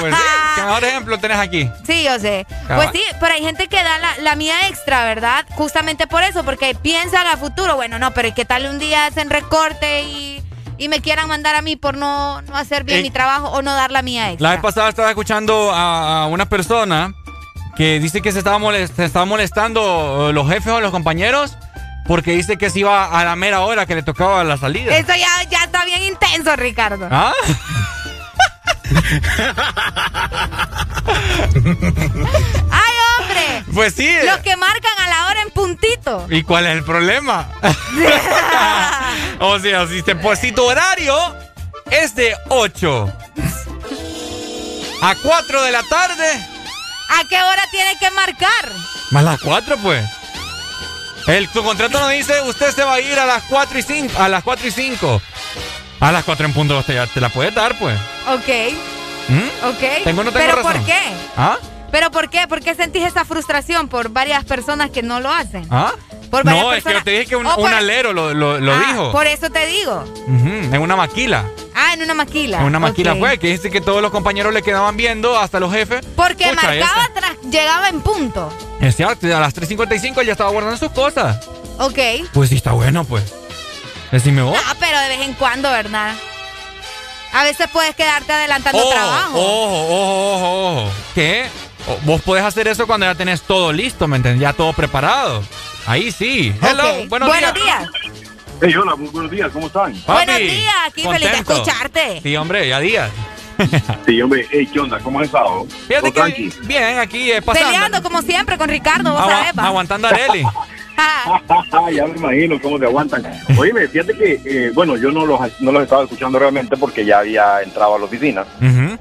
Pues sí, ¿qué mejor ejemplo tenés aquí? Sí, yo sé. Cabal. Pues sí, pero hay gente que da la, la mía extra, ¿verdad? Justamente por eso, porque piensan a futuro. Bueno, no, pero ¿y qué tal un día hacen recorte y, y me quieran mandar a mí por no, no hacer bien Ey. mi trabajo o no dar la mía La extra? vez pasada estaba escuchando a, a una persona que dice que se estaba, molest- se estaba molestando eh, los jefes o los compañeros porque dice que se iba a la mera hora que le tocaba la salida. Eso ya, ya está bien intenso, Ricardo. ¿Ah? ¡Ay, hombre! Pues sí. Los que marcan a la hora en puntito. ¿Y cuál es el problema? o sea, si, te, pues, si tu horario es de 8 a 4 de la tarde, ¿A qué hora tiene que marcar? más las 4 pues. El, tu contrato no dice usted se va a ir a las 4 y 5, a las 4 y 5. A las 4 en punto te, te la puedes dar pues. Ok, ¿Mm? ok. Tengo no tengo ¿Pero razón? por qué? ¿Ah? ¿Pero por qué? ¿Por qué sentís esa frustración por varias personas que no lo hacen? ¿Ah? Por varias No, es que yo personas- te dije que un, o por- un alero lo, lo- lo Ah, dijo. Por eso te digo. En una maquila. Ah, en una maquila. En una maquila fue, que dice que todos los compañeros le quedaban viendo, hasta los jefes. Porque Pucha, marcaba atrás, llegaba en punto. Es cierto, a las 3.55 ya estaba guardando sus cosas. Ok. Pues sí, está bueno, pues. Decime vos. Ah, pero de vez en cuando, ¿verdad? A veces puedes quedarte adelantando ojo, trabajo. ojo, ojo, ojo, ojo. ¿Qué? Vos podés hacer eso cuando ya tenés todo listo, ¿me entendés? Ya todo preparado. Ahí sí. Hello, Ok. buenos, Buenos días. días. Hey, hola, muy buenos días, ¿cómo están? Papi, Buenos días, aquí feliz de contento. escucharte. Sí, hombre, ya días. Sí, hombre, hey, ¿qué onda? ¿Cómo has estado? Fíjate ¿Todo que tranqui? bien, aquí eh, pasando. Peleando como siempre con Ricardo, vos Agua- sabés, aguantando a Areli. Ya me imagino cómo te aguantan. Oye, fíjate que, eh, bueno, yo no los, no los estaba escuchando realmente porque ya había entrado a la oficina,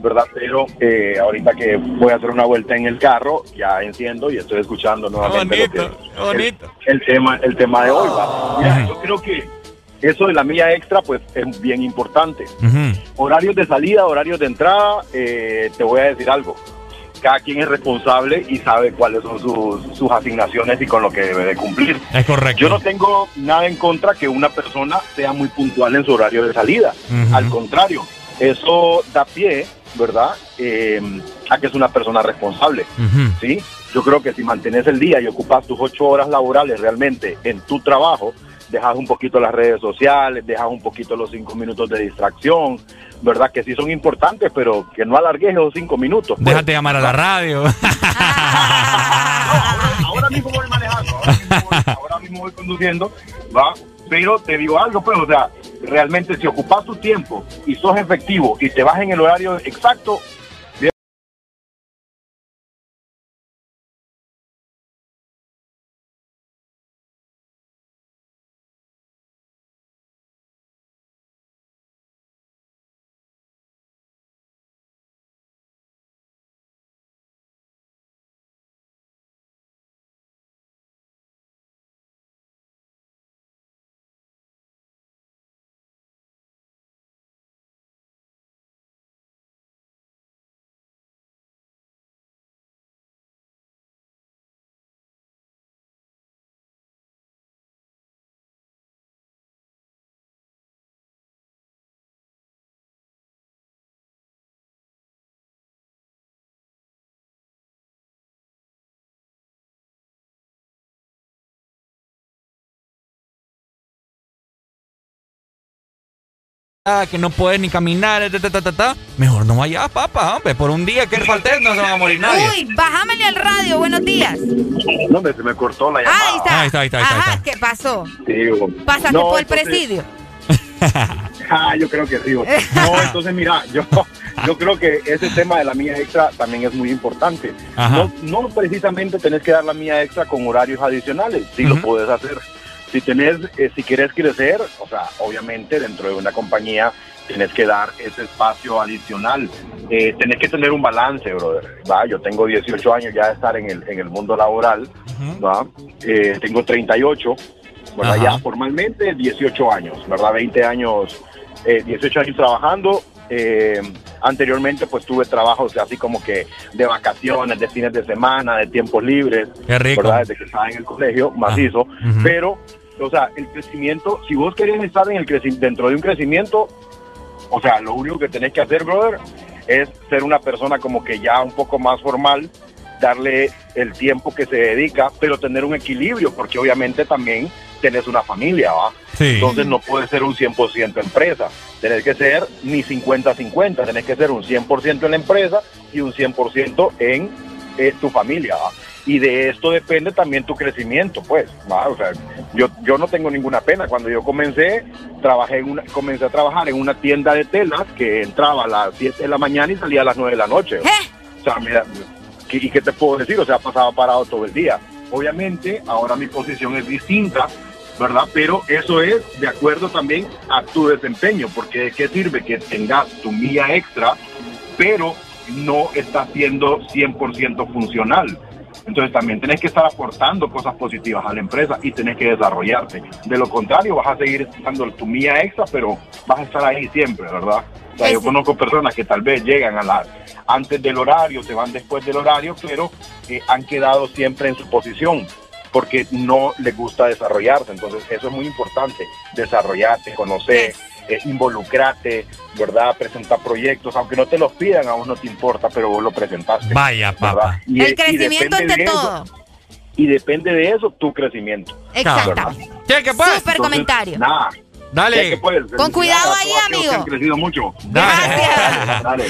¿verdad? Pero eh, ahorita que voy a hacer una vuelta en el carro, ya enciendo y estoy escuchando nuevamente lo que- bonito. El, tema, el tema de hoy. ¿va? Mira, yo creo que eso de la milla extra, pues, es bien importante. Horarios de salida, horarios de entrada, eh, te voy a decir algo. Cada quien es responsable y sabe cuáles son sus, sus asignaciones y con lo que debe de cumplir. Es correcto. Yo no tengo nada en contra que una persona sea muy puntual en su horario de salida. Al contrario, eso da pie ¿verdad? Eh, a que es una persona responsable, ¿sí? Yo creo que si mantienes el día y ocupas tus ocho horas laborales realmente en tu trabajo, dejas un poquito las redes sociales, dejas un poquito los cinco minutos de distracción, ¿verdad? Que sí son importantes, pero que no alargues esos cinco minutos. pues. Déjate llamar a la radio. ahora mismo voy manejando, ahora mismo voy, ahora mismo voy conduciendo, ¿va? Pero te digo algo, pues, o sea, realmente si ocupas tu tiempo y sos efectivo y te vas en el horario exacto, que no puedes ni caminar, ta, ta, ta, ta, ta. Mejor no vayas, papá, hombre. Por un día que faltes no se va a morir nadie. Uy, bájamele al radio, buenos días. No, se me cortó la llamada. Ahí está. Ahí está, ahí está, ahí está, ahí Ajá, está. ¿qué pasó? Digo, ¿Pasaste no, por el entonces- presidio? Ah, yo creo que sí. No, entonces mira, yo, yo creo que ese tema de la mía extra también es muy importante. Ajá. No, no precisamente tenés que dar la mía extra con horarios adicionales, sí lo puedes hacer. Si tenés, eh, si quieres crecer, o sea, obviamente dentro de una compañía tenés que dar ese espacio adicional. Eh, tenés que tener un balance, brother. ¿va? Yo tengo 18 años ya de estar en el, en el mundo laboral, ¿va? Eh, tengo 38, ¿verdad? Ajá. Ya formalmente 18 años, ¿verdad? 20 años, eh, 18 años trabajando. Eh, anteriormente pues tuve trabajos así como que de vacaciones, de fines de semana, de tiempos libres, Qué rico. ¿verdad? Desde que estaba en el colegio, macizo. ujú. Pero, o sea, el crecimiento, si vos querés estar en el dentro de un crecimiento, o sea, lo único que tenés que hacer, brother, es ser una persona como que ya un poco más formal, darle el tiempo que se dedica, pero tener un equilibrio, porque obviamente también tenés una familia, ¿va? Sí. Entonces no puede ser un 100% empresa, tenés que ser ni 50-50, tenés que ser un 100% en la empresa y un 100% en eh, tu familia, ¿va? Y de esto depende también tu crecimiento, pues, ¿va? O sea, yo, yo no tengo ninguna pena. Cuando yo comencé, trabajé en una, comencé a trabajar en una tienda de telas que entraba a las 7 de la mañana y salía a las 9 de la noche. O sea, mira, ¿qué- ¿y qué te puedo decir? O sea, pasaba parado todo el día. Obviamente, ahora mi posición es distinta, ¿verdad? Pero eso es de acuerdo también a tu desempeño, porque ¿de qué sirve que tengas tu milla extra, pero no está siendo 100% funcional? Entonces también tenés que estar aportando cosas positivas a la empresa y tenés que desarrollarte. De lo contrario, vas a seguir dando tu mía extra, pero vas a estar ahí siempre, ¿verdad? O sea, yo conozco personas que tal vez llegan a las antes del horario, se van después del horario, pero eh, han quedado siempre en su posición porque no les gusta desarrollarse. Entonces eso es muy importante, desarrollarte, conocer, eh, involucrarte, ¿verdad? Presentar proyectos, aunque no te los pidan, a vos no te importa, pero vos lo presentaste. Vaya, papá. El crecimiento ante todo. y depende de eso tu crecimiento. Exactamente. ¿Qué, qué pues? Súper comentario. Nada. Dale. Pues, Con cuidado ahí, amigo. Han crecido mucho. Gracias. Dale.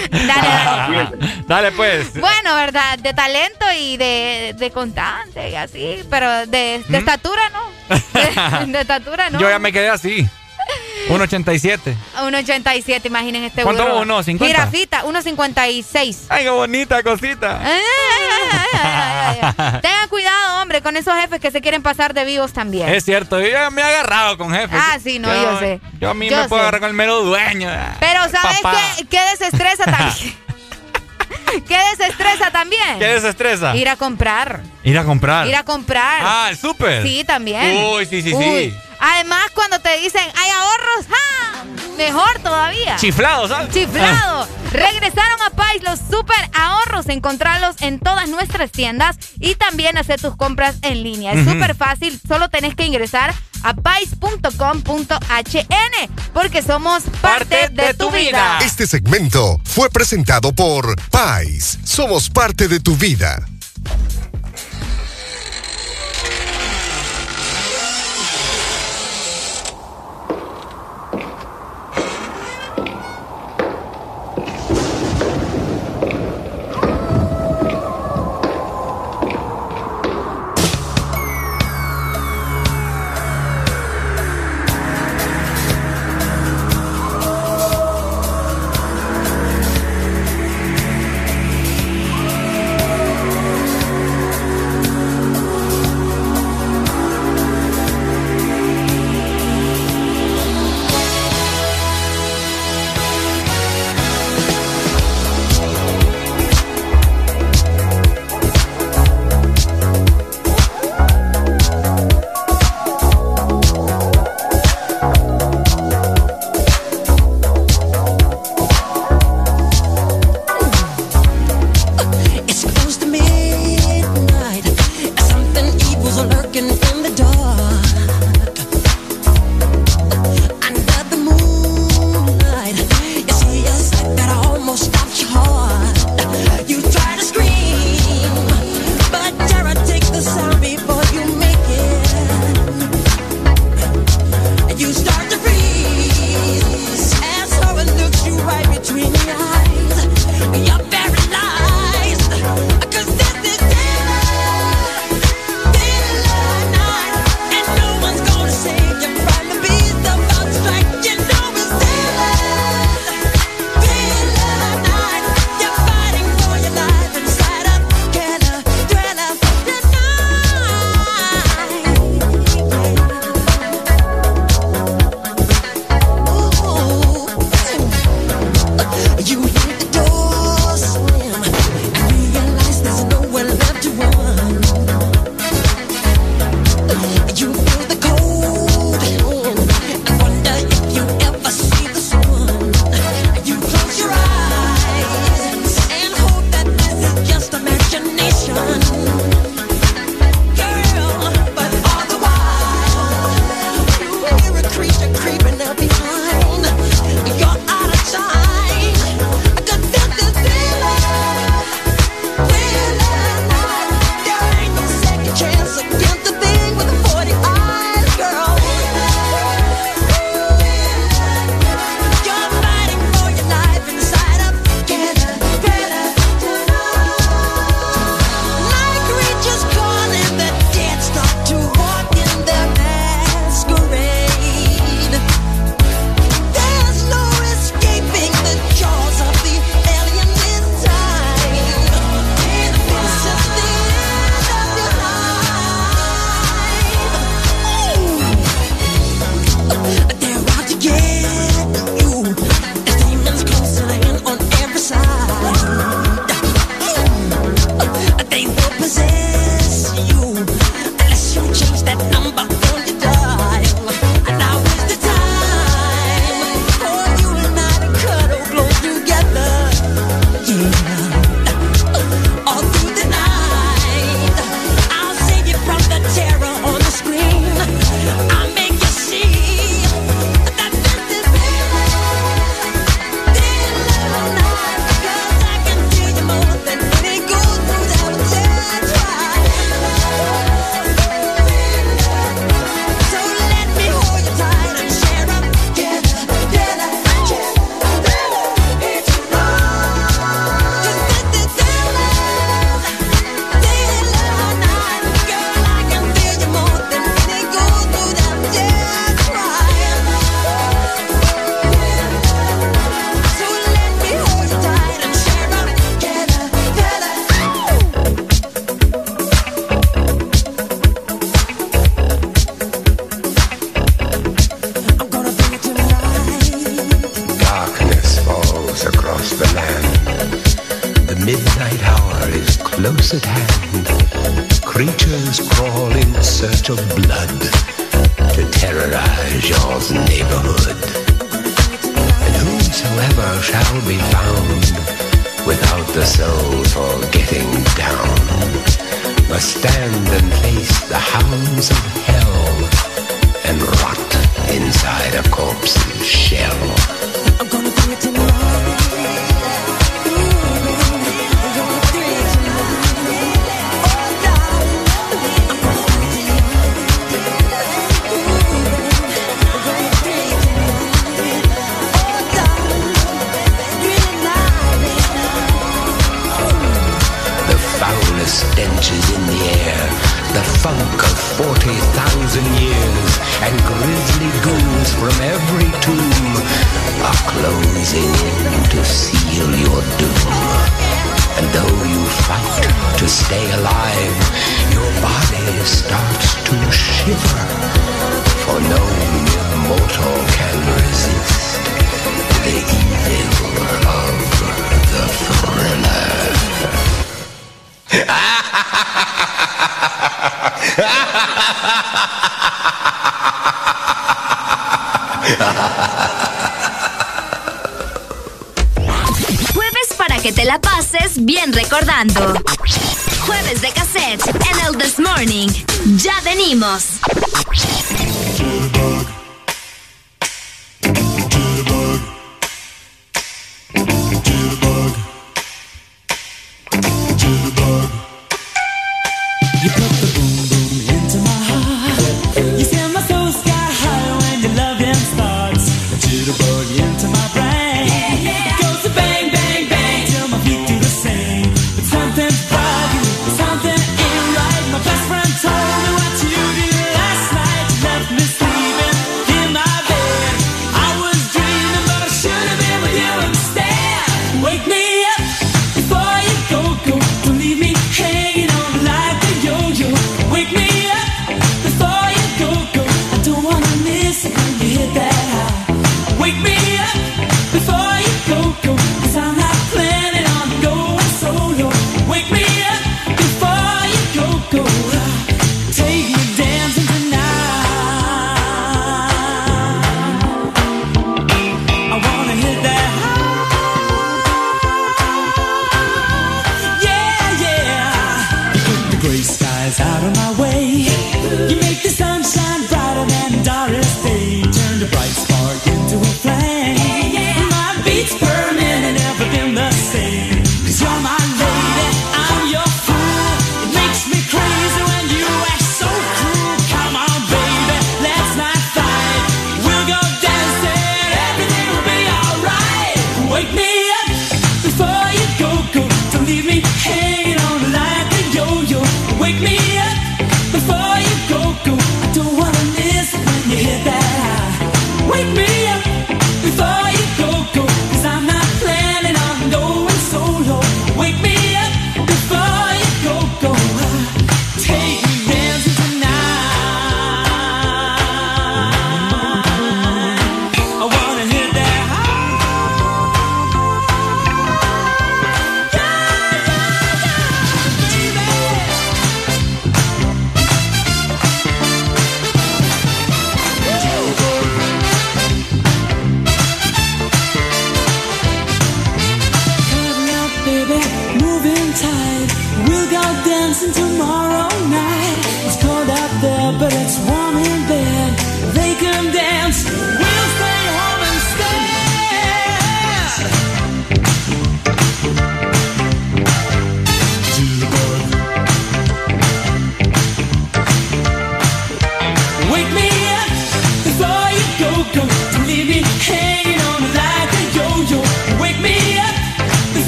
Dale, pues. Bueno, ¿verdad? De talento y de, de constante y así, pero de, de estatura no. De, de estatura no. Yo ya me quedé así. 1.87. 1.87, imaginen este ¿Cuánto burro. uno? ¿50? Jirafita, 1.56. Ay, qué bonita cosita. Ay, ay, ay. Tengan cuidado, hombre, con esos jefes que se quieren pasar de vivos también. Es cierto, yo ya me he agarrado con jefes. Ah, sí, no, yo sé. Yo a mí Yo me puedo agarrar con el mero dueño. Pero ¿sabes qué, qué desestresa también? ¿Qué desestresa también? ¿Qué desestresa? Ir a comprar. Ir a comprar. Ir a comprar. Ah, el súper. Sí, también. Uy, sí, sí, Uy. sí. Además, cuando te dicen, hay ahorros, ¡ja! Mejor todavía. Chiflado, ¿sabes? Chiflado. Regresaron a Pais los super ahorros. Encontrarlos en todas nuestras tiendas y también hacer tus compras en línea. Es Ujú. súper fácil. Solo tenés que ingresar a pais.com.hn porque somos parte, de, tu vida. Este segmento fue presentado por Pais. Somos parte de tu vida.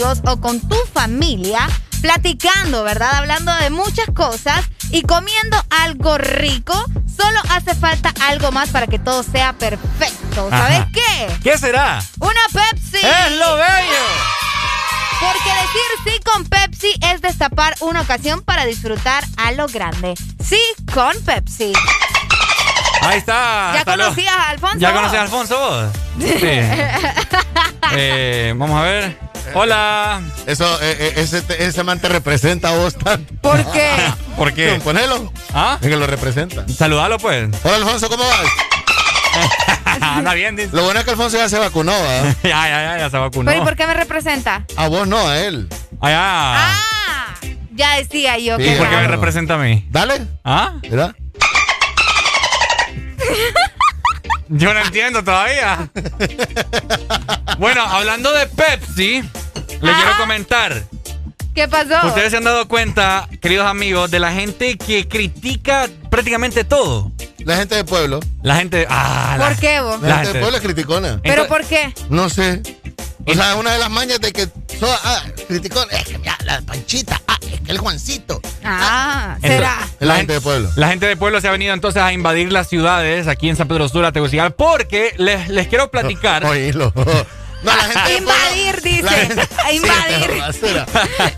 amigos o con tu familia, platicando, ¿verdad? Hablando de muchas cosas y comiendo algo rico, solo hace falta algo más para que todo sea perfecto. ¿Sabes Ajá. qué? ¿Qué será? Una Pepsi. ¡Es lo bello! Porque decir sí con Pepsi es destapar una ocasión para disfrutar a lo grande. Sí con Pepsi. Ahí está. ¿Ya conocías a Alfonso? ¿Ya conocías a Alfonso vos? Sí. Eh, vamos a ver. Hola. Eso, eh, eh, ese, ese man te representa a vos tanto. ¿Por qué? ¿Por qué? Ponelo. ¿Ah? Es que lo representa. Saludalo, pues. Hola, Alfonso, ¿cómo vas? Anda bien, dice. Lo bueno es que Alfonso ya se vacunó, ¿verdad? ya, ya, ya, ya se vacunó. ¿Pero y por qué me representa? A vos no, a él. Allá. Ah, ya decía yo Sí, que... ¿Por qué me representa a mí? Dale. ¿Ah? ¿Verdad? Yo no entiendo todavía. Bueno, hablando de Pepsi, le quiero comentar. ¿Qué pasó? Ustedes se han dado cuenta, queridos amigos, de la gente que critica prácticamente todo. La gente del pueblo. La gente. Ah, la- ¿Por qué vos? La, La gente gente- del pueblo es criticona. ¿Pero por qué? No sé. O sea, una de las mañas de que son ah, criticona. Es que mira, la panchita. Ah, es que el Juancito. Ah, Entonces, será. La gente del pueblo. La gente del pueblo se ha venido entonces a invadir las ciudades aquí en San Pedro Sula, Tegucigalpa, porque les, les quiero platicar. Oílo. No, la gente del pueblo. Invadir, dice. La gente- A invadir. Sí.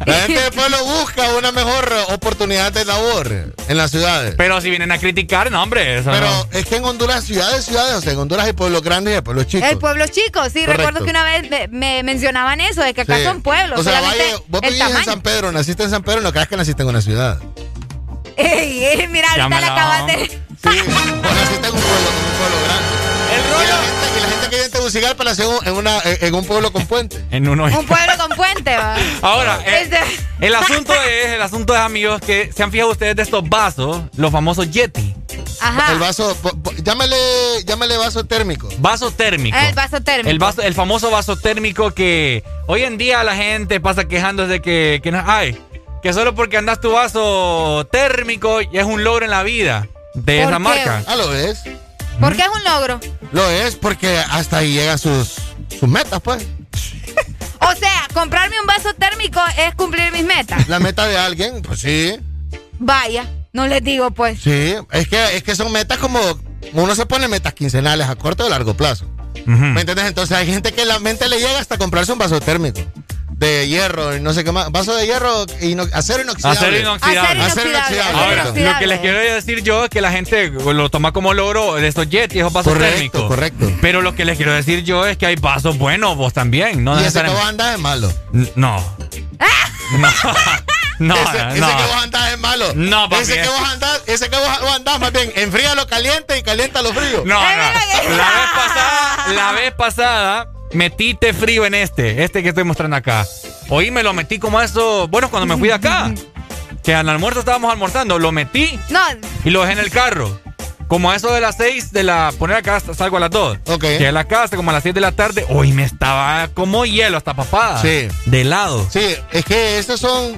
La gente del pueblo busca una mejor oportunidad de labor en las ciudades. Pero si vienen a criticar, no, hombre. Eso Pero no. es que en Honduras, ciudades, ciudades, o sea, en Honduras hay pueblos grandes y hay pueblos chicos. El pueblo chico, sí, Correcto. recuerdo que una vez me, me mencionaban eso, de que acá Sí. son pueblos, O sea, vaya, vos vivís en tamaño. San Pedro, naciste en San Pedro, no creas que naciste en una ciudad. Ey, ey, mira, ahorita la acabas de... Sí, vos naciste en un pueblo, en un pueblo grande. Y la gente, y la gente que vive en Tegucigalpa nació en, una, en un pueblo con puente. En uno. Un pueblo con puente, va. Ahora, eh, Este- el asunto es, el asunto es, amigos, que se han fijado ustedes de estos vasos, los famosos Yeti. Ajá. El vaso, llámale, llámale vaso térmico. Vaso térmico. El vaso térmico. El, vaso, el famoso vaso térmico que hoy en día la gente pasa quejándose de que, que no, ay, que solo porque andas tu vaso térmico ya es un logro en la vida de ¿Por esa qué? marca. Ah, lo es. ¿Por qué es un logro? Lo es porque hasta ahí llegan sus, sus metas, pues. O sea, comprarme un vaso térmico es cumplir mis metas. La meta de alguien, pues sí. Vaya, no les digo pues. Sí, es que, es que son metas como. Uno se pone metas quincenales a corto o largo plazo. ¿Me entiendes? Entonces hay gente que la mente le llega hasta comprarse un vaso térmico. De hierro y no sé qué más. Vaso de hierro, ino- acero inoxidable. Acero inoxidable. Acero Acero inoxidable. Ahora, inoxidable. lo que les quiero decir yo es que la gente lo toma como logro de estos Yeti, esos vasos Correcto, térmicos. correcto. Pero lo que les quiero decir yo es que hay vasos buenos, vos también. No Y ese que vos andás es malo. No. No. No, ese, ese no. que vos andás es malo. No, papi. Ese que vos andás, ese que vos vos andás, más bien, enfría lo caliente y calienta lo frío. No, no. La vez pasada, la vez pasada, metí té frío en este, este que estoy mostrando acá. Hoy me lo metí como a eso, bueno, cuando me fui de acá, que al almuerzo estábamos almorzando, lo metí No, y lo dejé en el carro. Como a eso de las 6 de la. Poner acá, salgo a las 2. Ok. Llegué a la casa como a las 6 de la tarde. Hoy me estaba como hielo, hasta papada. Sí. De helado. Sí, es que esos son.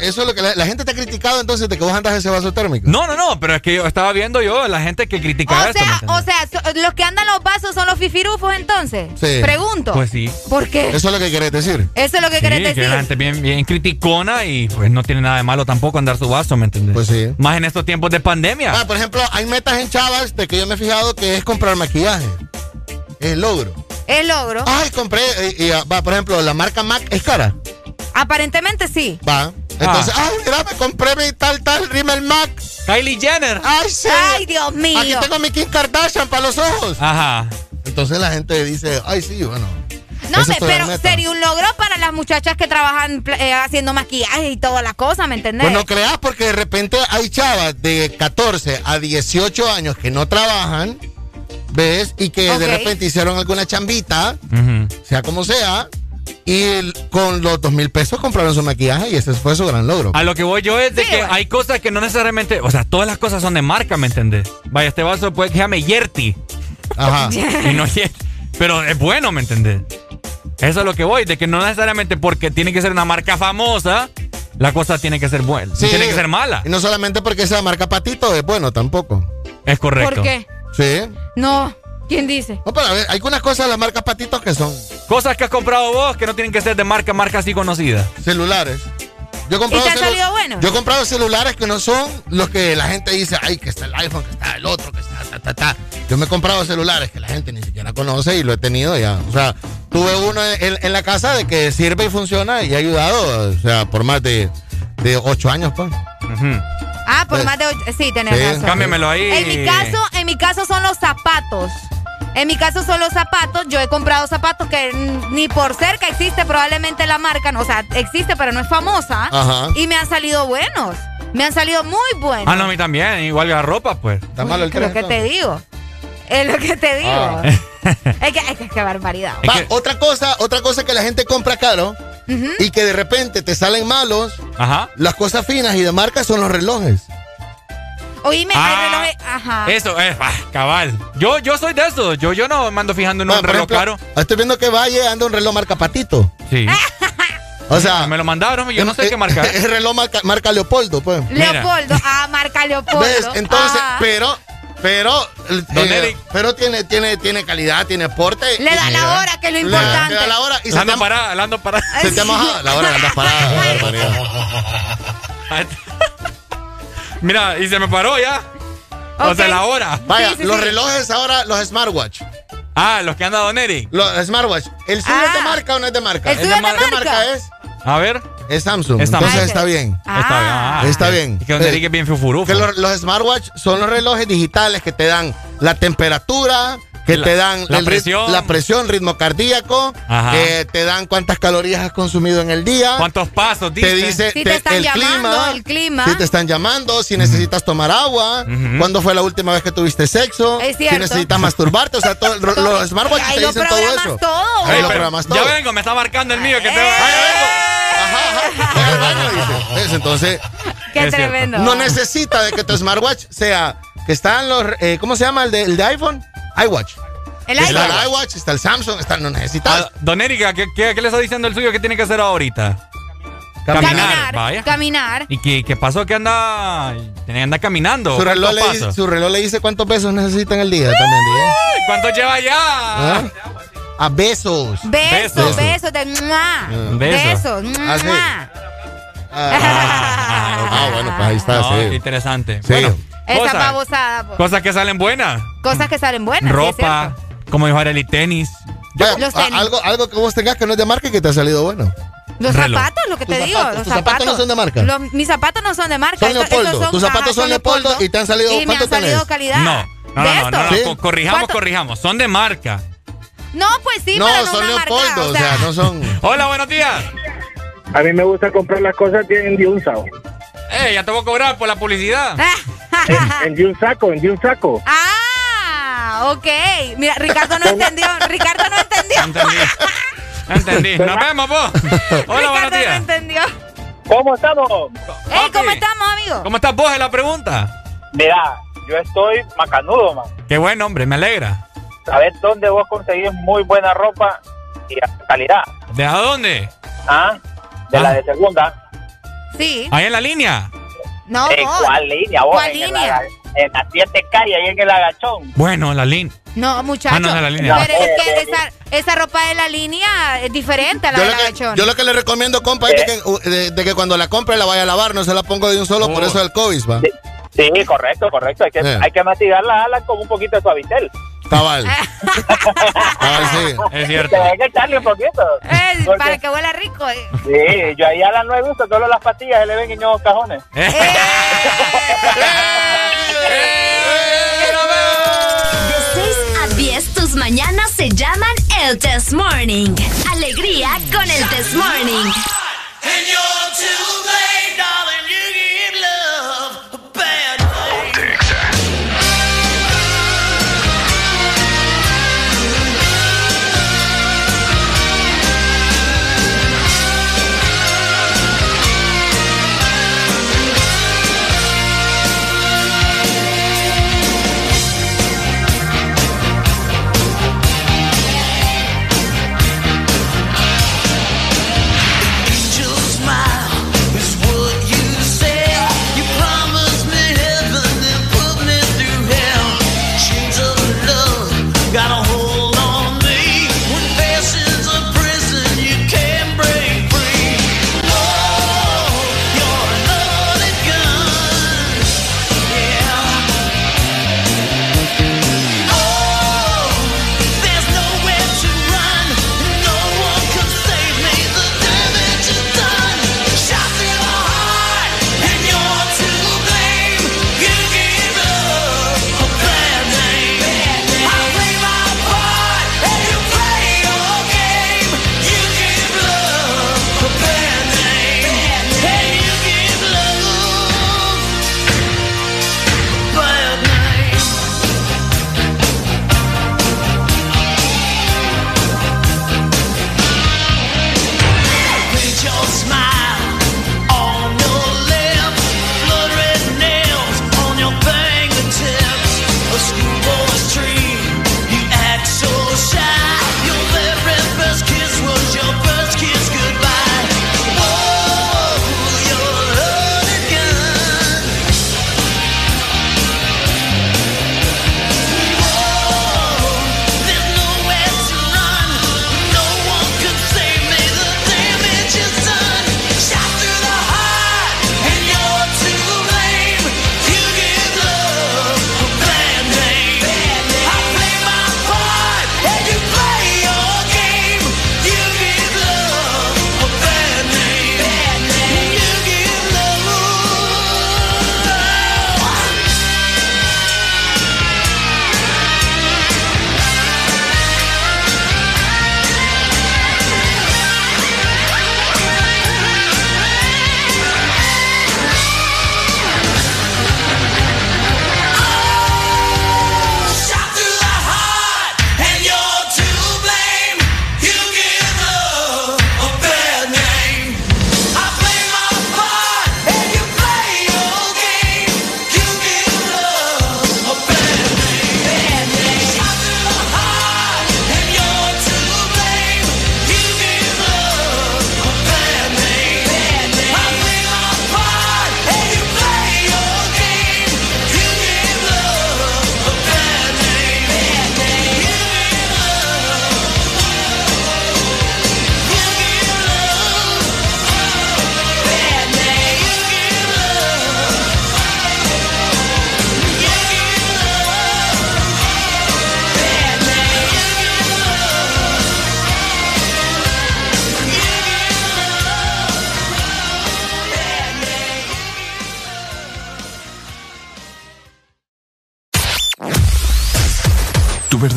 Eso es lo que la, la gente te ha criticado entonces de que vos andas ese vaso térmico. No, no, no, pero es que yo estaba viendo yo la gente que criticaba o esto. ¿me sea, o sea, so- los que andan los vasos son los fifirufos entonces. Sí. Pregunto. Pues sí. ¿Por qué? Eso es lo que querés decir. Eso es lo que Sí, querés que decir. la gente bien, bien criticona y pues no tiene nada de malo tampoco andar su vaso, ¿me entiendes? Pues sí. Más en estos tiempos de pandemia. Ah, por ejemplo, hay metas en chavas de que yo me he fijado que es comprar maquillaje. Es el logro. El logro. Ay, compré. Y, y, ah, va, por ejemplo, la marca Mac es cara. Aparentemente sí. Va. Entonces, ay, mira, me compré mi tal, tal Rimmel Mac. Kylie Jenner. Ay, sí. Ay, Dios mío. Aquí tengo mi Kim Kardashian para los ojos. Ajá. Entonces la gente dice, ay, sí, bueno. No, me- pero sería un logro para las muchachas que trabajan eh, haciendo maquillaje y toda la cosa, ¿me entendés? Pues no creas porque de repente hay chavas de 14 a 18 años que no trabajan, ¿ves? Y que de repente hicieron alguna chambita, sea como sea, Y el- con los dos mil pesos compraron su maquillaje y ese fue su gran logro. A lo que voy yo es de que hay cosas que no necesariamente, o sea, todas las cosas son de marca, ¿me entendés? Vaya, este vaso puede que se llame Yerti. Ajá. y no. Pero es bueno, ¿me entendés? Eso es lo que voy, de que no necesariamente porque tiene que ser una marca famosa, la cosa tiene que ser buena. Sí. Tiene que ser mala. Y no solamente porque sea marca patito es bueno tampoco. Es correcto. ¿Por qué? Sí. No. ¿Quién dice? No, pero a ver, hay unas cosas de las marcas patitos que son Cosas que has comprado vos que no tienen que ser de marca, marca así conocida. celulares. Yo he ¿Y comprado te han celu- salido buenos? Yo he comprado celulares que no son los que la gente dice, ay, que está el iPhone, que está el otro, que está ta, ta, ta. Yo me he comprado celulares que la gente ni siquiera conoce y lo he tenido ya. O sea, tuve uno en, en la casa de que sirve y funciona y ha ayudado, o sea, por más de, de ocho años, pues. Ah, por Pues, más de ocho. Sí, tenés sí. razón. Cámbiamelo ahí. En mi caso, en mi caso son los zapatos. En mi caso son los zapatos. Yo he comprado zapatos que ni por cerca existe probablemente la marca. no, O sea, existe, pero no es famosa. Ajá. Y me han salido buenos. Me han salido muy buenos. Ah, no, a mí también, igual que la ropa, pues. Está malo el Es lo que te digo. Es lo que te digo. Ah. Es que, es que, qué barbaridad. Va, otra cosa, otra cosa que la gente compra caro y que de repente te salen malos, Ajá. las cosas finas y de marca son los relojes. Oíme, Ah, hay relojes. Ajá. Eso es, ah, cabal. Yo, yo soy de eso. Yo, yo no me ando fijando en un reloj ejemplo, caro. Estoy viendo que Valle anda un reloj marca Patito. Sí. O sea, me lo mandaron, yo no sé qué marca. Es reloj marca, marca Leopoldo, pues. Leopoldo. Ah, marca Leopoldo. ¿Ves? Entonces, Ah. pero, pero, Don eh, Eric. pero tiene, tiene, tiene calidad, tiene porte. Le da la hora, que es lo importante. le da la hora y La se ando parada, la ando parada. se te ha mojado. La hora que andas parada. Mira, y se me paró ya. O Ok. sea, la hora. Vaya, Sí, sí, los sí. relojes ahora, los smartwatch. Ah, los que han dado Neri. Los smartwatch. ¿El suyo es de Ah. marca o no es de marca? ¿El suyo es de ¿Qué marca? marca es? A ver. Es Samsung. Es Samsung. Entonces está bien. Ah. Está bien. ah, Está que- bien. Que Eh, Eric es bien. Que los, los smartwatch son los relojes digitales que te dan la temperatura, que La- te dan la el rit- presión. la presión, ritmo cardíaco, Ajá. que te dan cuántas calorías has consumido en el día. ¿Cuántos pasos Te dice? Si te están el llamando, clima, el clima. si te están llamando, si necesitas tomar agua, cuándo fue la última vez que tuviste sexo, Es si necesitas masturbarte, o sea, todo- los smartwatch Ahí te lo dicen todo programas eso. todo. Ahí lo programas Ya todo. vengo, me está marcando el mío que te Eh. Ve al baño, dice. ¿Ves? Entonces, Qué tremendo. no necesita de que tu smartwatch sea que están los eh, ¿cómo se llama el de, el de iPhone? iWatch. El Está iPhone. el iWatch, está el Samsung, está, no necesitas. Ah, Don Erika, ¿qué, qué, qué le está diciendo el suyo que tiene que hacer ahorita? Caminar. vaya. Caminar. ¿Y qué, qué pasó que anda, que andar caminando? su, reloj ¿Cuántos le dice, su reloj le dice cuántos besos necesita en el día también. ¿sí? Ay, ¿Cuánto lleva ya? ¿Ah? A besos. Besos, Besos. besos de mua. Besos. Besos. Ah, mua. Ah, ah, bueno, pues ahí está, No, qué sí. interesante. Sí. Bueno, Esa cosas, babosada. po. cosas que salen buenas. Cosas que salen buenas. sí, Ropa, cierto. como dijo Arely, tenis. Vaya, Los a- tenis. algo, algo que vos tengas que no es de marca y que te ha salido bueno. Los Reloj. zapatos, lo que te digo. zapatos, Los tus zapatos no son de marca. Los- mis zapatos no son de marca. Son Leopoldo. estos Tus zapatos son Leopoldo y te han salido- Y me ¿cuánto han salido tenés? calidad. No, no, ¿De no, no, no, co- corrijamos, ¿Cuánto? corrijamos. Son de marca. No, pues sí, no, pero no son una Leopoldo, marca. o sea, no son. Hola, buenos días. A mí me gusta comprar las cosas en de un saco. Eh, ya te voy a cobrar por la publicidad. En de un saco, en de un saco. Ah, ok. Mira, Ricardo no entendió. Ricardo no entendió. Entendí. Entendí. Nos vemos, vos. Hola, buenos Ricardo no entendió. ¿Cómo estamos? Ey, ¿cómo estamos, amigo? ¿Cómo estás vos? Es la pregunta. Mira, yo estoy macanudo, man. Qué buen hombre, me alegra. ¿Sabes dónde vos conseguís muy buena ropa y calidad? ¿De a dónde? ¿Ah? De Ah. la de segunda. Sí. Ahí en la línea. No, ¿En vos. cuál línea vos? ¿Cuál En línea? en la 7 calle, ahí en el agachón. Bueno, la línea. No, muchacho. Ah, no, la línea. Pero es que esa, esa ropa de la línea es diferente a la Yo del que, agachón. yo lo que le recomiendo, compa, es de que, uh, de, de que cuando la compre la vaya a lavar, no se la pongo de un solo, por Oh. eso del COVID, va. Sí, correcto, correcto. Hay que, Eh. hay que mastigar la ala con un poquito de suavitel. Cabal. Cabal, sí. Es cierto. Hay que echarle un poquito. Eh, Porque- para que huela rico. eh. Sí, yo ahí a la no he visto, solo las pastillas se le ven en los cajones. Eh. De 6 a 10, tus mañanas se llaman el Test Morning. Alegría con el Test Morning. Ponte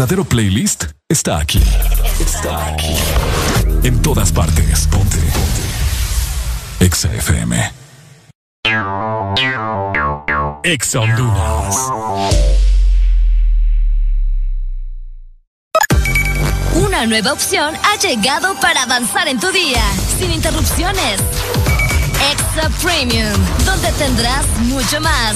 verdadero playlist está aquí. Está aquí. En todas partes. Ponte. Ponte. Exa FM. Exa Honduras. Una nueva opción ha llegado para avanzar en tu día, sin interrupciones. Extra Premium, donde tendrás mucho más,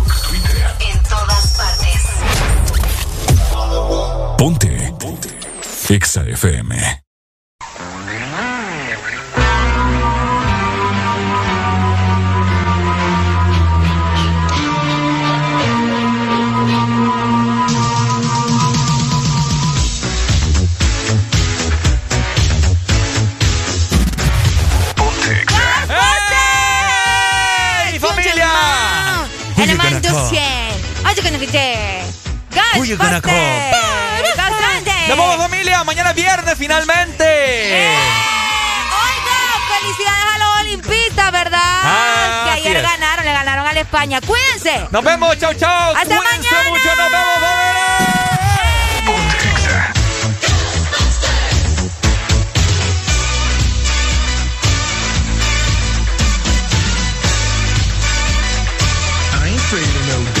Ponte. Ponte. Exa FM. ¡Hey, familia! Elemento 100. Oye, que no quité. Who you gonna call? ¡Nos vamos, familia! Mañana es viernes, finalmente. Oiga, felicidades a los olimpistas, ¿verdad? Ah, que ayer es. ganaron, le ganaron a la España. Cuídense. Nos vemos, chau, chau. Hasta Cuídense mañana. mucho, nos vemos, ain't afraid of no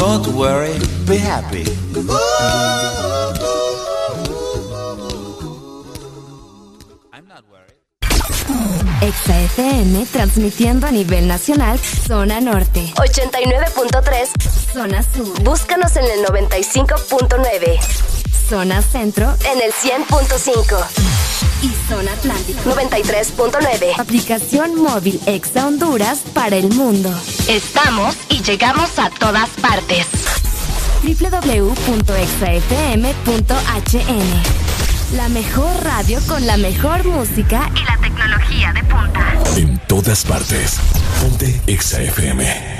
Don't worry, be happy. I'm not worried. XFM transmitiendo a nivel nacional, zona norte. 89.3, zona sur. Búscanos en el 95.9. Zona centro en el 100.5 y Zona Atlántica 93.9. Aplicación móvil Exa Honduras para el mundo. Estamos y llegamos a todas partes. www.exafm.hn La mejor radio con la mejor música y la tecnología de punta. En todas partes. Ponte Exa FM.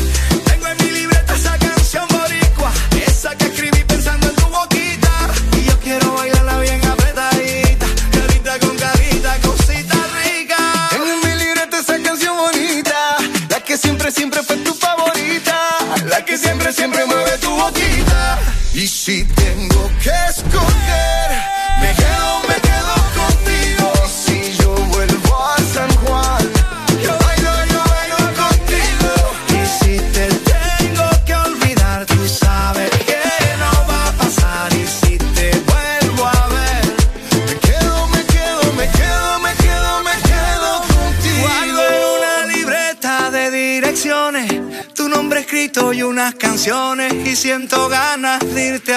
siento ganas de irte.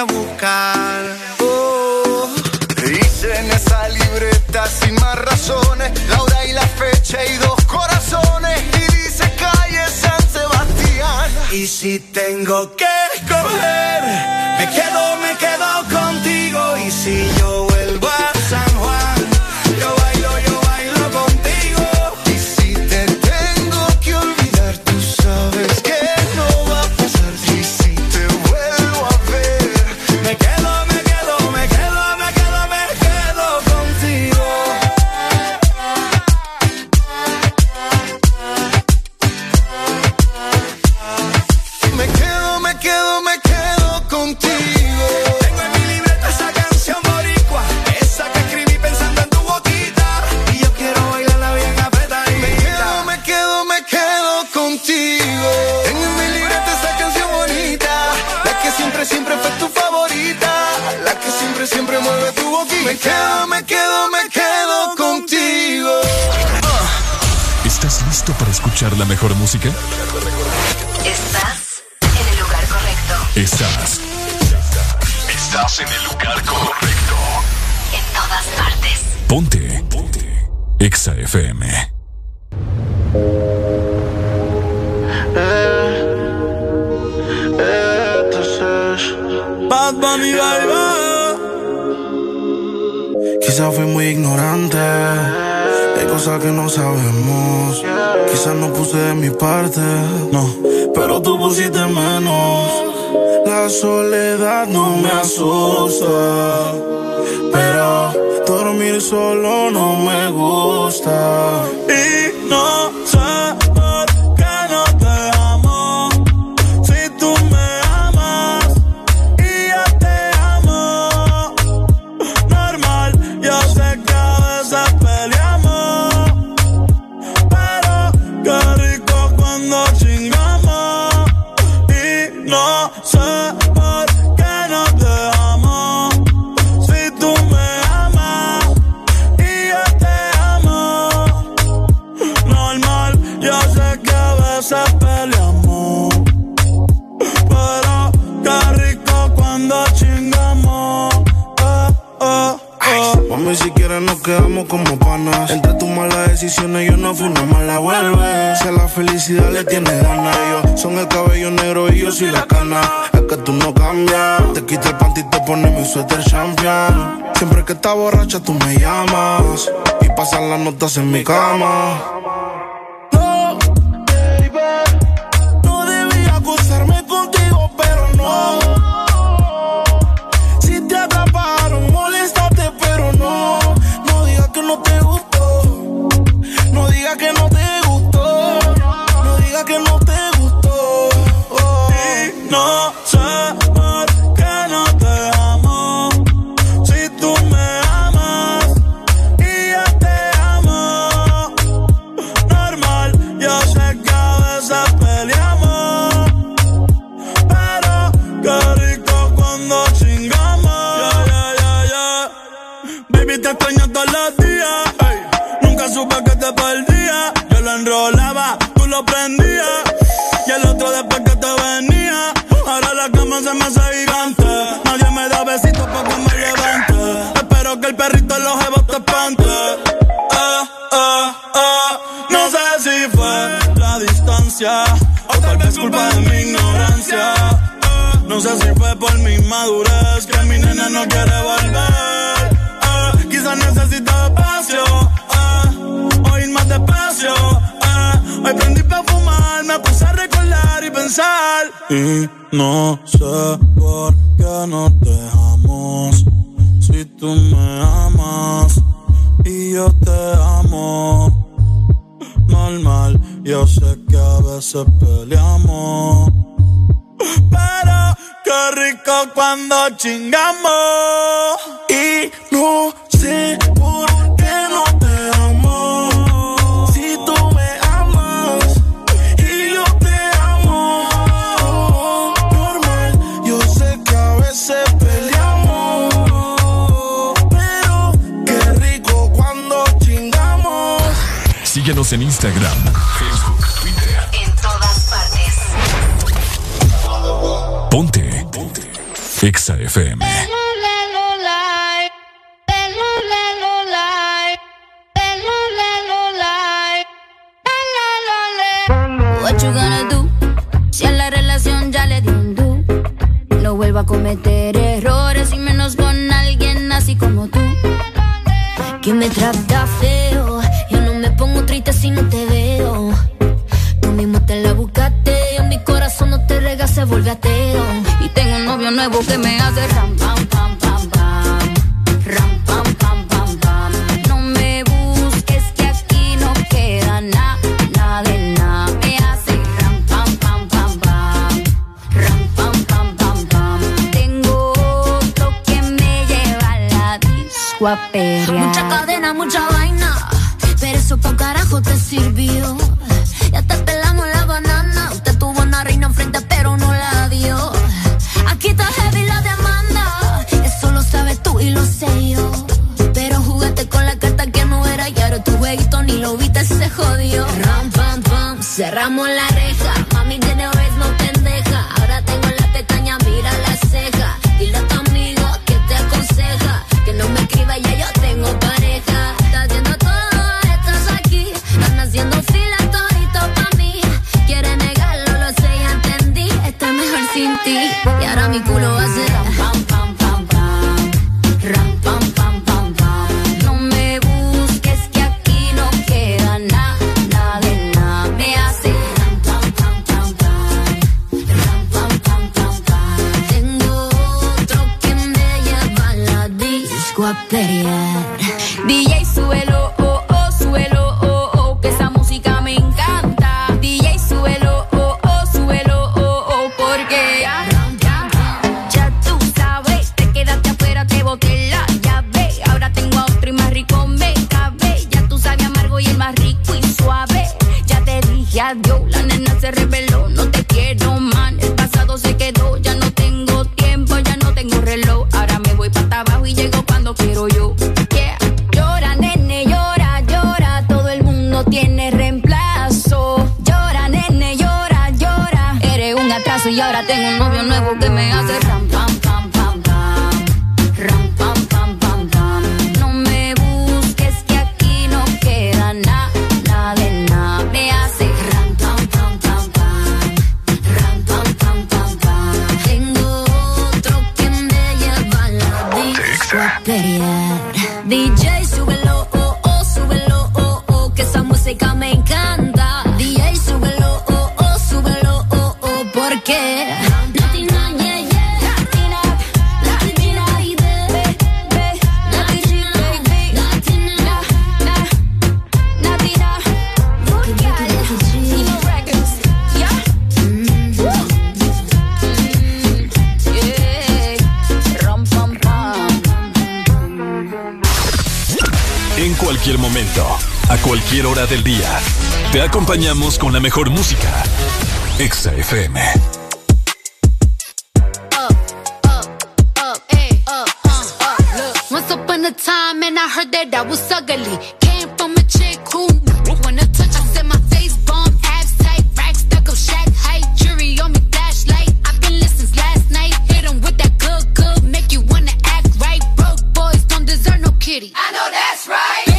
Right.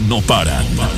No paran.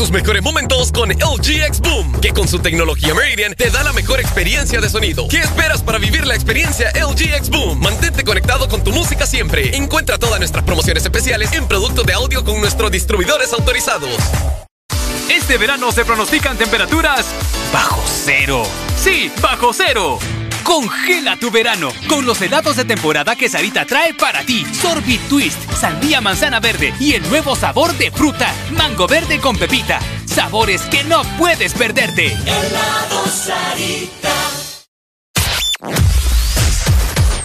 Tus mejores momentos con LG X Boom, que con su tecnología Meridian te da la mejor experiencia de sonido. ¿Qué esperas para vivir la experiencia LG X Boom? Mantente conectado con tu música siempre. Encuentra todas nuestras promociones especiales en productos de audio con nuestros distribuidores autorizados. Este verano se pronostican temperaturas bajo cero. Sí, bajo cero. Congela tu verano con los helados de temporada que Sarita trae para ti. Sorbit Twist, sandía manzana verde y el nuevo sabor de fruta, mango verde con pepita. Sabores que no puedes perderte. Helado Sarita.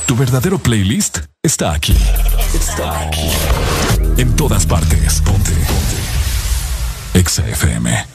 Tu verdadero playlist está aquí. Está aquí. En todas partes. Ponte. Ponte. Exa.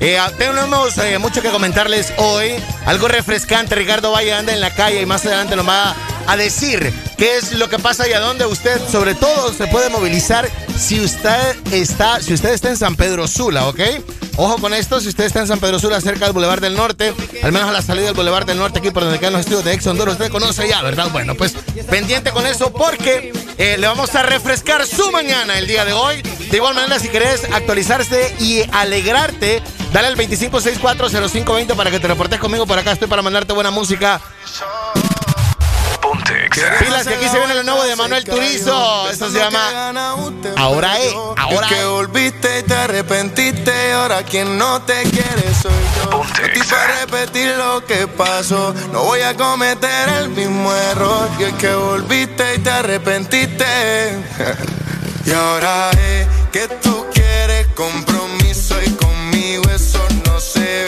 Eh, Eh, tenemos eh, mucho que comentarles hoy. Algo refrescante. Ricardo Valle anda en la calle y más adelante nos va a decir qué es lo que pasa y a dónde usted, sobre todo, se puede movilizar si usted está, si usted está en San Pedro Sula, ¿ok? Ojo con esto, si usted está en San Pedro Sula, cerca del Boulevard del Norte, al menos a la salida del Boulevard del Norte, aquí por donde quedan los estudios de Ex Honduras, usted conoce ya, ¿verdad? Bueno, pues pendiente con eso porque eh, le vamos a refrescar su mañana el día de hoy. De igual manera, si querés actualizarse y alegrarte, dale al 25640520 para que te reportes conmigo por acá. Estoy para mandarte buena música. Pilas, que aquí se viene lo nuevo de Manuel Turizo. Eso se llama Ahora es. Ahora Es que volviste y te arrepentiste. Ahora quien no te quiere soy yo. No estoy para repetir lo que pasó. No voy a cometer el mismo error. Y es que volviste y te arrepentiste. y ahora es que tú quieres y eso no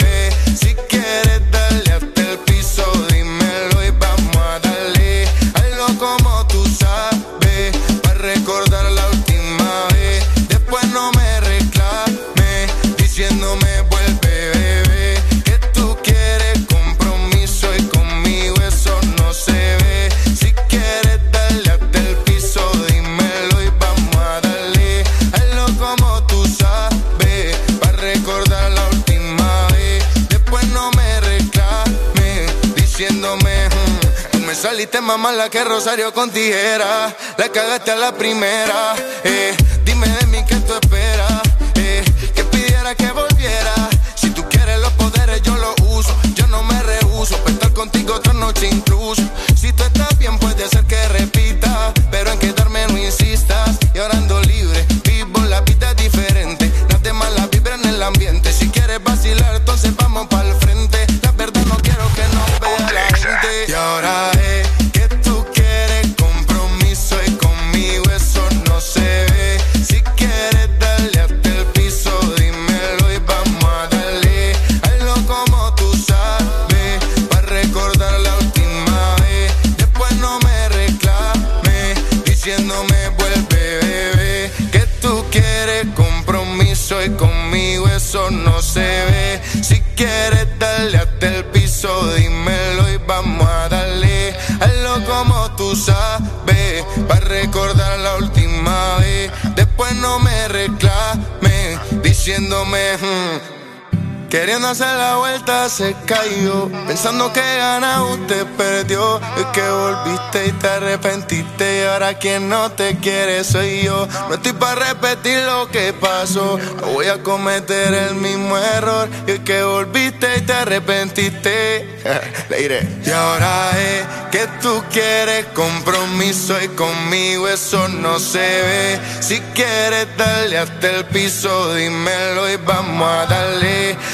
saliste más mala que Rosario con tijera. La cagaste a la primera. Eh, dime de mí qué tú esperas. Eh, que pidiera que volviera. Si tú quieres los poderes, yo los uso. Yo no me rehuso. Pa' estar contigo otra noche incluso. Si tú estás Después no me reclame, diciéndome. "Hmm". Queriendo hacer la vuelta se cayó Pensando que gana usted perdió. Es que volviste y te arrepentiste Y ahora quien no te quiere soy yo. No estoy para repetir lo que pasó No voy a cometer el mismo error. Es que volviste y te arrepentiste. Le diré. Y ahora es que tú quieres compromiso Y conmigo eso no se ve. Si quieres darle hasta el piso Dímelo y vamos a darle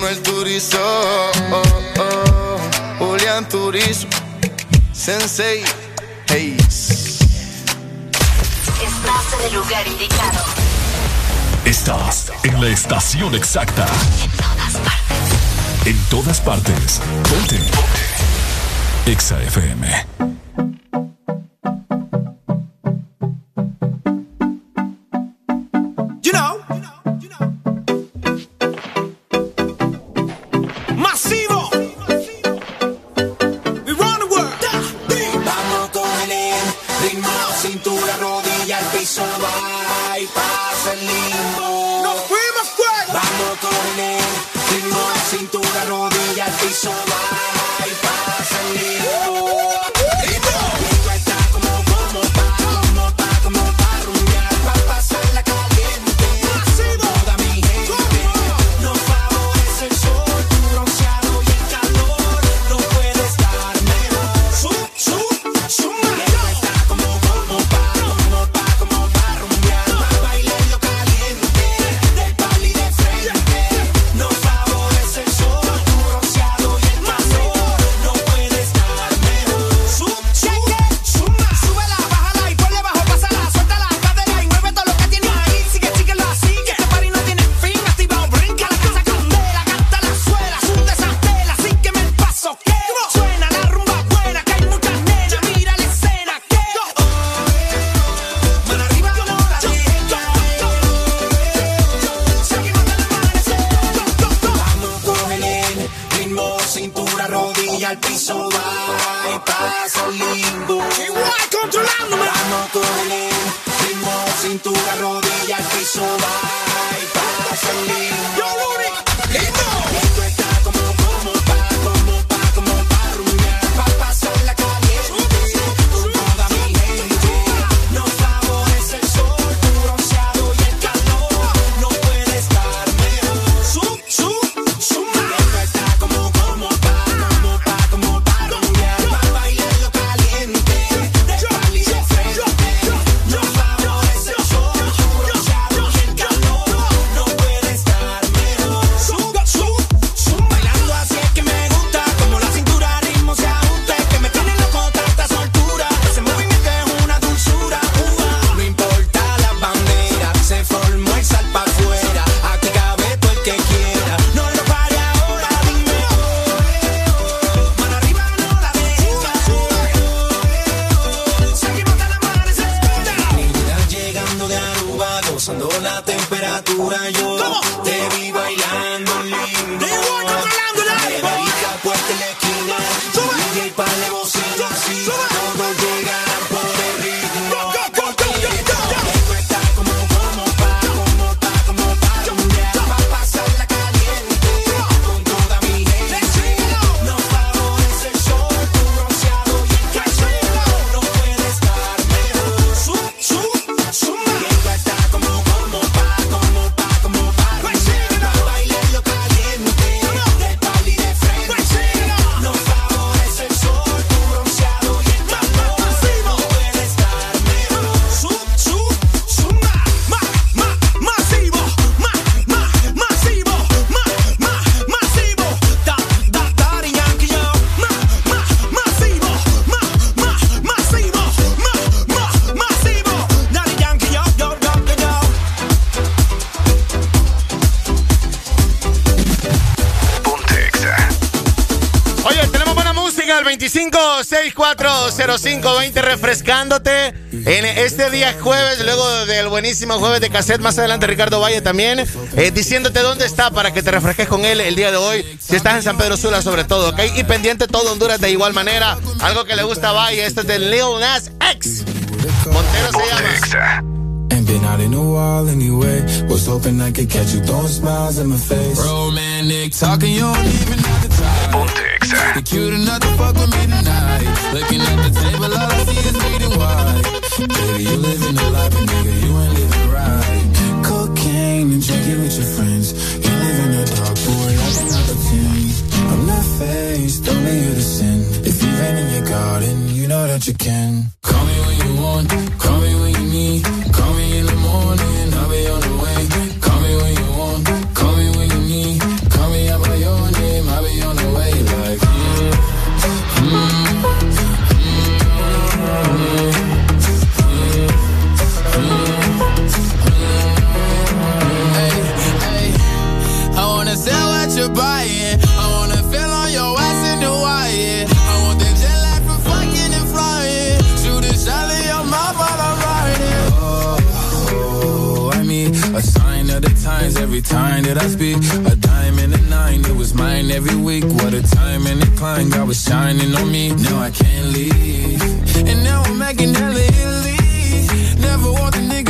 Manuel Turizo, oh, oh, Julián Turizo, Sensei, hey. Estás en el lugar indicado. Estás en la estación exacta. En todas partes. Ponte. Ponte. Exa FM. 1-855-640520 refrescándote en este día jueves, luego del buenísimo jueves de cassette. Más adelante Ricardo Valle también, eh, diciéndote dónde está para que te refresques con él el día de hoy. Si estás en San Pedro Sula sobre todo, ¿ok? Y pendiente todo Honduras de igual manera. Algo que le gusta a Valle, este es de Lil Nas X. Montero se llama. Ain't been out in a while anyway. Was hoping I could catch you throwing smiles in my face. Romantic talking, you don't even have to try. You're cute enough to fuck with me tonight. Looking at the table, all I see is bleeding white. Baby, you living the life, but nigga, you ain't living right. Cocaine and drinking with your friends. You live in the dark, boy, I cannot pretend. I'm not faced, only you to sin. If you've in your garden, you know that you can. Never want the niggas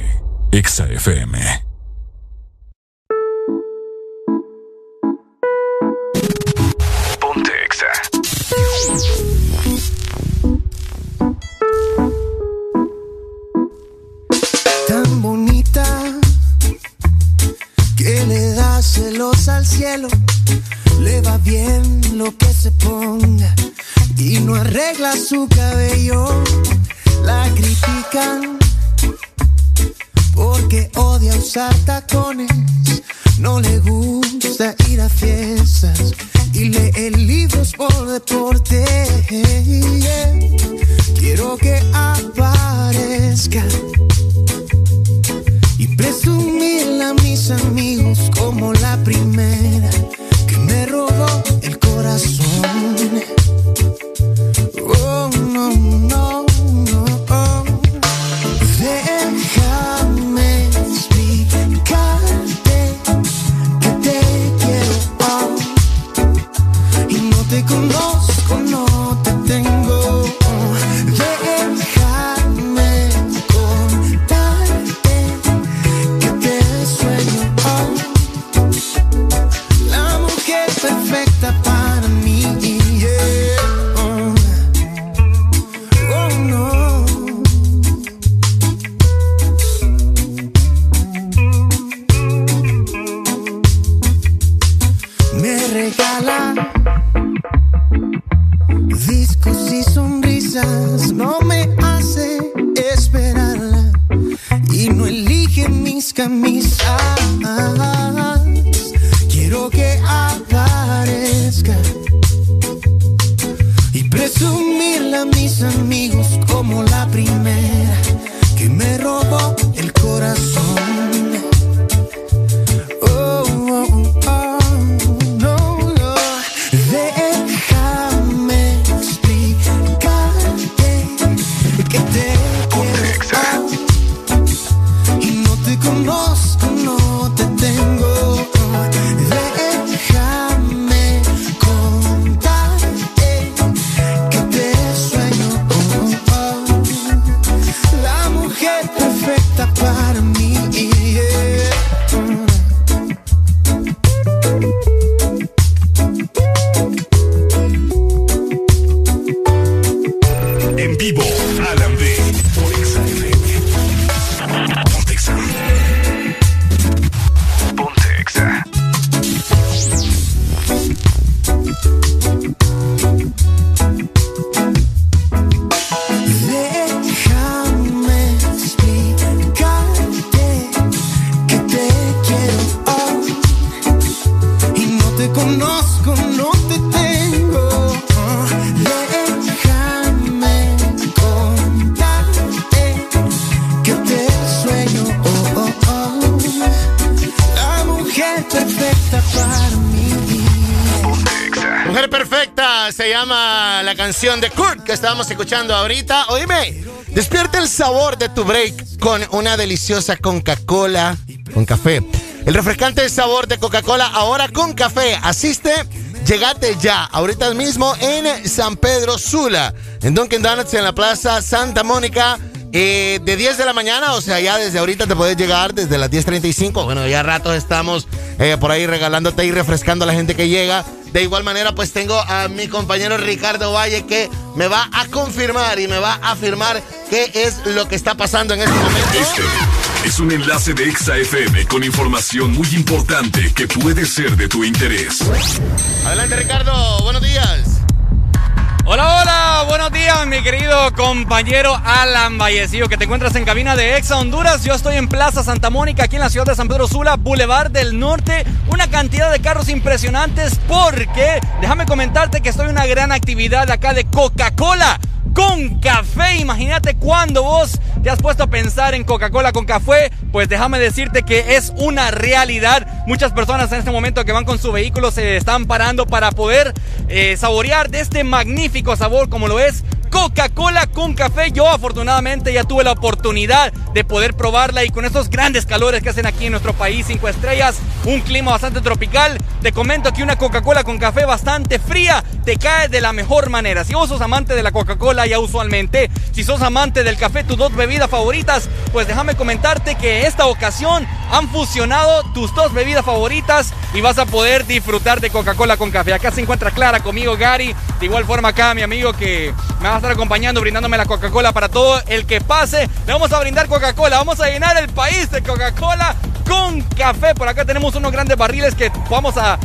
Exa FM. Ponte Exa. tan bonita que le da celos al cielo. Le va bien lo que se ponga y no arregla su cabello. La critican porque odia usar tacones. No le gusta ir a fiestas y lee libros por deporte. Quiero que aparezca y presumirla a mis amigos como la primera que me robó el corazón. Oh, no, no, escuchando ahorita. Oíme, despierta el sabor de tu break con una deliciosa Coca-Cola con café. El refrescante sabor de Coca-Cola ahora con café. Asiste, llegate ya, ahorita mismo en San Pedro Sula, en Dunkin' Donuts en la Plaza Santa Mónica. eh, de 10 de la mañana, o sea, ya desde ahorita te puedes llegar desde las 10.35. Bueno, ya ratos estamos eh, por ahí regalándote y refrescando a la gente que llega. De igual manera, pues tengo a mi compañero Ricardo Valle que me va a confirmar y me va a afirmar qué es lo que está pasando en este momento. Este es un enlace de Exa FM con información muy importante que puede ser de tu interés. Adelante, Ricardo. Buenos días. Hola, hola, buenos días, mi querido compañero Alan Vallecillo, que te encuentras en cabina de Exa Honduras. Yo estoy en Plaza Santa Mónica, aquí en la ciudad de San Pedro Sula, Boulevard del Norte. Una cantidad de carros impresionantes, porque déjame comentarte que estoy en una gran actividad acá de Coca-Cola con café. Imagínate cuando vos te has puesto a pensar en Coca-Cola con café, pues déjame decirte que es una realidad. Muchas personas en este momento que van con su vehículo se están parando para poder eh, saborear de este magnífico sabor como lo es Coca-Cola con café. Yo afortunadamente ya tuve la oportunidad de poder probarla y con estos grandes calores que hacen aquí en nuestro país, cinco estrellas, un clima bastante tropical, te comento que una Coca-Cola con café bastante fría te cae de la mejor manera. Si vos sos amante de la Coca-Cola ya usualmente, si sos amante del café, tus dos bebidas favoritas, pues déjame comentarte que esta ocasión han fusionado tus dos bebidas favoritas y vas a poder disfrutar de Coca-Cola con café. Acá se encuentra Clara conmigo, Gary. De igual forma acá mi amigo que me va a estar acompañando, brindándome la Coca-Cola para todo el que pase. Le vamos a brindar Coca-Cola, vamos a llenar el país de Coca-Cola con café. Por acá tenemos unos grandes barriles que vamos a,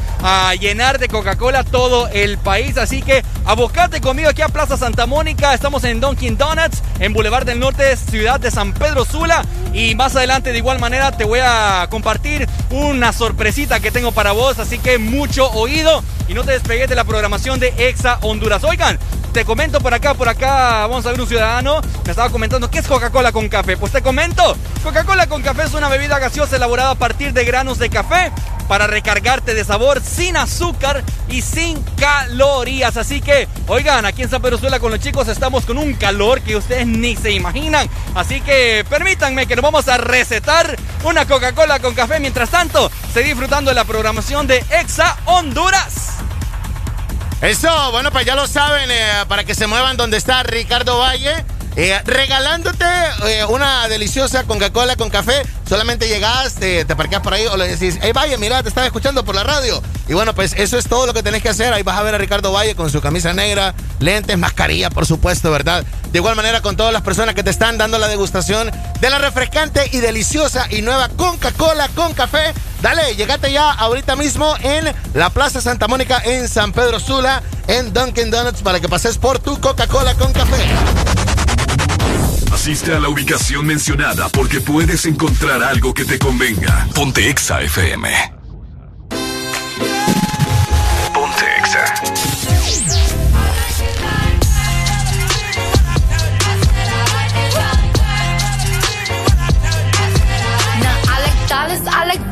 llenar de Coca-Cola todo el país. Así que abocate conmigo aquí a Plaza Santa Mónica. Estamos en Dunkin' Donuts, en Boulevard del Norte, ciudad de San Pedro Sula. Y más adelante, de igual manera, te voy a compartir una sorpresita que tengo para vos. Así que mucho oído y no te despegues de la programación de Exa Honduras. Oigan, te comento por acá, por acá, vamos a ver un ciudadano, me estaba comentando, ¿qué es Coca-Cola con café? Pues te comento, Coca-Cola con café es una bebida gaseosa elaborada a partir de granos de café para recargarte de sabor sin azúcar y sin calorías. Así que, oigan, aquí en San Pedro Sula con los chicos estamos con un calor que ustedes ni se imaginan. Así que permítanme que nos vamos a recetar una Coca-Cola con café. Mientras tanto, seguí disfrutando de la programación de Exa Honduras. Eso, bueno, pues ya lo saben, eh, para que se muevan donde está Ricardo Valle. Eh, regalándote eh, una deliciosa Coca-Cola con café. Solamente llegas, te, te parqueas por ahí o le decís, hey Valle, mira, te estaba escuchando por la radio. Y bueno, pues eso es todo lo que tenés que hacer. Ahí vas a ver a Ricardo Valle con su camisa negra, lentes, mascarilla, por supuesto, ¿verdad? De igual manera con todas las personas que te están dando la degustación de la refrescante y deliciosa y nueva Coca-Cola con café. Dale, llegate ya ahorita mismo en la Plaza Santa Mónica en San Pedro Sula, en Dunkin' Donuts, para que pases por tu Coca-Cola con café. Asiste a la ubicación mencionada porque puedes encontrar algo que te convenga. Ponte Exa FM.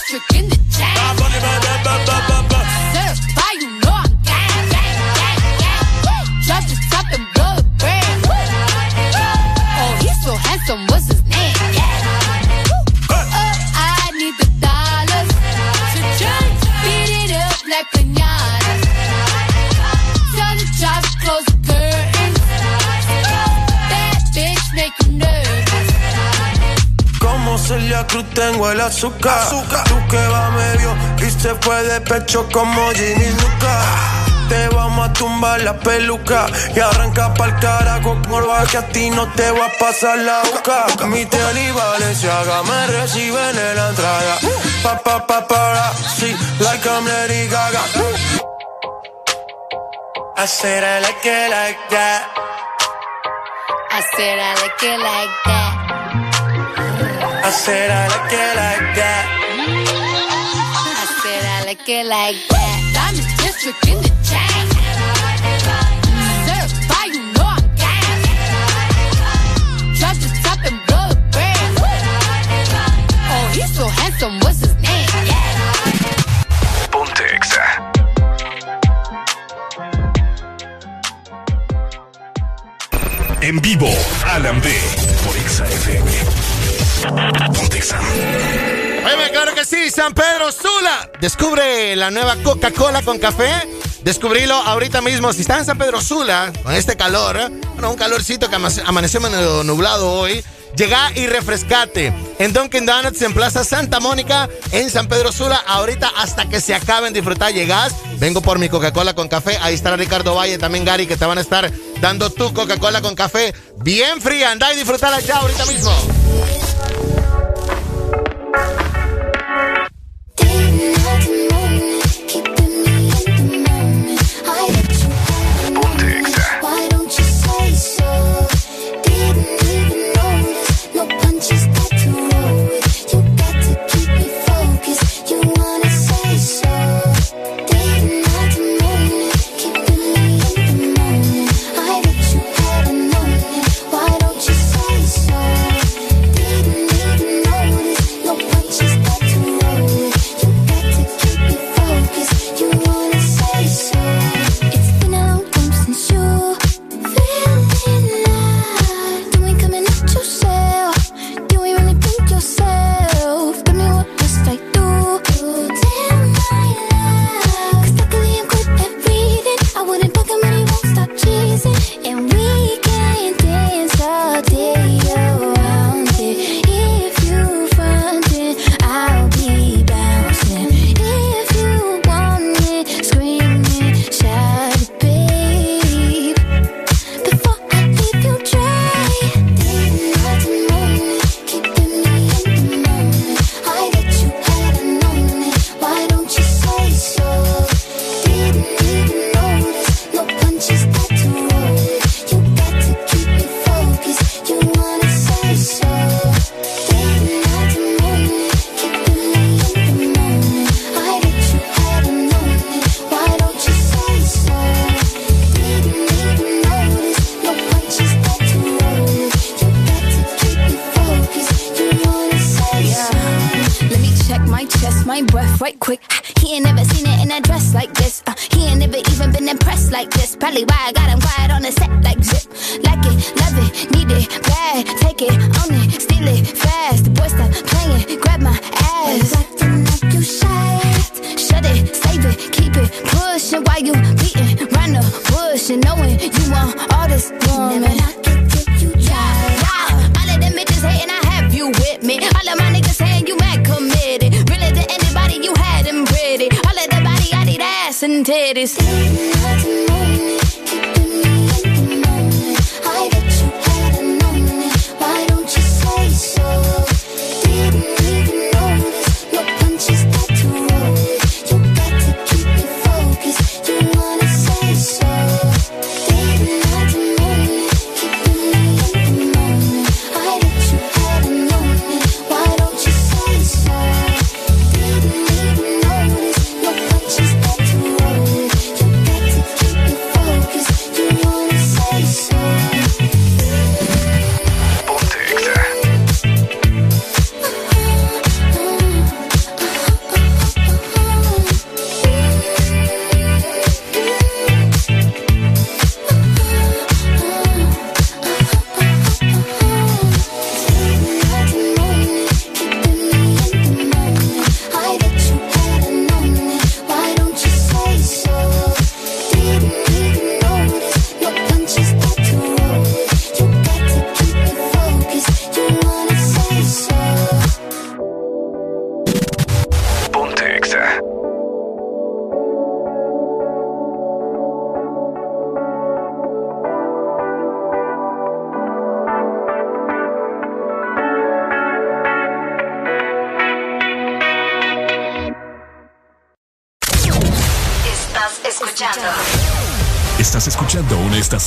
District in the chain. Certified, you know I'm gang, gang, gang, gang. Drop and blow brand. Oh, he's so handsome, Celia Cruz tengo el azúcar. Tú que va medio y se fue de pecho como Ginny Luca. Te vamos a tumbar la peluca y arranca pa'l carajo con que a ti no te va a pasar la boca. Mi tenis Valenciaga me reciben en la entrada. Pa pa pa para, sí, like I'm Lady Gaga. I said I like it like that. I said I like it like that. I said I like it like that. I said I like it like that. I'm district in the chain. Certified, you know I'm gang. Drop the top and blow the brand. Oh, he's so handsome, what's his name? Ponte Exa. En vivo, Alan B. Por Exa FM. Oye, claro que sí, San Pedro Sula. Descubre la nueva Coca-Cola con café. Descubrilo ahorita mismo. Si estás en San Pedro Sula, con este calor, bueno, un calorcito que ama- amaneció medio nublado hoy. Llega y refrescate. En Dunkin' Donuts, en Plaza Santa Mónica, en San Pedro Sula, ahorita hasta que se acaben disfrutar. Llegás, vengo por mi Coca-Cola con café. Ahí estará Ricardo Valle, también Gary, que te van a estar dando tu Coca-Cola con café bien fría. Anda y disfrutar allá ahorita mismo.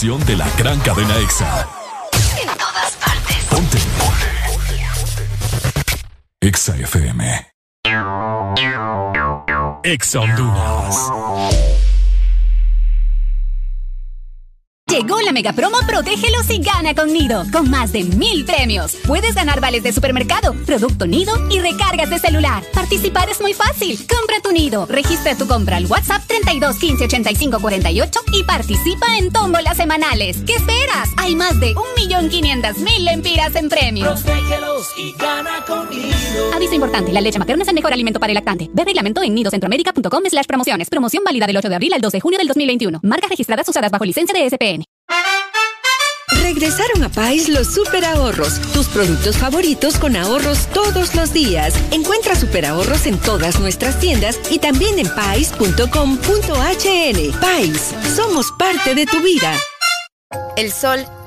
Estación de la gran cadena Exa. en todas partes. Ponte. Exa FM. Exa Honduras. Llegó la mega promo Protégelos y gana con Nido, con más de mil premios. Puedes ganar vales de supermercado, producto Nido y recargas de celular. Participar es muy fácil. Compra tu Nido, registra tu compra al WhatsApp 32 15 85 48 y participa en tómbolas semanales. ¿Qué esperas? Hay más de 1.500.000 lempiras en premios. Protégelos y gana con Nido. Aviso importante, la leche materna es el mejor alimento para el lactante. Ve reglamento en nidocentroamérica.com slash promociones. Promoción válida del 8 de abril al 2 de junio del 2021. Marcas registradas usadas bajo licencia de SPN. Regresaron a Pais los super ahorros, tus productos favoritos con ahorros todos los días. Encuentra super ahorros en todas nuestras tiendas y también en pais.com.hn. Pais, somos parte de tu vida. El sol,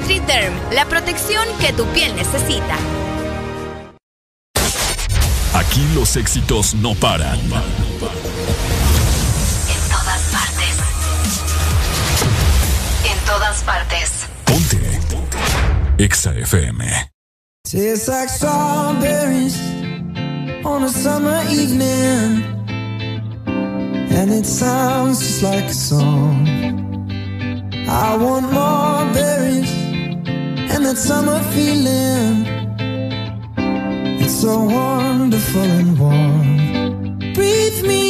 NutriDerm, la protección que tu piel necesita. Aquí los éxitos no paran. En todas partes. En todas partes. Exa FM. Tastes like strawberries on a summer evening, and it sounds just like a song. I want more berries and that summer feeling. It's so wonderful and warm. Breathe me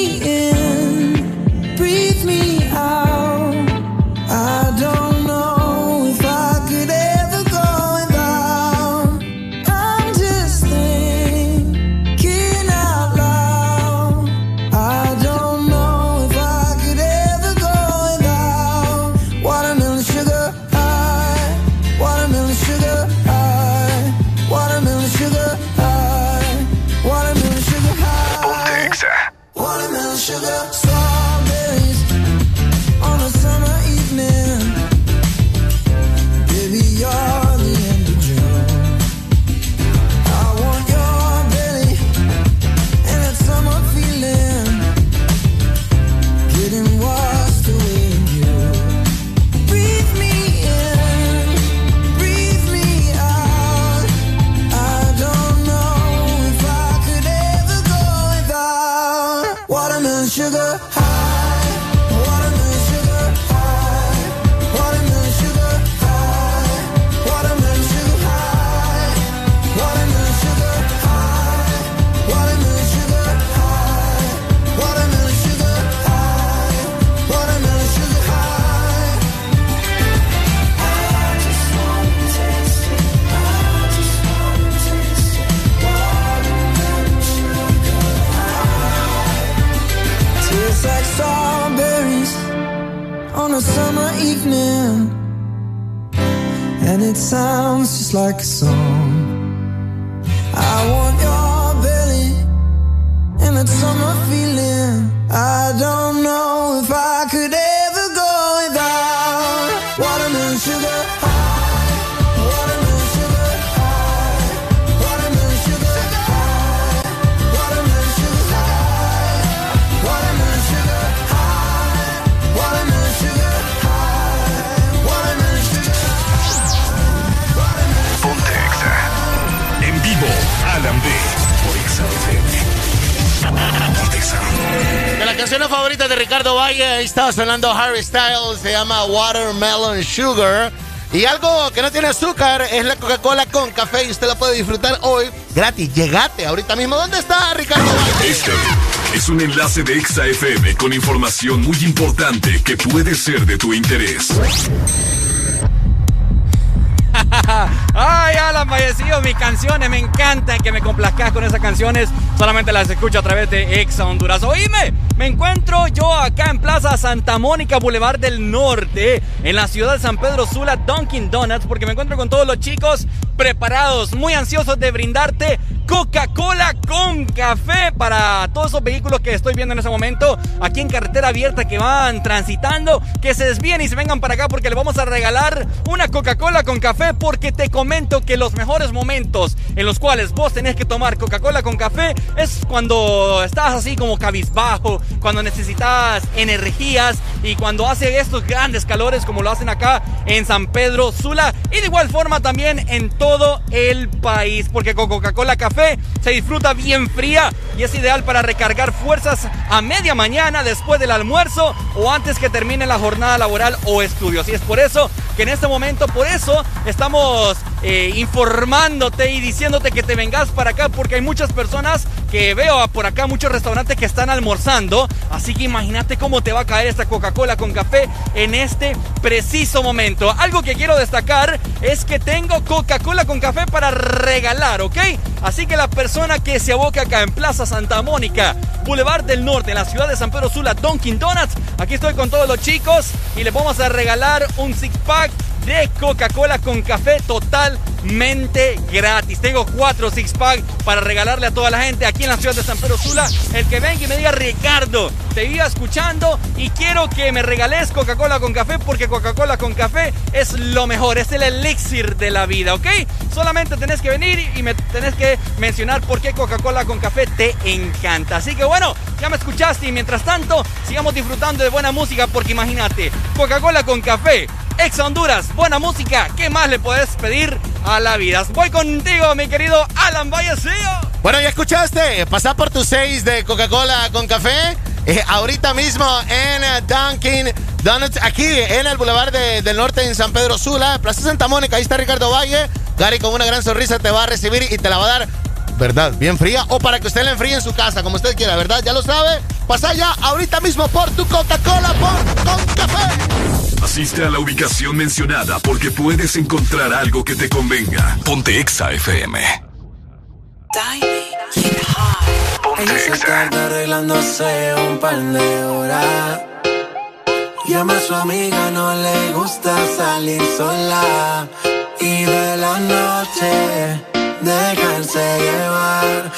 like a song. De Ricardo Valle, ahí estaba sonando Harry Styles, se llama Watermelon Sugar. Y algo que no tiene azúcar es la Coca-Cola con café y usted la puede disfrutar hoy gratis. Llegate ahorita mismo. ¿Dónde está Ricardo Valle? Este es un enlace de Exa FM con información muy importante que puede ser de tu interés. Ay, Alan fallecido, mis canciones, me encantan que me complazcas con esas canciones. Solamente las escucho a través de Exa Honduras. Oíme, me encuentro yo acá en Plaza Santa Mónica, Boulevard del Norte, en la ciudad de San Pedro Sula, Dunkin' Donuts, porque me encuentro con todos los chicos preparados, muy ansiosos de brindarte Coca-Cola con café para todos esos vehículos que estoy viendo en ese momento aquí en carretera abierta que van transitando, que se desvíen y se vengan para acá porque les vamos a regalar una Coca-Cola con café porque te que los mejores momentos en los cuales vos tenés que tomar Coca-Cola con café es cuando estás así como cabizbajo, cuando necesitas energías y cuando hace estos grandes calores como lo hacen acá en San Pedro Sula y de igual forma también en todo el país porque con Coca-Cola café se disfruta bien fría y es ideal para recargar fuerzas a media mañana después del almuerzo o antes que termine la jornada laboral o estudios. Y es por eso que en este momento, por eso estamos eh, informándote y diciéndote que te vengas para acá porque hay muchas personas que veo por acá, muchos restaurantes que están almorzando. Así que imagínate cómo te va a caer esta Coca-Cola con café en este preciso momento. Algo que quiero destacar es que tengo Coca-Cola con café para regalar, ¿ok? Así que la persona que se aboca acá en Plaza Santa Mónica, Boulevard del Norte, en la ciudad de San Pedro Sula, Dunkin' Donuts, aquí estoy con todos los chicos y les vamos a regalar un six pack de Coca-Cola con café totalmente gratis. Tengo cuatro six pack para regalarle a toda la gente aquí en la ciudad de San Pedro Sula. El que venga y me diga, Ricardo, te iba escuchando y quiero que me regales Coca-Cola con café porque Coca-Cola con café es lo mejor, es el elixir de la vida, ¿ok? Solamente tenés que venir y me tenés que mencionar por qué Coca-Cola con café te encanta. Así que bueno, ya me escuchaste y mientras tanto sigamos disfrutando de buena música porque imagínate, Coca-Cola con café Ex Honduras, buena música, ¿qué más le puedes pedir a la vida? Voy contigo, mi querido Alan Vallecillo. Bueno, ya escuchaste, pasá por tus seis de Coca-Cola con café. eh, ahorita mismo en eh, Dunkin' Donuts, aquí en el Boulevard de- del Norte en San Pedro Sula, Plaza Santa Mónica, ahí está Ricardo Valle. Gary con una gran sonrisa te va a recibir y te la va a dar, ¿verdad? Bien fría o para que usted la enfríe en su casa, como usted quiera, ¿verdad? Ya lo sabe. Pasa ya ahorita mismo por tu Coca-Cola por- con café. Asiste a la ubicación mencionada porque puedes encontrar algo que te convenga. Ponte Exa FM. Ella se tarda arreglándose un par de horas. Llama a su amiga, no le gusta salir sola. Y de la noche, dejarse llevar.